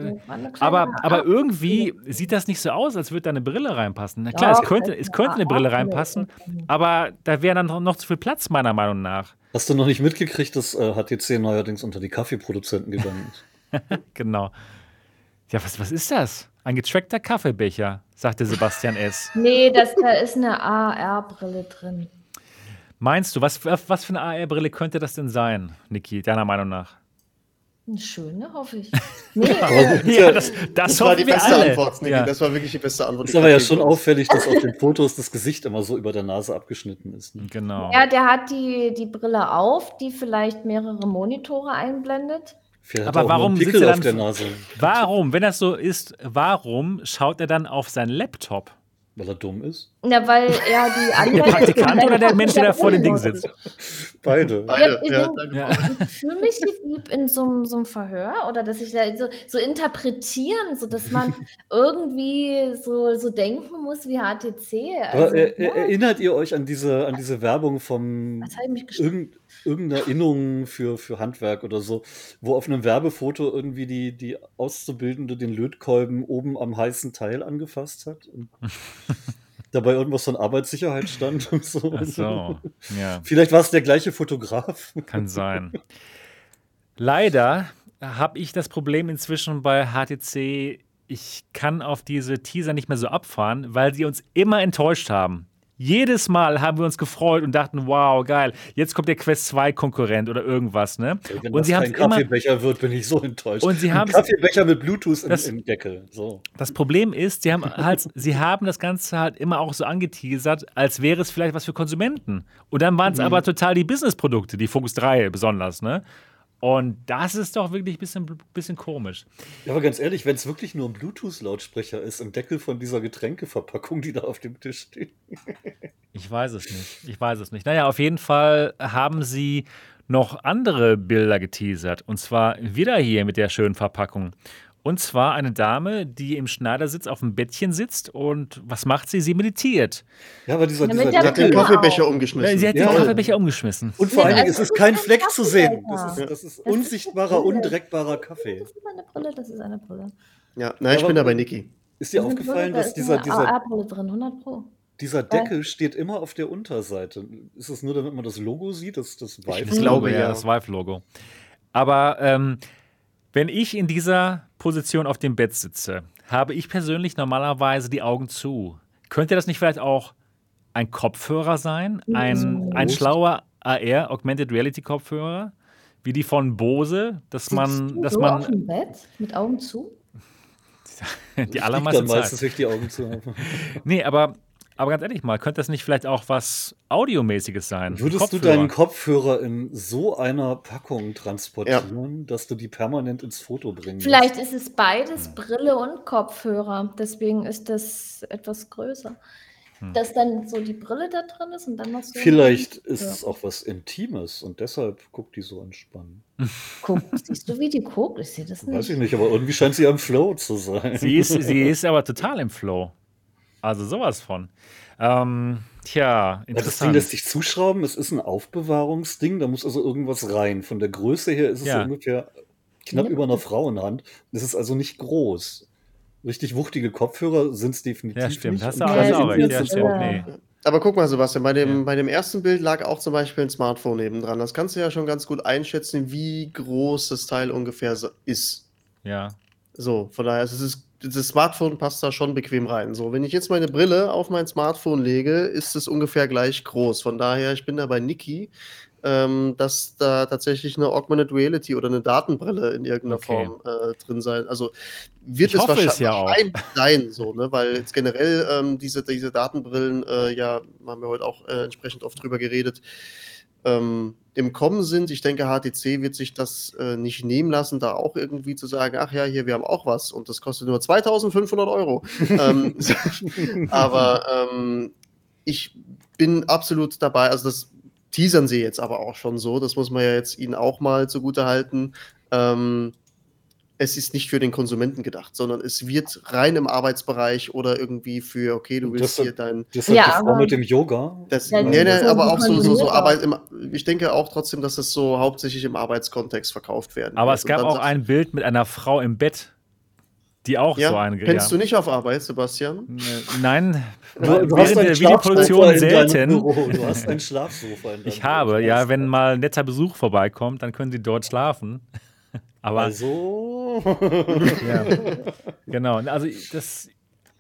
Aber, aber irgendwie sieht das nicht so aus, als würde da eine Brille reinpassen. Na klar, ja, es könnte, es könnte eine Brille reinpassen, aber da wäre dann noch zu viel Platz, meiner Meinung nach. Hast du noch nicht mitgekriegt, dass äh, HTC neuerdings unter die Kaffeeproduzenten gegangen ist? [LAUGHS] genau. Ja, was, was ist das? Ein getrackter Kaffeebecher, sagte Sebastian S. [LAUGHS] Nee, das, da ist eine AR-Brille drin. Meinst du, was, was für eine AR-Brille könnte das denn sein, Niki, deiner Meinung nach? Eine schöne, hoffe ich. [LAUGHS] Nee, ja, das, das, das war die beste alle. Antwort, Niki. Ja. Das war wirklich die beste Antwort. Ist aber ja schon auffällig, dass auf den Fotos das Gesicht immer so über der Nase abgeschnitten ist. Ne? Genau. Ja, der hat die, die Brille auf, die vielleicht mehrere Monitore einblendet. Aber warum sitzt er dann, Warum, wenn das so ist, warum schaut er dann auf sein Laptop? Weil er dumm ist? Ja, weil er die andere. [LAUGHS] Der Praktikant oder der Mensch, der da vor dem Ding sitzt? [LAUGHS] Beide. Beide. Ja, ja, Ich fühle mich wie in so, so einem Verhör oder dass ich da so, so interpretieren, so dass man [LAUGHS] irgendwie so, so denken muss wie HTC. Also, Aber, äh, erinnert ihr euch an diese, an diese Werbung vom. Was habe ich mich gesprochen? Irgendeine Erinnerung für, für Handwerk oder so, wo auf einem Werbefoto irgendwie die, die Auszubildende den Lötkolben oben am heißen Teil angefasst hat. Und [LAUGHS] dabei irgendwas von Arbeitssicherheit stand und so. Ach so, ja. Vielleicht war es der gleiche Fotograf. Kann sein. Leider habe ich das Problem inzwischen bei HTC, ich kann auf diese Teaser nicht mehr so abfahren, weil sie uns immer enttäuscht haben. Jedes Mal haben wir uns gefreut und dachten, wow, geil, jetzt kommt der Quest 2 Konkurrent oder irgendwas, ne? Wenn und das sie kein Kaffeebecher immer, wird, bin ich so enttäuscht. Und sie haben Kaffeebecher mit Bluetooth im, das, im, Deckel. So. Das Problem ist, sie haben halt, sie haben das Ganze halt immer auch so angeteasert, als wäre es vielleicht was für Konsumenten. Und dann waren es mhm. aber total die Business-Produkte, die Focus 3 besonders, ne? Und das ist doch wirklich ein bisschen, bisschen komisch. Ja, aber ganz ehrlich, wenn es wirklich nur ein Bluetooth-Lautsprecher ist im Deckel von dieser Getränkeverpackung, die da auf dem Tisch steht. [LAUGHS] ich weiß es nicht. Ich weiß es nicht. Naja, auf jeden Fall haben sie noch andere Bilder geteasert. Und zwar wieder hier mit der schönen Verpackung. Und zwar eine Dame, die im Schneidersitz auf dem Bettchen sitzt und was macht sie? Sie meditiert. Ja, aber dieser, dieser sie hat den Kaffeebecher umgeschmissen. Sie hat ja, den Kaffeebecher umgeschmissen. Und vor allen Dingen ist es kein Fleck zu sehen. Das ist, das ist unsichtbarer, undreckbarer Kaffee. Das ist eine Brille, das ist eine Brille. Ja, nein, ich bin da bei Niki. Ist dir aufgefallen, dass dieser, dieser, drin, 100 Pro. Dieser Deckel steht immer auf der Unterseite. Ist es nur, damit man das Logo sieht, das, das Vive? Ich glaube ja, das Vive-Logo. Aber ähm, wenn ich in dieser Position auf dem Bett sitze, habe ich persönlich normalerweise die Augen zu. Könnte das nicht vielleicht auch ein Kopfhörer sein? Ein, ein schlauer AR, Augmented Reality Kopfhörer? Wie die von Bose, dass man. Dass so man auf dem Bett mit Augen zu? [LAUGHS] die allermeiste Zeit. meistens ich die Augen zu haben. [LAUGHS] nee, aber aber ganz ehrlich mal, könnte das nicht vielleicht auch was Audiomäßiges sein? Würdest Kopfhörer? du deinen Kopfhörer in so einer Packung transportieren, ja. dass du die permanent ins Foto bringen Vielleicht ist es beides. Brille und Kopfhörer. Deswegen ist das etwas größer. Hm. Dass dann so die Brille da drin ist und dann noch so. Vielleicht ist es auch was Intimes und deshalb guckt die so entspannt. Guck, siehst du, wie die guckt? Ich sehe das nicht. Weiß ich nicht, aber irgendwie scheint sie am Flow zu sein. Sie ist, sie [LAUGHS] ist aber total im Flow. Also sowas von. Ähm, tja, interessant. Das Ding lässt sich zuschrauben. Es ist ein Aufbewahrungsding. Da muss also irgendwas rein. Von der Größe her ist es ja. so ungefähr knapp ja. über einer Frauenhand. Es ist also nicht groß. Richtig wuchtige Kopfhörer sind es definitiv ja, stimmt. nicht. Hast du auch recht. Ja, stimmt. Nee. Aber guck mal, Sebastian, bei dem, ja. bei dem ersten Bild lag auch zum Beispiel ein Smartphone nebendran. Das kannst du ja schon ganz gut einschätzen, wie groß das Teil ungefähr ist. Ja. So, von daher, es ist das Smartphone passt da schon bequem rein. So, wenn ich jetzt meine Brille auf mein Smartphone lege, ist es ungefähr gleich groß. Von daher, ich bin da bei Niki, ähm, dass da tatsächlich eine Augmented Reality oder eine Datenbrille in irgendeiner okay. Form äh, drin sein. Also wird ich es wahrscheinlich, es ja sein, so, ne? weil jetzt generell ähm, diese, diese Datenbrillen, äh, ja, haben wir heute auch äh, entsprechend oft drüber geredet, ähm, im Kommen sind. Ich denke, HTC wird sich das äh, nicht nehmen lassen, da auch irgendwie zu sagen, ach ja, hier, wir haben auch was und das kostet nur 2500 Euro. [LAUGHS] ähm, aber ähm, ich bin absolut dabei, also das teasern sie jetzt aber auch schon so, das muss man ja jetzt ihnen auch mal zugute halten. Ähm, es ist nicht für den Konsumenten gedacht, sondern es wird rein im Arbeitsbereich oder irgendwie für, okay, du willst das, hier dein. Das ja, die Frau mit dem Yoga. Das, ja, nee, nee, aber auch so, so, so Arbeit im, ich denke auch trotzdem, dass es so hauptsächlich im Arbeitskontext verkauft werden Aber wird. es gab auch ein Bild mit einer Frau im Bett, die auch ja, so eine. Kennst ja. du nicht auf Arbeit, Sebastian? Nein, du, du während der Videoproduktion selten. Du hast ein Schlafsofa in Ich habe, ja, wenn mal ein netter Besuch vorbeikommt, dann können sie dort schlafen. [LAUGHS] Aber also. Ja. [LAUGHS] Genau. Also das.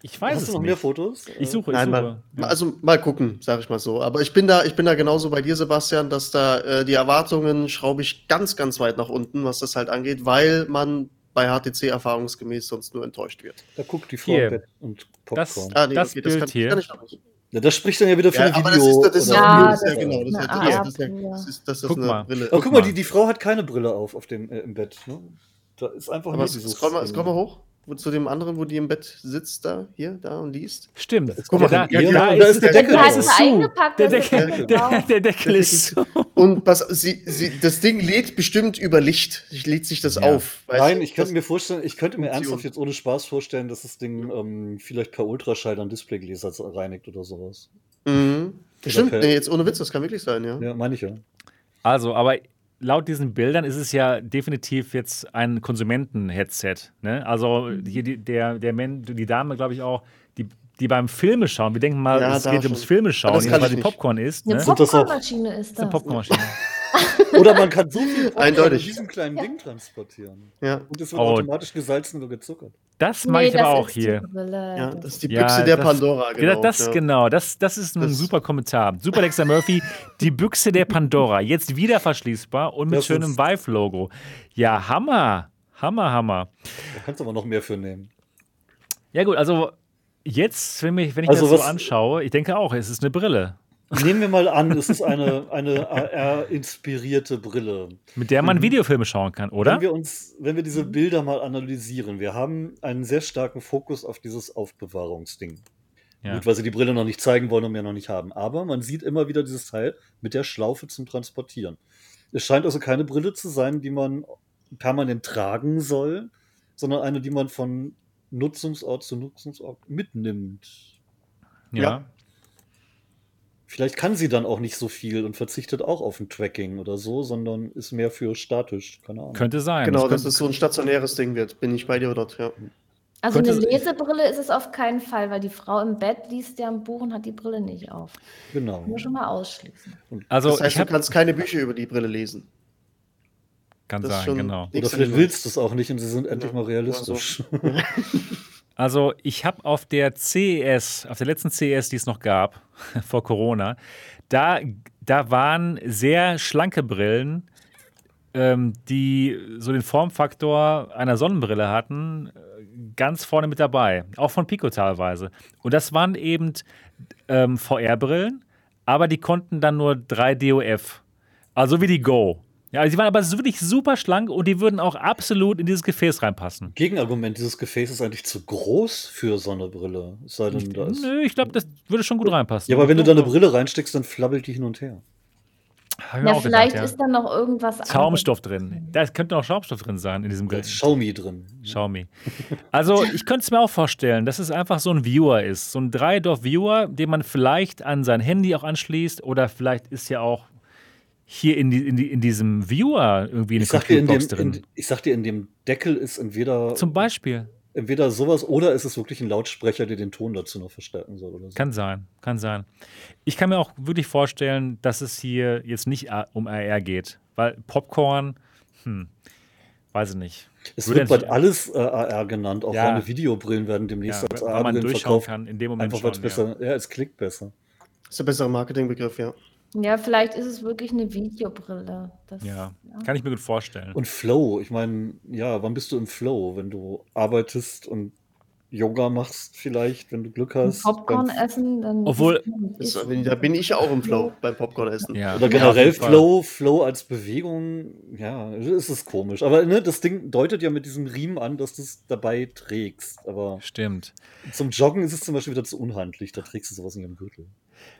Ich weiß Hast es du noch nicht. mehr Fotos? Ich suche. Ich Nein, suche. Mal, also mal gucken, sage ich mal so. Aber ich bin da, ich bin da genauso bei dir, Sebastian, dass da äh, die Erwartungen schraube ich ganz, ganz weit nach unten, was das halt angeht, weil man bei HTC erfahrungsgemäß sonst nur enttäuscht wird. Da guckt die Frau hier. und Popcorn. Das, ah, nee, das okay, Bild das kann, hier. Kann ich noch nicht. Ja, das spricht dann ja wieder für ja, ein Video. Das ist, das ja, das ja, genau. Das, ist, das, ist, das, ist, das ist guck eine mal. Brille. Aber guck mal, die, die Frau hat keine Brille auf, auf dem, äh, im Bett. Ne? Da ist einfach Aber scroll mal, scroll mal hoch zu dem anderen, wo die im Bett sitzt, da, hier, da und liest. Stimmt. Guck mal, da, ja, da, da, ist der Deckel. Der, ist zu. Der, Deckel, der, der Deckel ist zu. Und was, sie, sie, das Ding lädt bestimmt über Licht. Ich lädt sich das ja. auf. Nein, ich könnte mir vorstellen, ich könnte mir ernsthaft jetzt ohne Spaß vorstellen, dass das Ding ähm, vielleicht per Ultraschall dann Displaygläser reinigt oder sowas. Mhm. Stimmt, nee, jetzt ohne Witz, das kann wirklich sein, ja. Ja, meine ich ja. Also, aber laut diesen Bildern ist es ja definitiv jetzt ein Konsumenten-Headset. Ne? Also hier die, der, der Man, die Dame, glaube ich auch, die, die beim Filme schauen, wir denken mal, ja, es geht schon. ums Filme schauen, weil die Popcorn ist. Eine ne? Popcornmaschine ist das. Eine Popcornmaschine. Oder man kann so viel Popcorn Eindeutig. in diesem kleinen ja. Ding transportieren. Ja. Und es wird oh. automatisch gesalzen oder gezuckert. Das mache nee, ich aber auch hier. Ja, das ist die Büchse ja, der Pandora, genau. Das, genau, das, das ist ein das super Kommentar. Super Dexter Murphy, die Büchse der Pandora. Jetzt wieder verschließbar und mit das schönem Vive-Logo. Ja, Hammer. Hammer, Hammer. Da kannst du aber noch mehr für nehmen. Ja, gut, also jetzt, wenn ich, wenn ich also das so anschaue, ich denke auch, es ist eine Brille. Nehmen wir mal an, es ist eine, eine AR-inspirierte Brille. Mit der man mhm. Videofilme schauen kann, oder? Wenn wir, uns, wenn wir diese Bilder mal analysieren, wir haben einen sehr starken Fokus auf dieses Aufbewahrungsding. Ja. Gut, weil sie die Brille noch nicht zeigen wollen und wir noch nicht haben. Aber man sieht immer wieder dieses Teil mit der Schlaufe zum Transportieren. Es scheint also keine Brille zu sein, die man permanent tragen soll, sondern eine, die man von Nutzungsort zu Nutzungsort mitnimmt. ja. ja. Vielleicht kann sie dann auch nicht so viel und verzichtet auch auf ein Tracking oder so, sondern ist mehr für statisch. Keine Ahnung. Könnte sein. Genau, das dass es so ein stationäres Ding wird. Bin ich bei dir dort, ja. Also Könnte eine Lesebrille ist es auf keinen Fall, weil die Frau im Bett liest ja ein Buch und hat die Brille nicht auf. Genau. Nur schon mal ausschließen. Also das heißt, du kannst keine Bücher über die Brille lesen. Kann das sein, genau. Oder vielleicht willst du es auch nicht und sie sind endlich ja, mal realistisch. Also. [LAUGHS] [LAUGHS] Also ich habe auf der CES, auf der letzten CES, die es noch gab, [LAUGHS] vor Corona, da, da waren sehr schlanke Brillen, ähm, die so den Formfaktor einer Sonnenbrille hatten, ganz vorne mit dabei. Auch von Pico teilweise. Und das waren eben ähm, VR-Brillen, aber die konnten dann nur 3 DOF. Also wie die Go. Ja, also die waren aber wirklich super schlank und die würden auch absolut in dieses Gefäß reinpassen. Gegenargument, dieses Gefäß ist eigentlich zu groß für so eine Brille. Sei denn, da ist Nö, ich glaube, das würde schon gut reinpassen. Ja, aber wenn du da eine Brille reinsteckst, dann flabbelt die hin und her. Ja, vielleicht gedacht, ja. ist da noch irgendwas Schaumstoff drin. Da könnte noch Schaumstoff drin sein in diesem Gerät. Xiaomi drin. Xiaomi. Also, ich könnte es mir auch vorstellen, dass es einfach so ein Viewer ist. So ein 3-Dorf-Viewer, den man vielleicht an sein Handy auch anschließt. Oder vielleicht ist ja auch hier in, die, in, die, in diesem Viewer irgendwie eine ich Computerbox drin. In, ich sag dir, in dem Deckel ist entweder. Zum Beispiel. Entweder sowas oder ist es wirklich ein Lautsprecher, der den Ton dazu noch verstärken soll. Oder so. Kann sein, kann sein. Ich kann mir auch wirklich vorstellen, dass es hier jetzt nicht um AR geht, weil Popcorn, hm, weiß ich nicht. Es wird bald alles äh, AR genannt, auch ja. reine Videobrillen werden demnächst ja, als AR man verkauft. Kann, in dem Moment einfach schon, besser, ja. ja, es klickt besser. Das ist der bessere Marketingbegriff, ja. Ja, vielleicht ist es wirklich eine Videobrille. Das, ja. ja. kann ich mir gut vorstellen. Und Flow, ich meine, ja, wann bist du im Flow, wenn du arbeitest und Yoga machst vielleicht, wenn du Glück hast. Popcorn essen, dann. Obwohl, ist, da bin ich auch im Flow beim Popcorn essen. Ja. Oder generell Flow, Flow als Bewegung, ja, ist es komisch. Aber ne, das Ding deutet ja mit diesem Riemen an, dass du es dabei trägst. Aber Stimmt. Zum Joggen ist es zum Beispiel wieder zu unhandlich, da trägst du sowas nicht am Gürtel.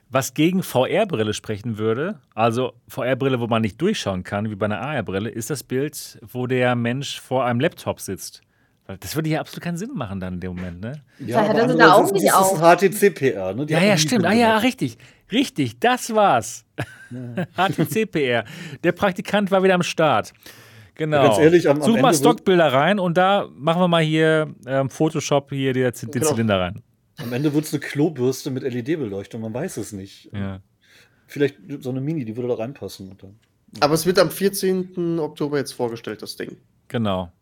Was gegen VR-Brille sprechen würde, also VR-Brille, wo man nicht durchschauen kann, wie bei einer AR-Brille, ist das Bild, wo der Mensch vor einem Laptop sitzt. Das würde ja absolut keinen Sinn machen dann in dem Moment, ne? Ja, aber das da auch nicht auf. HTC-PR, ne? Die ja, ja, stimmt. Ah ja, richtig. Richtig, das war's. Ja. [LAUGHS] HTC-PR. Der Praktikant war wieder am Start. Genau. ganz ehrlich, am, am Such mal Stockbilder rein und da machen wir mal hier ähm, Photoshop hier den, den genau. Zylinder rein. Am Ende wird es eine Klobürste mit LED-Beleuchtung, man weiß es nicht. Ja. Vielleicht so eine Mini, die würde da reinpassen. Aber es wird am 14. Oktober jetzt vorgestellt, das Ding. Genau.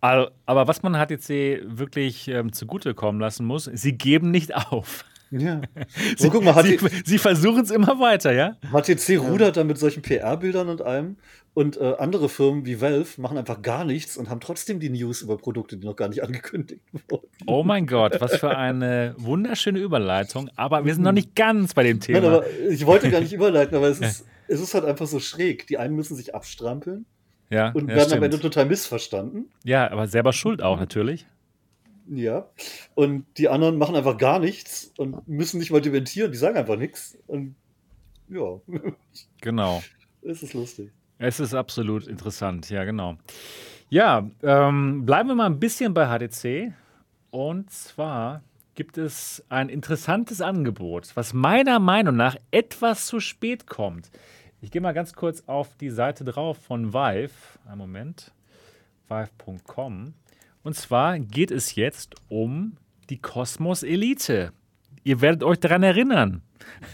Aber was man HTC wirklich ähm, zugutekommen lassen muss, sie geben nicht [LAUGHS] auf. Ja. [LAUGHS] sie, guck mal, sie, sie versuchen es immer weiter, ja? HTC rudert dann mit solchen PR-Bildern und allem. Und äh, andere Firmen wie Valve machen einfach gar nichts und haben trotzdem die News über Produkte, die noch gar nicht [LAUGHS] angekündigt wurden. Oh mein Gott, was für eine wunderschöne Überleitung. Aber wir sind noch nicht ganz bei dem Thema. Nein, aber ich wollte gar nicht überleiten, aber es ist, es ist halt einfach so schräg. Die einen müssen sich abstrampeln ja, und ja, werden stimmt. am Ende total missverstanden. Ja, aber selber schuld auch natürlich. Ja. Und die anderen machen einfach gar nichts und müssen nicht mal dementieren, die sagen einfach nichts. Und ja. [LAUGHS] Genau. Es ist lustig. Es ist absolut interessant, ja, genau. Ja, ähm, bleiben wir mal ein bisschen bei HTC. Und zwar gibt es ein interessantes Angebot, was meiner Meinung nach etwas zu spät kommt. Ich gehe mal ganz kurz auf die Seite drauf von Vive. Einen Moment. Vive.com. Und zwar geht es jetzt um die Kosmos Elite. Ihr werdet euch daran erinnern.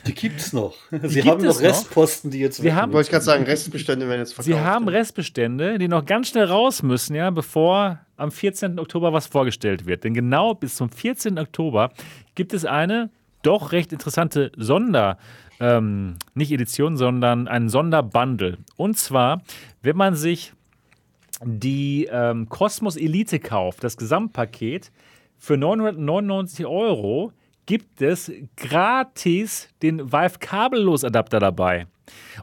Die gibt es noch. Sie haben noch Restposten, die jetzt. Wir haben, wollte ich gerade sagen, Restbestände werden jetzt verkauft. Sie haben Restbestände, die noch ganz schnell raus müssen, ja, bevor am 14. Oktober was vorgestellt wird. Denn genau bis zum 14. Oktober gibt es eine doch recht interessante Sonder- ähm, nicht Edition, sondern ein Sonderbundle. Und zwar, wenn man sich die ähm, Cosmos Elite kauft, das Gesamtpaket, für 999 Euro gibt es gratis den Vive Kabellos-Adapter dabei.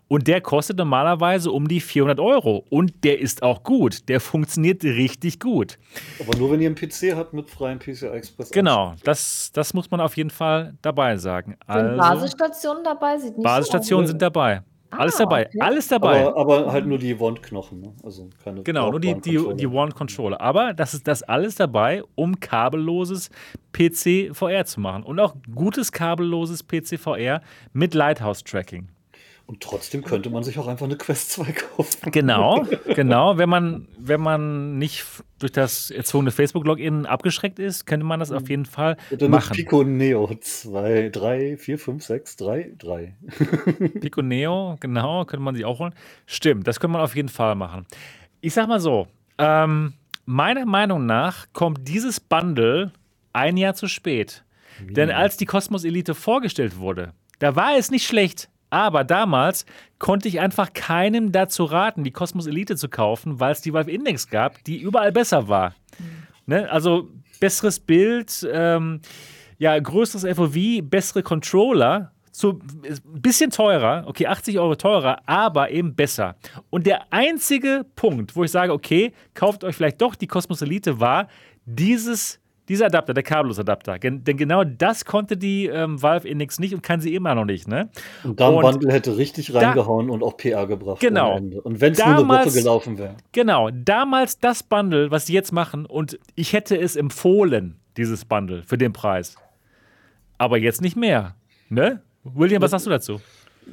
Und der kostet normalerweise um die 400 Euro. Und der ist auch gut. Der funktioniert richtig gut. Aber nur, wenn ihr einen PC habt mit freiem PCI Express. Genau, das, das muss man auf jeden Fall dabei sagen. Also, sind Basisstationen dabei? Sieht nicht Basisstationen so sind dabei. Ah, alles dabei, okay. alles dabei. Aber, aber, halt nur die Wand-Knochen, ne? also keine Genau, nur die, die, die Wand-Controller. Aber das ist das alles dabei, um kabelloses PC-VR zu machen. Und auch gutes kabelloses PC-VR mit Lighthouse-Tracking. Und trotzdem könnte man sich auch einfach eine Quest [LAUGHS] 2 kaufen. Genau, [LAUGHS] genau. Wenn man, wenn man nicht durch das erzogene Facebook-Login abgeschreckt ist, könnte man das auf jeden Fall Oder machen. Pico Neo 2, 3, 4, 5, 6, 3, 3. Pico Neo, genau, könnte man sich auch holen. Stimmt, das könnte man auf jeden Fall machen. Ich sag mal so, ähm, meiner Meinung nach kommt dieses Bundle ein Jahr zu spät. Wie? Denn als die Cosmos Elite vorgestellt wurde, da war es nicht schlecht. Aber damals konnte ich einfach keinem dazu raten, die Cosmos Elite zu kaufen, weil es die Valve Index gab, die überall besser war. Mhm. Ne? Also besseres Bild, ähm, ja, größeres FOV, bessere Controller, so ein bisschen teurer, okay, 80 Euro teurer, aber eben besser. Und der einzige Punkt, wo ich sage, okay, kauft euch vielleicht doch die Cosmos Elite, war dieses dieser Adapter, der Kabellosadapter. Denn genau das konnte die ähm, Valve Index nicht und kann sie immer noch nicht. Ne? Und da Bundle hätte richtig reingehauen da, und auch PR gebracht. Genau. Und wenn es nur eine Woche gelaufen wäre. Genau. Damals das Bundle, was sie jetzt machen, und ich hätte es empfohlen, dieses Bundle, für den Preis. Aber jetzt nicht mehr. Ne? William, was sagst du dazu?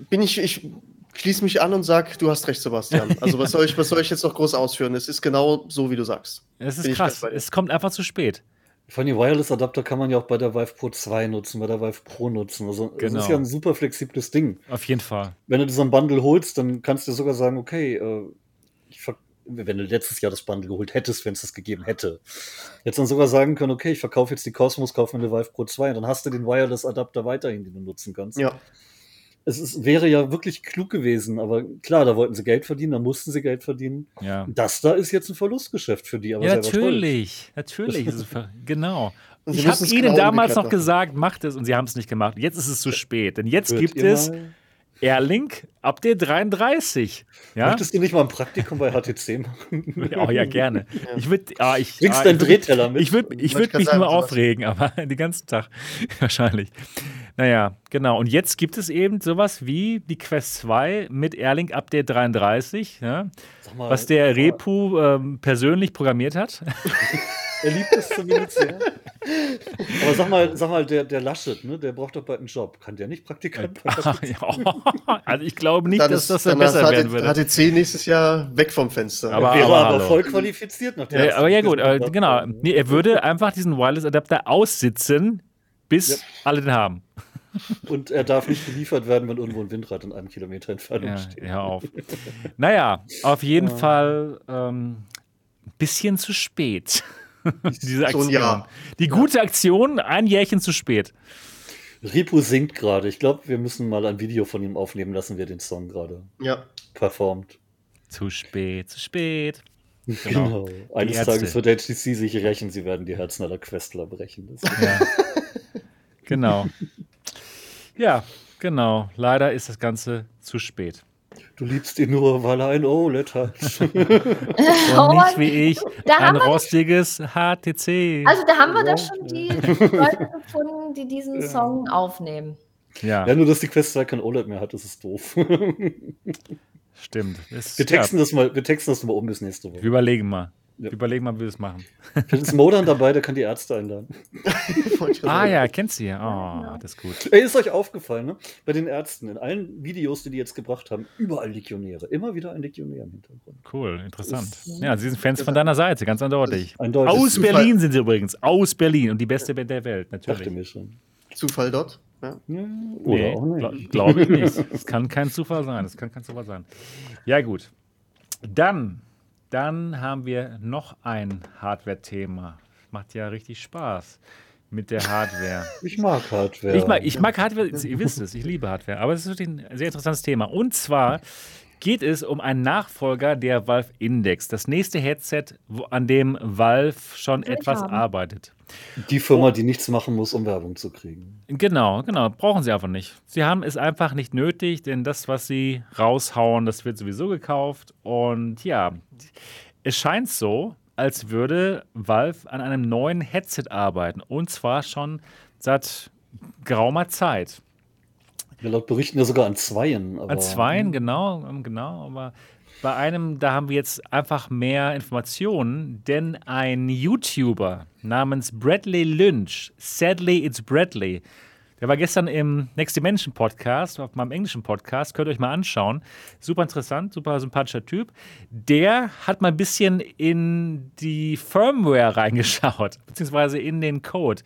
Bin ich, ich schließe mich an und sage, du hast recht, Sebastian. Also was soll ich, was soll ich jetzt noch groß ausführen? Es ist genau so, wie du sagst. Es ist Bin krass. Es kommt einfach zu spät. Von den Wireless-Adapter kann man ja auch bei der Vive Pro 2 nutzen, bei der Vive Pro nutzen. Also genau. das ist ja genau. ein super flexibles Ding. Auf jeden Fall. Wenn du so ein Bundle holst, dann kannst du sogar sagen, okay, äh, wenn du letztes Jahr das Bundle geholt hättest, wenn es das gegeben hätte. Jetzt dann sogar sagen können, okay, ich verkaufe jetzt die Cosmos, kaufe mir eine Vive Pro 2 und dann hast du den Wireless-Adapter weiterhin, den du nutzen kannst. Ja. Es ist, wäre ja wirklich klug gewesen, aber klar, da wollten sie Geld verdienen, da mussten sie Geld verdienen. Ja. Das da ist jetzt ein Verlustgeschäft für die. Aber ja, natürlich, natürlich. [LAUGHS] genau. Ich habe ihnen genau damals noch gesagt, macht es und sie haben es nicht gemacht. Jetzt ist es zu spät, denn jetzt gibt es Airlink ab der 33. Ja? Möchtest du nicht mal ein Praktikum bei HTC machen? [LAUGHS] oh ja, gerne. [LAUGHS] Ja. Ich würde, ah, ich, Bringst ah, deinen Drehteller mit? Ich würde ich würd mich sagen, nur aufregen, aber den ganzen Tag wahrscheinlich. Naja, genau. Und jetzt gibt es eben sowas wie die Quest 2 mit Airlink ab der 33, ja? mal, was der Repu ähm, persönlich programmiert hat. [LAUGHS] Er liebt es zumindest sehr. Aber sag mal, sag mal der, der Laschet, ne, der braucht doch bald einen Job. Kann der nicht Praktikant werden? [LAUGHS] also ich glaube nicht, dass das dann besser werden würde. HTC nächstes Jahr weg vom Fenster. Aber, er wäre aber, aber voll qualifiziert nach der ja, Aber ja gut, aber genau. Nee, er würde einfach diesen Wireless-Adapter aussitzen, bis ja. alle den haben. [LAUGHS] Und er darf nicht geliefert werden, wenn irgendwo ein Windrad in einem Kilometer Entfernung ja, steht. Hör auf. naja, auf jeden ja. Fall ein ähm, bisschen zu spät. [LAUGHS] Diese Aktion. Jahr. Die gute Aktion, ein Jährchen zu spät. Ripu singt gerade. Ich glaube, wir müssen mal ein Video von ihm aufnehmen lassen, wie er den Song gerade ja. performt. Zu spät, zu spät. Genau. genau. Eines Tages wird HTC sich rächen, sie werden die Herzen aller Questler brechen. Ja. [LAUGHS] genau. [LAUGHS] Ja, genau. Leider ist das Ganze zu spät. Du liebst ihn nur, weil er ein OLED hat. [LAUGHS] [LAUGHS] Und nicht wie ich, ein rostiges HTC. Also da haben wir doch schon die Leute gefunden, die diesen ja. Song aufnehmen. Ja. ja, nur dass die Quest 2 kein OLED mehr hat, das ist doof. Stimmt. Es, wir, texten ja. das mal, wir texten das mal um bis nächste Woche. Wir überlegen mal. Ja. Überleg mal, wie wir es machen. [LAUGHS] Vielleicht ist Modern dabei, der kann die Ärzte einladen. [LAUGHS] ah ja, kennst du ja. Oh, das ist gut. Ey, ist euch aufgefallen, ne? Bei den Ärzten, in allen Videos, die die jetzt gebracht haben, überall Legionäre. Immer wieder ein Legionär im Hintergrund. Cool, interessant. Ist, ja, sie sind Fans von deiner Seite, ganz eindeutig. eindeutig. Aus Berlin sind sie übrigens. Aus Berlin und die beste Band der Welt, natürlich. Dachte mir schon. Zufall dort? Ja. Oder nee, auch nicht. Glaube ich nicht. Es kann kein Zufall sein. Es kann kein Zufall sein. Ja, gut. Dann dann haben wir noch ein Hardware-Thema. Macht ja richtig Spaß mit der Hardware. [LAUGHS] Ich mag Hardware. Ich mag, ich mag Hardware, ihr wisst es, ich liebe Hardware. Aber es ist wirklich ein sehr interessantes Thema. Und zwar geht es um einen Nachfolger der Valve Index, das nächste Headset, an dem Valve schon etwas haben. arbeitet. Die Firma, die nichts machen muss, um Werbung zu kriegen. Genau, genau, brauchen sie einfach nicht. Sie haben es einfach nicht nötig, denn das, was sie raushauen, das wird sowieso gekauft. Und ja, es scheint so, als würde Valve an einem neuen Headset arbeiten. Und zwar schon seit geraumer Zeit. Ja, laut Berichten ja sogar an Zweien. an Zweien, genau, genau. Aber bei einem, da haben wir jetzt einfach mehr Informationen, denn ein YouTuber namens Bradley Lynch, Sadly It's Bradley, der war gestern im Next Dimension Podcast, auf meinem englischen Podcast, könnt ihr euch mal anschauen. Super interessant, super sympathischer Typ. Der hat mal ein bisschen in die Firmware [LAUGHS] reingeschaut, beziehungsweise in den Code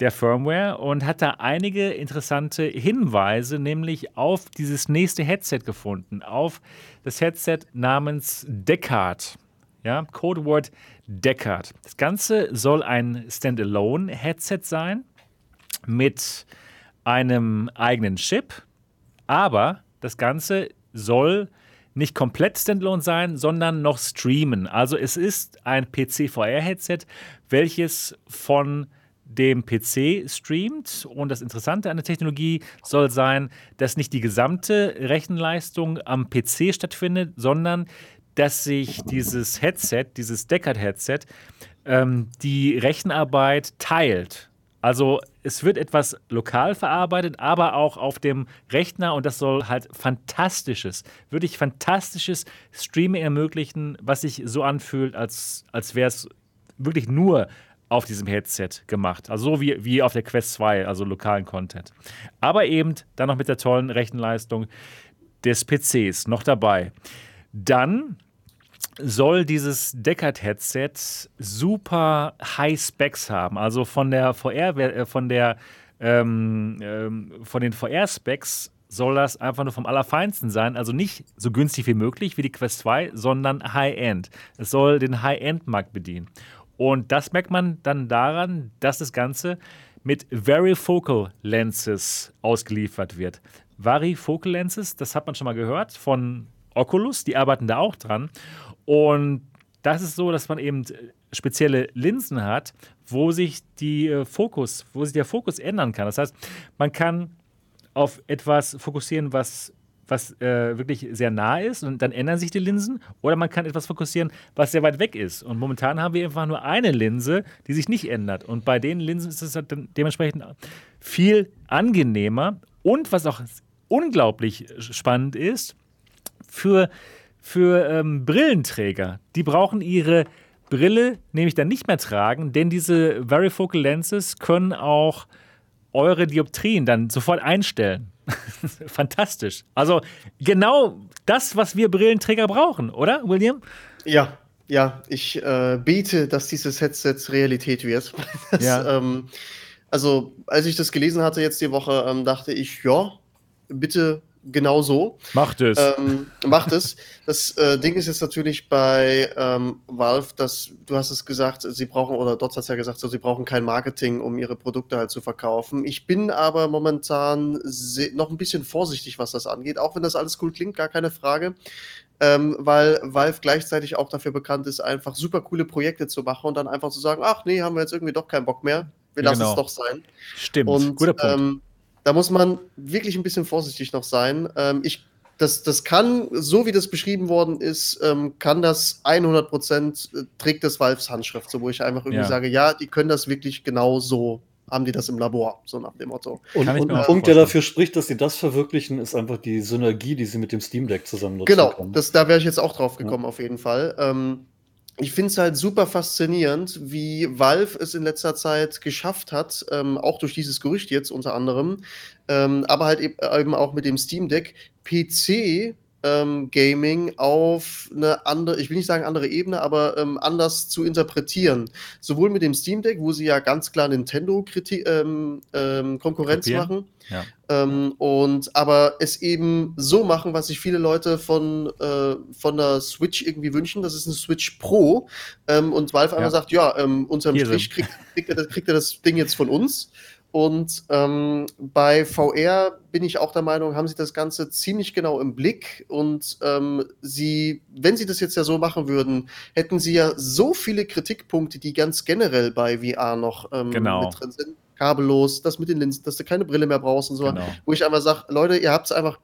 der Firmware und hat da einige interessante Hinweise, nämlich auf dieses nächste Headset gefunden, auf das Headset namens Deckard. Ja, Codewort Deckard. Das Ganze soll ein Standalone-Headset sein mit einem eigenen Chip, aber das Ganze soll nicht komplett Standalone sein, sondern noch streamen. Also es ist ein PC-VR-Headset, welches von dem PC streamt. Und das Interessante an der Technologie soll sein, dass nicht die gesamte Rechenleistung am PC stattfindet, sondern dass sich dieses Headset, dieses Deckard-Headset, ähm, die Rechenarbeit teilt. Also es wird etwas lokal verarbeitet, aber auch auf dem Rechner und das soll halt fantastisches, wirklich fantastisches Streaming ermöglichen, was sich so anfühlt, als, als wäre es wirklich nur auf diesem Headset gemacht. Also so wie, wie auf der Quest 2, also lokalen Content. Aber eben dann noch mit der tollen Rechenleistung des PCs noch dabei. Dann soll dieses Deckard-Headset super High Specs haben. Also von der VR, äh, von der ähm, ähm, von den VR-Specs soll das einfach nur vom Allerfeinsten sein. Also nicht so günstig wie möglich wie die Quest 2, sondern High-End. Es soll den High-End-Markt bedienen. Und das merkt man dann daran, dass das Ganze mit Varifocal Lenses ausgeliefert wird. Varifocal Lenses, das hat man schon mal gehört von Oculus, die arbeiten da auch dran. Und das ist so, dass man eben spezielle Linsen hat, wo sich die äh, Fokus, wo sich der Fokus ändern kann. Das heißt, man kann auf etwas fokussieren, was was äh, wirklich sehr nah ist und dann ändern sich die Linsen oder man kann etwas fokussieren, was sehr weit weg ist. Und momentan haben wir einfach nur eine Linse, die sich nicht ändert. Und bei den Linsen ist es halt dementsprechend viel angenehmer und was auch unglaublich spannend ist, für, für ähm, Brillenträger. Die brauchen ihre Brille nämlich dann nicht mehr tragen, denn diese Varifocal Lenses können auch eure Dioptrien dann sofort einstellen. [LAUGHS] Fantastisch. Also genau das, was wir Brillenträger brauchen, oder, William? Ja, ja. Ich äh, bete, dass dieses Headset Realität wird. [LAUGHS] Das, ja. ähm, also, als ich das gelesen hatte jetzt die Woche, ähm, dachte ich, ja, bitte genau so. Macht es. Ähm, macht es. Das äh, Ding ist jetzt natürlich bei ähm, Valve, dass du hast es gesagt, sie brauchen, oder Dots hat es ja gesagt, so, sie brauchen kein Marketing, um ihre Produkte halt zu verkaufen. Ich bin aber momentan noch ein bisschen vorsichtig, was das angeht, auch wenn das alles cool klingt, gar keine Frage. Ähm, weil Valve gleichzeitig auch dafür bekannt ist, einfach super coole Projekte zu machen und dann einfach zu sagen, ach nee, haben wir jetzt irgendwie doch keinen Bock mehr. Wir lassen genau. es doch sein. Stimmt, und, guter Punkt ähm, da muss man wirklich ein bisschen vorsichtig noch sein. Ähm, ich, das, das kann, so wie das beschrieben worden ist, ähm, kann das 100 Prozent äh, trägt das Valves Handschrift, so wo ich einfach irgendwie ja. sage, ja, die können das wirklich genau so haben die das im Labor, so nach dem Motto. Und, und ein Punkt, der dafür spricht, dass sie das verwirklichen, ist einfach die Synergie, die sie mit dem Steam Deck zusammen nutzen Genau, das, da wäre ich jetzt auch drauf gekommen, ja. auf jeden Fall. Ähm, ich finde es halt super faszinierend, wie Valve es in letzter Zeit geschafft hat, ähm, auch durch dieses Gerücht jetzt unter anderem, ähm, aber halt eben auch mit dem Steam Deck, PC ähm, Gaming auf eine andere, ich will nicht sagen andere Ebene, aber ähm, anders zu interpretieren. Sowohl mit dem Steam Deck, wo sie ja ganz klar Nintendo ähm, ähm, Konkurrenz Kopieren. machen, ja. Ähm, und aber es eben so machen, was sich viele Leute von, äh, von der Switch irgendwie wünschen. Das ist eine Switch Pro. Ähm, und Valve ja. einmal sagt, ja, unterm Strich kriegt, kriegt, er, kriegt er das Ding jetzt von uns. Und ähm, bei VR bin ich auch der Meinung, haben sie das Ganze ziemlich genau im Blick. Und ähm, sie, wenn sie das jetzt ja so machen würden, hätten sie ja so viele Kritikpunkte, die ganz generell bei VR noch ähm, genau. mit drin sind. Kabellos, das mit den Linsen, dass du keine Brille mehr brauchst und so. Genau. Wo ich einmal sage, Leute, ihr habt es einfach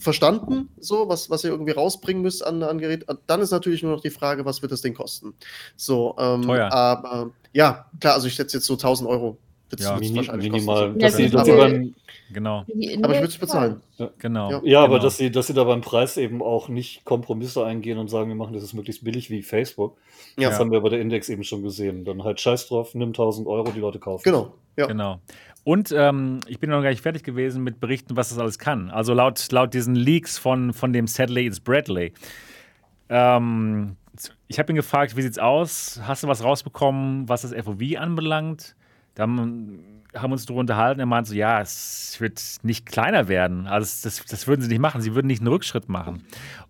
verstanden, so, was, was ihr irgendwie rausbringen müsst an, an Gerät. Dann ist natürlich nur noch die Frage, was wird das Ding kosten? So, ähm, Teuer. aber ja, klar, also ich setze jetzt so 1000 Euro ja, mini, minimal. Ja, dass sie, dass sie beim, genau. Aber ich würde es bezahlen. Ja, genau. Ja, ja aber genau. dass sie, dass sie da beim Preis eben auch nicht Kompromisse eingehen und sagen, wir machen das ist möglichst billig wie Facebook. Ja. Das haben wir bei der Index eben schon gesehen. Dann halt scheiß drauf, nimm 1000 Euro, die Leute kaufen. Genau. Ja. Genau. Und ähm, ich bin noch gar nicht fertig gewesen mit Berichten, was das alles kann. Also laut, laut diesen Leaks von, von dem Sadly It's Bradley. Ähm, ich habe ihn gefragt, wie sieht's aus? Hast du was rausbekommen, was das FOV anbelangt? Da haben wir uns darüber unterhalten. Er meinte so: Ja, es wird nicht kleiner werden. Also, das, das würden sie nicht machen. Sie würden nicht einen Rückschritt machen.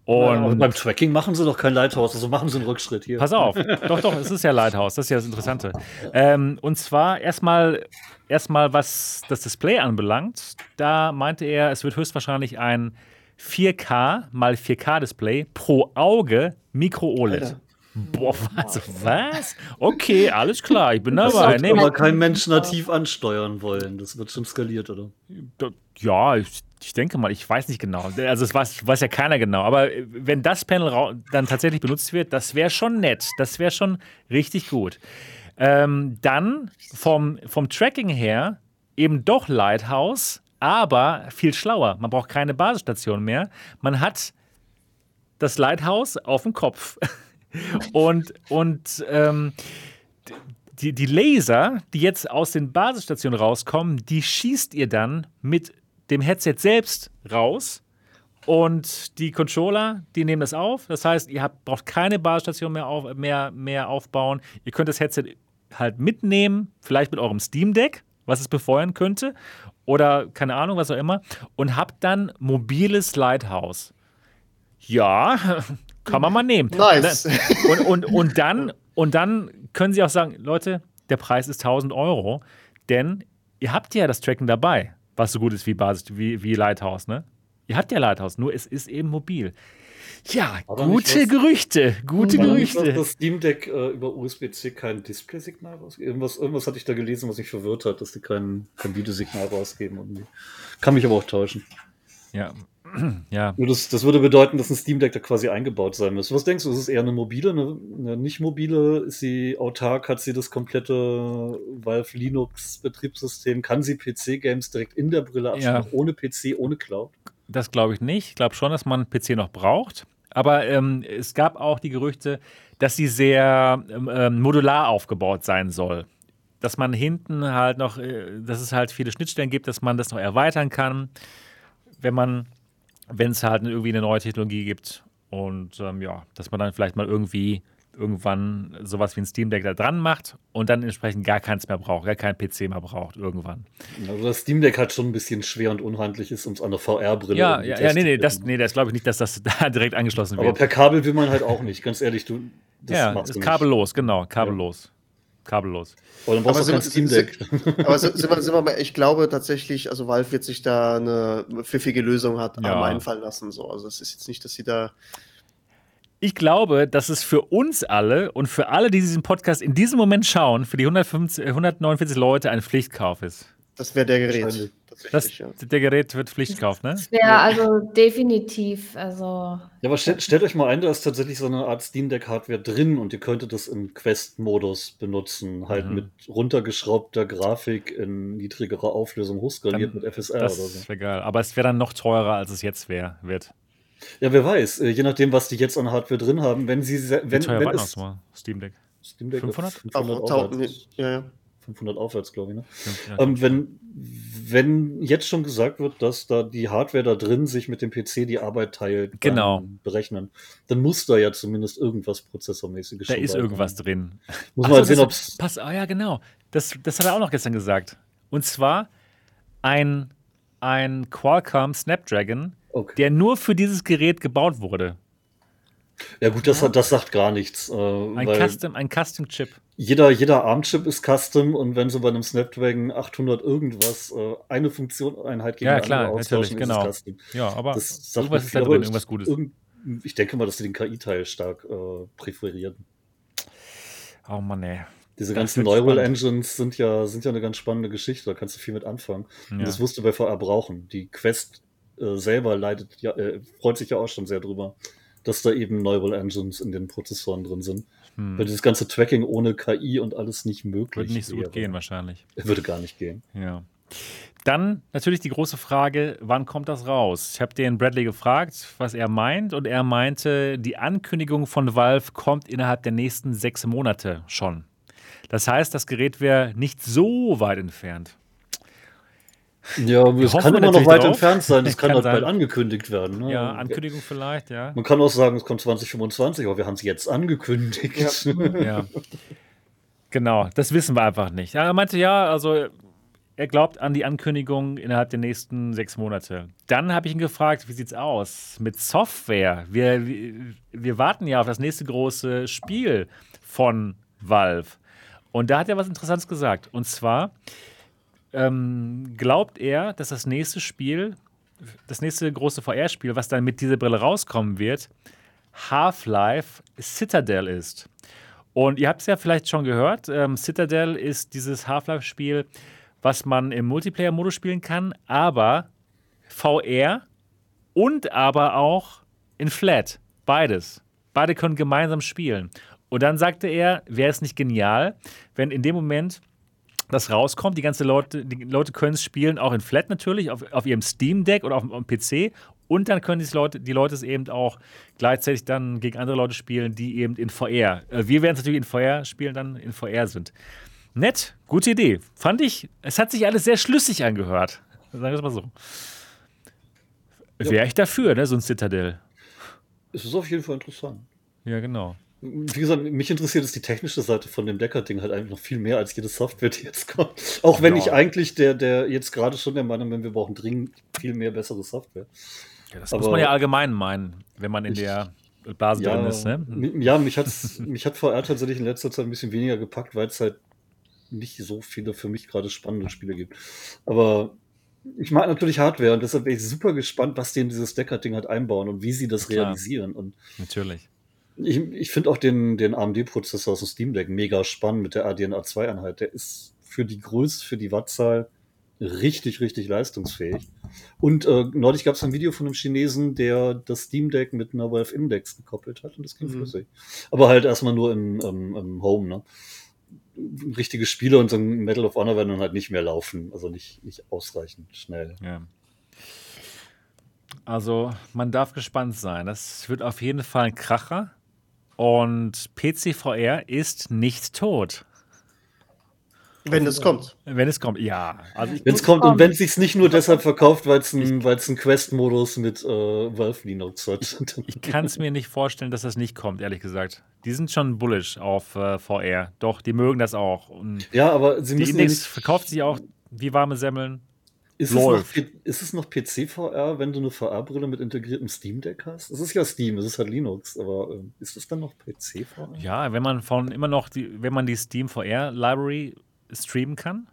Und ja, beim Tracking machen sie doch kein Lighthouse, also machen sie einen Rückschritt hier. Pass auf, doch, doch, es ist ja Lighthouse, das ist ja das Interessante. Ähm, und zwar erstmal, erstmal, was das Display anbelangt, da meinte er, es wird höchstwahrscheinlich ein 4K mal 4K Display pro Auge Micro OLED. Boah, was? Was? Okay, alles klar, ich bin dabei. Das wird aber kein Mensch nativ ansteuern wollen. Das wird schon skaliert, oder? Ja, ich, ich denke mal, ich weiß nicht genau. Also, es weiß, weiß ja keiner genau. Aber wenn das Panel dann tatsächlich benutzt wird, das wäre schon nett. Das wäre schon richtig gut. Ähm, dann vom, vom Tracking her eben doch Lighthouse, aber viel schlauer. Man braucht keine Basisstation mehr. Man hat das Lighthouse auf dem Kopf. [LAUGHS] Und, und ähm, die, die Laser, die jetzt aus den Basisstationen rauskommen, die schießt ihr dann mit dem Headset selbst raus. Und die Controller, die nehmen das auf. Das heißt, ihr habt, braucht keine Basisstation mehr, auf, mehr, mehr aufbauen. Ihr könnt das Headset halt mitnehmen, vielleicht mit eurem Steam Deck, was es befeuern könnte. oder keine Ahnung, was auch immer, und habt dann mobiles Lighthouse. Ja, [LAUGHS] kann man mal nehmen. Nice. Und, und, und, dann, und dann können sie auch sagen, Leute, der Preis ist 1000 Euro, denn ihr habt ja das Tracken dabei, was so gut ist wie Basis, wie, wie Lighthouse, ne? Ihr habt ja Lighthouse, nur es ist eben mobil. Ja, Aber gute was, Gerüchte, gute Gerüchte. Nicht, dass das Steam Deck äh, über USB-C kein Display-Signal rausgeben. Irgendwas, irgendwas hatte ich da gelesen, was mich verwirrt hat, dass die kein, kein Videosignal rausgeben. Irgendwie. Kann mich aber auch täuschen. Ja, [CLEARS THROAT] ja. Nur das, das würde bedeuten, dass ein Steam Deck da quasi eingebaut sein müsste. Was denkst du, ist es eher eine mobile, eine, eine nicht mobile? Ist sie autark? Hat sie das komplette Valve Linux Betriebssystem? Kann sie PC-Games direkt in der Brille abspielen, ja. ohne PC, ohne Cloud? Das glaube ich nicht. Ich glaube schon, dass man einen PC noch braucht. Aber ähm, es gab auch die Gerüchte, dass sie sehr ähm, ähm, modular aufgebaut sein soll. Dass man hinten halt noch, äh, dass es halt viele Schnittstellen gibt, dass man das noch erweitern kann, wenn man, wenn es halt irgendwie eine neue Technologie gibt. Und ähm, ja, dass man dann vielleicht mal irgendwie irgendwann sowas wie ein Steam Deck da dran macht und dann entsprechend gar keins mehr braucht, gar keinen PC mehr braucht irgendwann. Also das Steam Deck hat schon ein bisschen schwer und unhandlich ist, um es an der VR-Brille Ja, ja, ja, nee, nee, das, nee, das glaube ich nicht, dass das [LAUGHS] da direkt angeschlossen wird. Aber per Kabel will man halt auch nicht, ganz ehrlich, du. Das ja, ist kabellos, genau, kabellos. Ja. Kabellos. Aber dann brauchst du kein Steam Deck. aber sind wir, sind wir mal, ich glaube tatsächlich, also Valve wird sich da eine pfiffige Lösung hat, ja. einfallen lassen. So. Also es ist jetzt nicht, dass sie da ich glaube, dass es für uns alle und für alle, die diesen Podcast in diesem Moment schauen, für die 150, 149 Leute ein Pflichtkauf ist. Das wäre der Gerät. Das, ja. Der Gerät wird Pflichtkauf, ne? Das wäre also definitiv. Also ja, aber stellt, stellt, euch mal ein, da ist tatsächlich so eine Art Steam Deck Hardware drin und ihr könntet das im Quest-Modus benutzen. Halt mhm. mit runtergeschraubter Grafik in niedrigerer Auflösung, hochskaliert mit FSR oder so. Das wäre geil. Aber es wäre dann noch teurer, als es jetzt wär, wird. Ja, wer weiß. Äh, je nachdem, was die jetzt an Hardware drin haben. Wenn sie. Wenn, Wie teuer wenn war das mal? Steam Deck? Steam Deck 500? 500 aufwärts. Ja, ja. 500 aufwärts, glaube ich. Ne? Ja, ähm, wenn, wenn jetzt schon gesagt wird, dass da die Hardware da drin sich mit dem PC die Arbeit teilt, genau. berechnen, dann muss da ja zumindest irgendwas Prozessormäßiges Da ist irgendwas drin. Muss man halt sehen, ob es. Pass, ah ja, genau. Das, das hat er auch noch gestern gesagt. Und zwar ein, ein Qualcomm Snapdragon okay. der nur für dieses Gerät gebaut wurde. Ja gut, das, ja. das sagt gar nichts. Äh, ein, Custom, ein Custom-Chip. Jeder, jeder ARM-Chip ist Custom und wenn sie bei einem Snapdragon 800 irgendwas äh, eine Funktioneinheit gegen ja, klar, austauschen, genau. ist Custom. Ja, aber das irgendwas ist da drin, irgendwas Gutes. ich denke mal, dass sie den KI-Teil stark äh, präferieren. Oh Mann, ey. Diese das ganzen Neural Engines sind ja, sind ja eine ganz spannende Geschichte, da kannst du viel mit anfangen. Ja. Und das wirst du bei VR brauchen. Die Quest äh, selber leidet, ja, äh, freut sich ja auch schon sehr drüber, dass da eben Neural Engines in den Prozessoren drin sind. Hm. Weil dieses ganze Tracking ohne KI und alles nicht möglich Würde nicht so gut gehen, wahrscheinlich. Würde gar nicht gehen. Ja. Dann natürlich die große Frage, wann kommt das raus? Ich habe den Bradley gefragt, was er meint, und er meinte, die Ankündigung von Valve kommt innerhalb der nächsten sechs Monate schon. Das heißt, das Gerät wäre nicht so weit entfernt. Ja, es kann immer noch weit drauf. entfernt sein. [LAUGHS] Das kann, kann halt sein. bald angekündigt werden. Ne? Ja, Ankündigung vielleicht, ja. Man kann auch sagen, es kommt 2025, aber wir haben es jetzt angekündigt. Ja. [LAUGHS] ja. Genau, das wissen wir einfach nicht. Er meinte, ja, also er glaubt an die Ankündigung innerhalb der nächsten sechs Monate. Dann habe ich ihn gefragt, wie sieht es aus mit Software? Wir, wir, wir warten ja auf das nächste große Spiel von Valve. Und da hat er was Interessantes gesagt. Und zwar, ähm, glaubt er, dass das nächste Spiel, das nächste große VR-Spiel, was dann mit dieser Brille rauskommen wird, Half-Life Citadel ist. Und ihr habt es ja vielleicht schon gehört, ähm, Citadel ist dieses Half-Life-Spiel, was man im Multiplayer-Modus spielen kann, aber VR und aber auch in Flat. Beides. Beide können gemeinsam spielen. Und dann sagte er, wäre es nicht genial, wenn in dem Moment das rauskommt. Die ganzen Leute, die Leute können es spielen, auch in Flat natürlich, auf, auf ihrem Steam Deck oder auf, auf dem PC. Und dann können die Leute, die Leute es eben auch gleichzeitig dann gegen andere Leute spielen, die eben in VR. Äh, wir werden es natürlich in VR spielen, dann in VR sind. Nett, gute Idee. Fand ich, es hat sich alles sehr schlüssig angehört. Sagen wir es mal so. Wäre ich dafür, ne, so ein Citadel. Es ist auf jeden Fall interessant. Ja, genau. Wie gesagt, mich interessiert es die technische Seite von dem Decker-Ding halt eigentlich noch viel mehr als jede Software, die jetzt kommt. Auch wenn ja. ich eigentlich der, der jetzt gerade schon der Meinung bin, wir brauchen dringend viel mehr bessere Software. Ja, das Aber muss man ja allgemein meinen, wenn man in ich, der Blase ja, drin ist. Ne? Ja, mich, hat's, [LAUGHS] mich hat VR tatsächlich in letzter Zeit ein bisschen weniger gepackt, weil es halt nicht so viele für mich gerade spannende Spiele gibt. Aber ich mag natürlich Hardware und deshalb bin ich super gespannt, was die in dieses Decker-Ding halt einbauen und wie sie das Klar. realisieren. Und natürlich. Ich, ich finde auch den, den AMD-Prozessor aus dem Steam Deck mega spannend mit der ADNA 2-Einheit. Der ist für die Größe, für die Wattzahl richtig, richtig leistungsfähig. Und äh, neulich gab es ein Video von einem Chinesen, der das Steam Deck mit einer Valve Index gekoppelt hat und das ging mhm. flüssig. Aber halt erstmal nur im, im, im Home, ne? Richtige Spiele und so ein Medal of Honor werden dann halt nicht mehr laufen, also nicht, nicht ausreichend schnell. Ja. Also man darf gespannt sein. Das wird auf jeden Fall ein Kracher. Und PCVR ist nicht tot. Wenn es kommt. Wenn es kommt, ja. Also wenn es kommt und wenn es sich nicht nur deshalb verkauft, weil es ein, ein Quest-Modus mit äh, Valve Linux hat. ich kann es mir nicht vorstellen, dass das nicht kommt, ehrlich gesagt. Die sind schon bullish auf äh, VR. Doch, die mögen das auch. Und ja, aber sie müssen. Die Index ja verkauft sich auch wie warme Semmeln. Ist es, noch, ist es, noch, PC-VR, wenn du eine VR-Brille mit integriertem Steam Deck hast? Es ist ja Steam, es ist halt Linux, aber äh, ist es dann noch PC-VR? Ja, wenn man von immer noch die, wenn man die Steam VR Library streamen kann?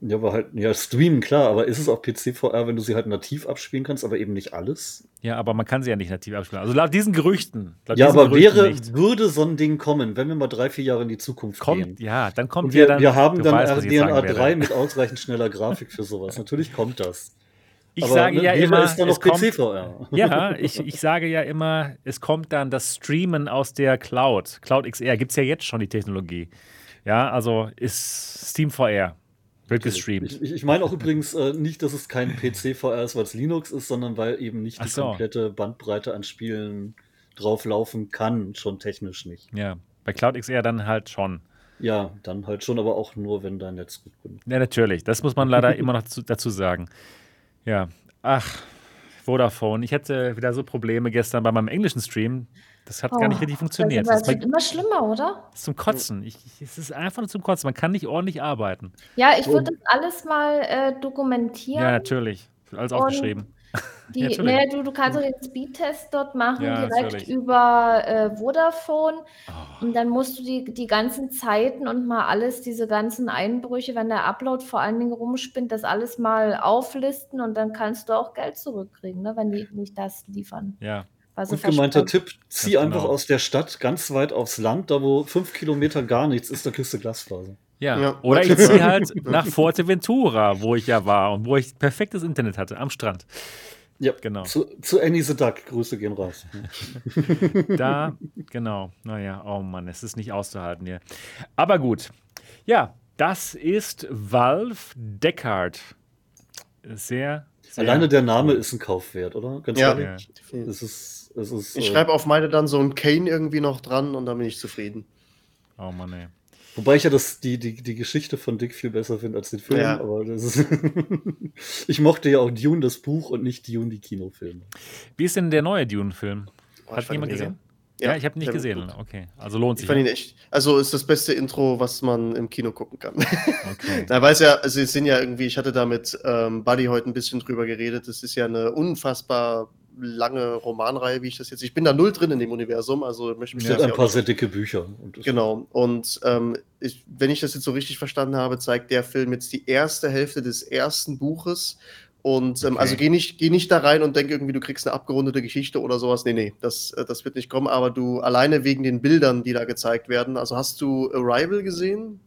Ja, aber halt, ja, streamen, klar, aber ist es auch PC-VR, wenn du sie halt nativ abspielen kannst, aber eben nicht alles? Ja, aber man kann sie ja nicht nativ abspielen. Also laut diesen Gerüchten. Laut ja, diesen aber Gerüchten wäre, nicht. würde so ein Ding kommen, wenn wir mal drei, vier Jahre in die Zukunft kommt, gehen. Ja, dann kommt Und wir, dann, wir haben dann weißt, RDNA 3 mit ausreichend schneller Grafik für sowas. Natürlich kommt das. Ich aber, sage ne, ja immer, ist dann noch PC-VR. Ja, ich, ich sage ja immer, es kommt dann das Streamen aus der Cloud. Cloud XR gibt es ja jetzt schon die Technologie. Ja, also ist Steam VR. Wird gestreamt. Ich, ich, ich meine auch übrigens äh, nicht, dass es kein PC-VR ist, weil es Linux ist, sondern weil eben nicht die so. komplette Bandbreite an Spielen drauflaufen kann, schon technisch nicht. Ja, bei Cloud XR dann halt schon. Ja, dann halt schon, aber auch nur, wenn dein Netz gut genug ist. Ja, natürlich. Das muss man leider immer noch zu, dazu sagen. Ja, ach, Vodafone. Ich hatte wieder so Probleme gestern bei meinem englischen Stream. Das hat oh, gar nicht richtig funktioniert. Das, das wird immer schlimmer, oder? Ist zum Kotzen. Ich, ich, es ist einfach nur zum Kotzen. Man kann nicht ordentlich arbeiten. Ja, ich würde das alles mal äh, dokumentieren. [LAUGHS] Ja, natürlich. Alles aufgeschrieben. Die, ja, nee, du, du kannst auch den Speedtest dort machen, ja, direkt natürlich. über äh, Vodafone. Oh. Und dann musst du die, die ganzen Zeiten und mal alles, diese ganzen Einbrüche, wenn der Upload vor allen Dingen rumspinnt, das alles mal auflisten und dann kannst du auch Geld zurückkriegen, ne, wenn die nicht das liefern. Ja, also Gut gemeinter Tipp, zieh ja, einfach genau. aus der Stadt ganz weit aufs Land, da wo fünf Kilometer gar nichts ist, da kriegst du Glasfaser. Ja. ja. Oder ich [LAUGHS] ziehe halt nach Forteventura, wo ich ja war und wo ich perfektes Internet hatte, am Strand. Ja, genau. Zu, zu Annie the Duck, Grüße gehen raus. [LAUGHS] da, genau. Naja, oh Mann, es ist nicht auszuhalten hier. Aber gut. Ja, das ist Valve Deckard. Sehr, Alleine der Name ist ein Kaufwert, oder? Ganz ja, ehrlich. Ja. Es ist ist, ich äh, schreibe auf meine dann so ein Kane irgendwie noch dran und dann bin ich zufrieden. Oh Mann, ey. Wobei ich ja das, die, die, die Geschichte von Dick viel besser finde als den Film, ja. aber ist, [LAUGHS] ich mochte ja auch Dune, das Buch, und nicht Dune, die Kinofilme. Wie ist denn der neue Dune-Film? Oh, Hat jemand gesehen? Ja, ja, ich habe nicht gesehen. Gut. Okay, also lohnt sich. Ich fand ihn echt. Also ist das beste Intro, was man im Kino gucken kann. Okay. [LAUGHS] Na, weiß ja, also es sind ja irgendwie, ich hatte da mit ähm, Buddy heute ein bisschen drüber geredet. Es ist ja eine unfassbar lange Romanreihe, wie ich das jetzt. Ich bin da null drin in dem Universum, also möchte mich. Ja, ein paar sehr dicke Bücher. Und genau. Und ähm, ich, wenn ich das jetzt so richtig verstanden habe, zeigt der Film jetzt die erste Hälfte des ersten Buches. Und ähm, also okay. also geh nicht, geh nicht da rein und denk irgendwie, du kriegst eine abgerundete Geschichte oder sowas. Nee, nee, das, äh, das wird nicht kommen. Aber du alleine wegen den Bildern, die da gezeigt werden. Also hast du Arrival gesehen?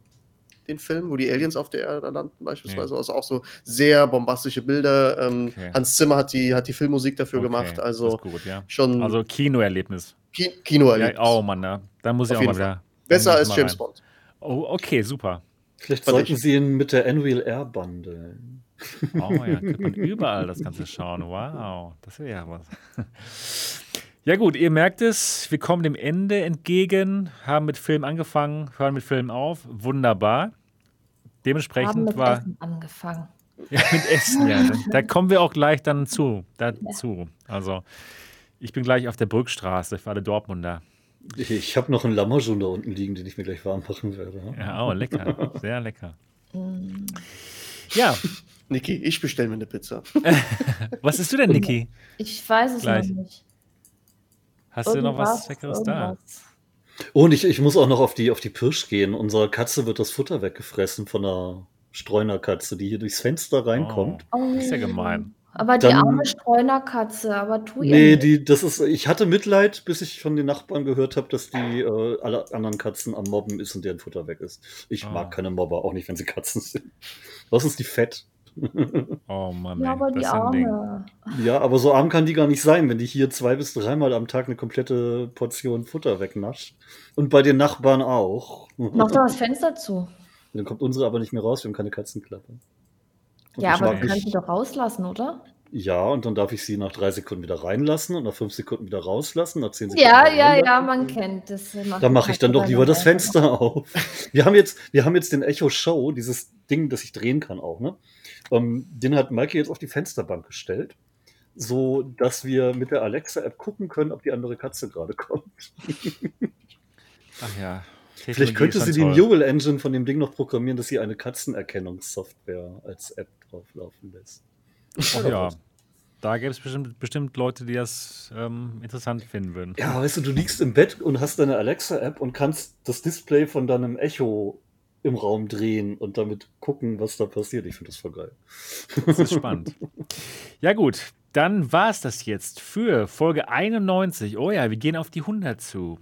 den Film, wo die Aliens auf der Erde landen, beispielsweise. Nee. Also auch so sehr bombastische Bilder. Ähm, okay. Hans Zimmer hat die, hat die Filmmusik dafür okay. gemacht. Also gut, ja. schon. Also Kinoerlebnis. Ki Kinoerlebnis. Ja, oh Mann, da, da muss ich auch mal wieder. Besser als James rein. Bond. Oh, okay, super. Vielleicht sollten Sie ihn mit der Unreal Air bundeln. Oh ja, könnte man überall das Ganze schauen. Wow, das wäre ja was. [LAUGHS] Ja gut, ihr merkt es, wir kommen dem Ende entgegen, haben mit Film angefangen, hören mit Film auf. Wunderbar. Dementsprechend haben mit war. Essen angefangen. Ja, mit Essen, ja. Da kommen wir auch gleich dann zu. Dazu. Also, ich bin gleich auf der Brückstraße für alle Dortmunder. Ich habe noch einen Lammerjon da unten liegen, den ich mir gleich warm machen werde. Ja, oh, lecker. Sehr lecker. Mm. ja. Niki, ich bestelle mir eine Pizza. [LAUGHS] was isst du denn, Niki? Ich weiß es gleich. noch nicht. Hast irgendwas, du noch was Leckeres irgendwas. da? Oh, und ich, ich muss auch noch auf die, auf die Pirsch gehen. Unsere Katze wird das Futter weggefressen von einer Streunerkatze, die hier durchs Fenster reinkommt. Oh, oh. ist ja gemein. Aber die Dann, arme Streunerkatze, aber tu ihr Nee, die, das ist, ich hatte Mitleid, bis ich von den Nachbarn gehört habe, dass die äh, alle anderen Katzen am Mobben ist und deren Futter weg ist. Ich oh. mag keine Mobber, auch nicht, wenn sie Katzen sind. Was ist die fett? Oh Mann. Ja, aber die Arme. Ja, aber so arm kann die gar nicht sein, wenn die hier zwei bis dreimal am Tag eine komplette Portion Futter wegnascht. Und bei den Nachbarn auch. Mach doch das Fenster zu. Dann kommt unsere aber nicht mehr raus, wir haben keine Katzenklappe. Und ja, aber du kannst sie doch rauslassen, oder? Ja, und dann darf ich sie nach drei Sekunden wieder reinlassen und nach fünf Sekunden wieder rauslassen, nach zehn Sekunden. Ja, ja, ja, man kennt das. Da mache ich dann doch lieber das Fenster auf. Wir haben jetzt, wir haben jetzt den Echo Show, dieses Ding, das ich drehen kann auch, ne? Ähm, den hat Mikey jetzt auf die Fensterbank gestellt, so dass wir mit der Alexa-App gucken können, ob die andere Katze gerade kommt. Ach ja. Vielleicht könnte sie die Newell Engine von dem Ding noch programmieren, dass sie eine Katzenerkennungssoftware als App drauflaufen lässt. Ach ja. Da gäbe es bestimmt, bestimmt Leute, die das ähm, interessant finden würden. Ja, weißt du, du liegst im Bett und hast deine Alexa-App und kannst das Display von deinem Echo im Raum drehen und damit gucken, was da passiert. Ich finde das voll geil. Das ist spannend. ja, gut. Dann war es das jetzt für Folge 91. Oh ja, wir gehen auf die 100 zu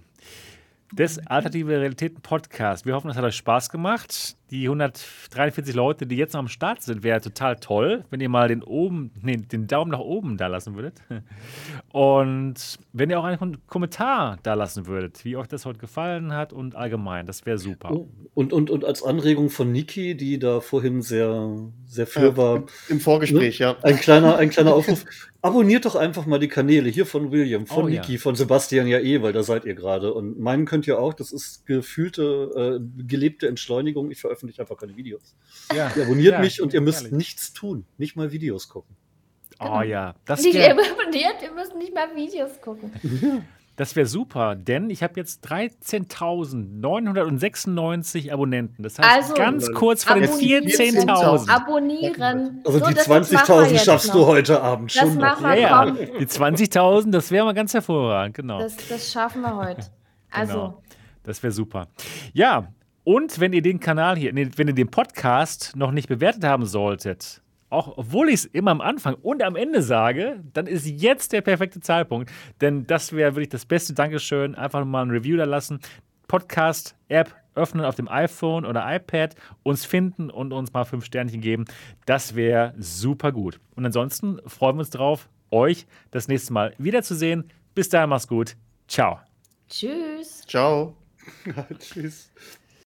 des Alternative Realitäten Podcast. Wir hoffen, es hat euch Spaß gemacht. Die 143 Leute, die jetzt noch am Start sind, wäre total toll, wenn ihr mal den, oben, nee, den Daumen nach oben da lassen würdet. Und wenn ihr auch einen Kommentar da lassen würdet, wie euch das heute gefallen hat und allgemein, das wäre super. Oh, und, und, und als Anregung von Niki, die da vorhin sehr, sehr für war. Im Vorgespräch, ne? ja. Ein kleiner, ein kleiner Aufruf. [LAUGHS] Abonniert doch einfach mal die Kanäle hier von William, von oh, Niki, ja. von Sebastian ja eh, weil da seid ihr gerade. Und meinen könnt ihr auch, das ist gefühlte, äh, gelebte Entschleunigung. Ich veröffentliche einfach keine Videos. Ja. Ihr abonniert ja, mich und ihr müsst ehrlich. nichts tun, nicht mal Videos gucken. Oh genau. ja, das Nicht abonniert, ihr müsst nicht mal Videos gucken. [LAUGHS] Das wäre super, denn ich habe jetzt 13.996 Abonnenten. Das heißt, also, ganz kurz vor den 14.000. Abonnieren. Also so, die 20.000 schaffst noch. du heute Abend schon. Das noch. Ja, ja. Die 20.000, das wäre mal ganz hervorragend, genau. Das, das schaffen wir heute. Also. Genau. Das wäre super. Ja, und wenn ihr den Kanal hier, wenn ihr den Podcast noch nicht bewertet haben solltet, auch obwohl ich es immer am Anfang und am Ende sage, dann ist jetzt der perfekte Zeitpunkt. Denn das wäre wirklich das beste Dankeschön. Einfach mal ein Review da lassen. Podcast-App öffnen auf dem iPhone oder iPad, uns finden und uns mal fünf Sternchen geben. Das wäre super gut. Und ansonsten freuen wir uns drauf, euch das nächste Mal wiederzusehen. Bis dahin, mach's gut. Ciao. Tschüss. Ciao. [LAUGHS] Tschüss.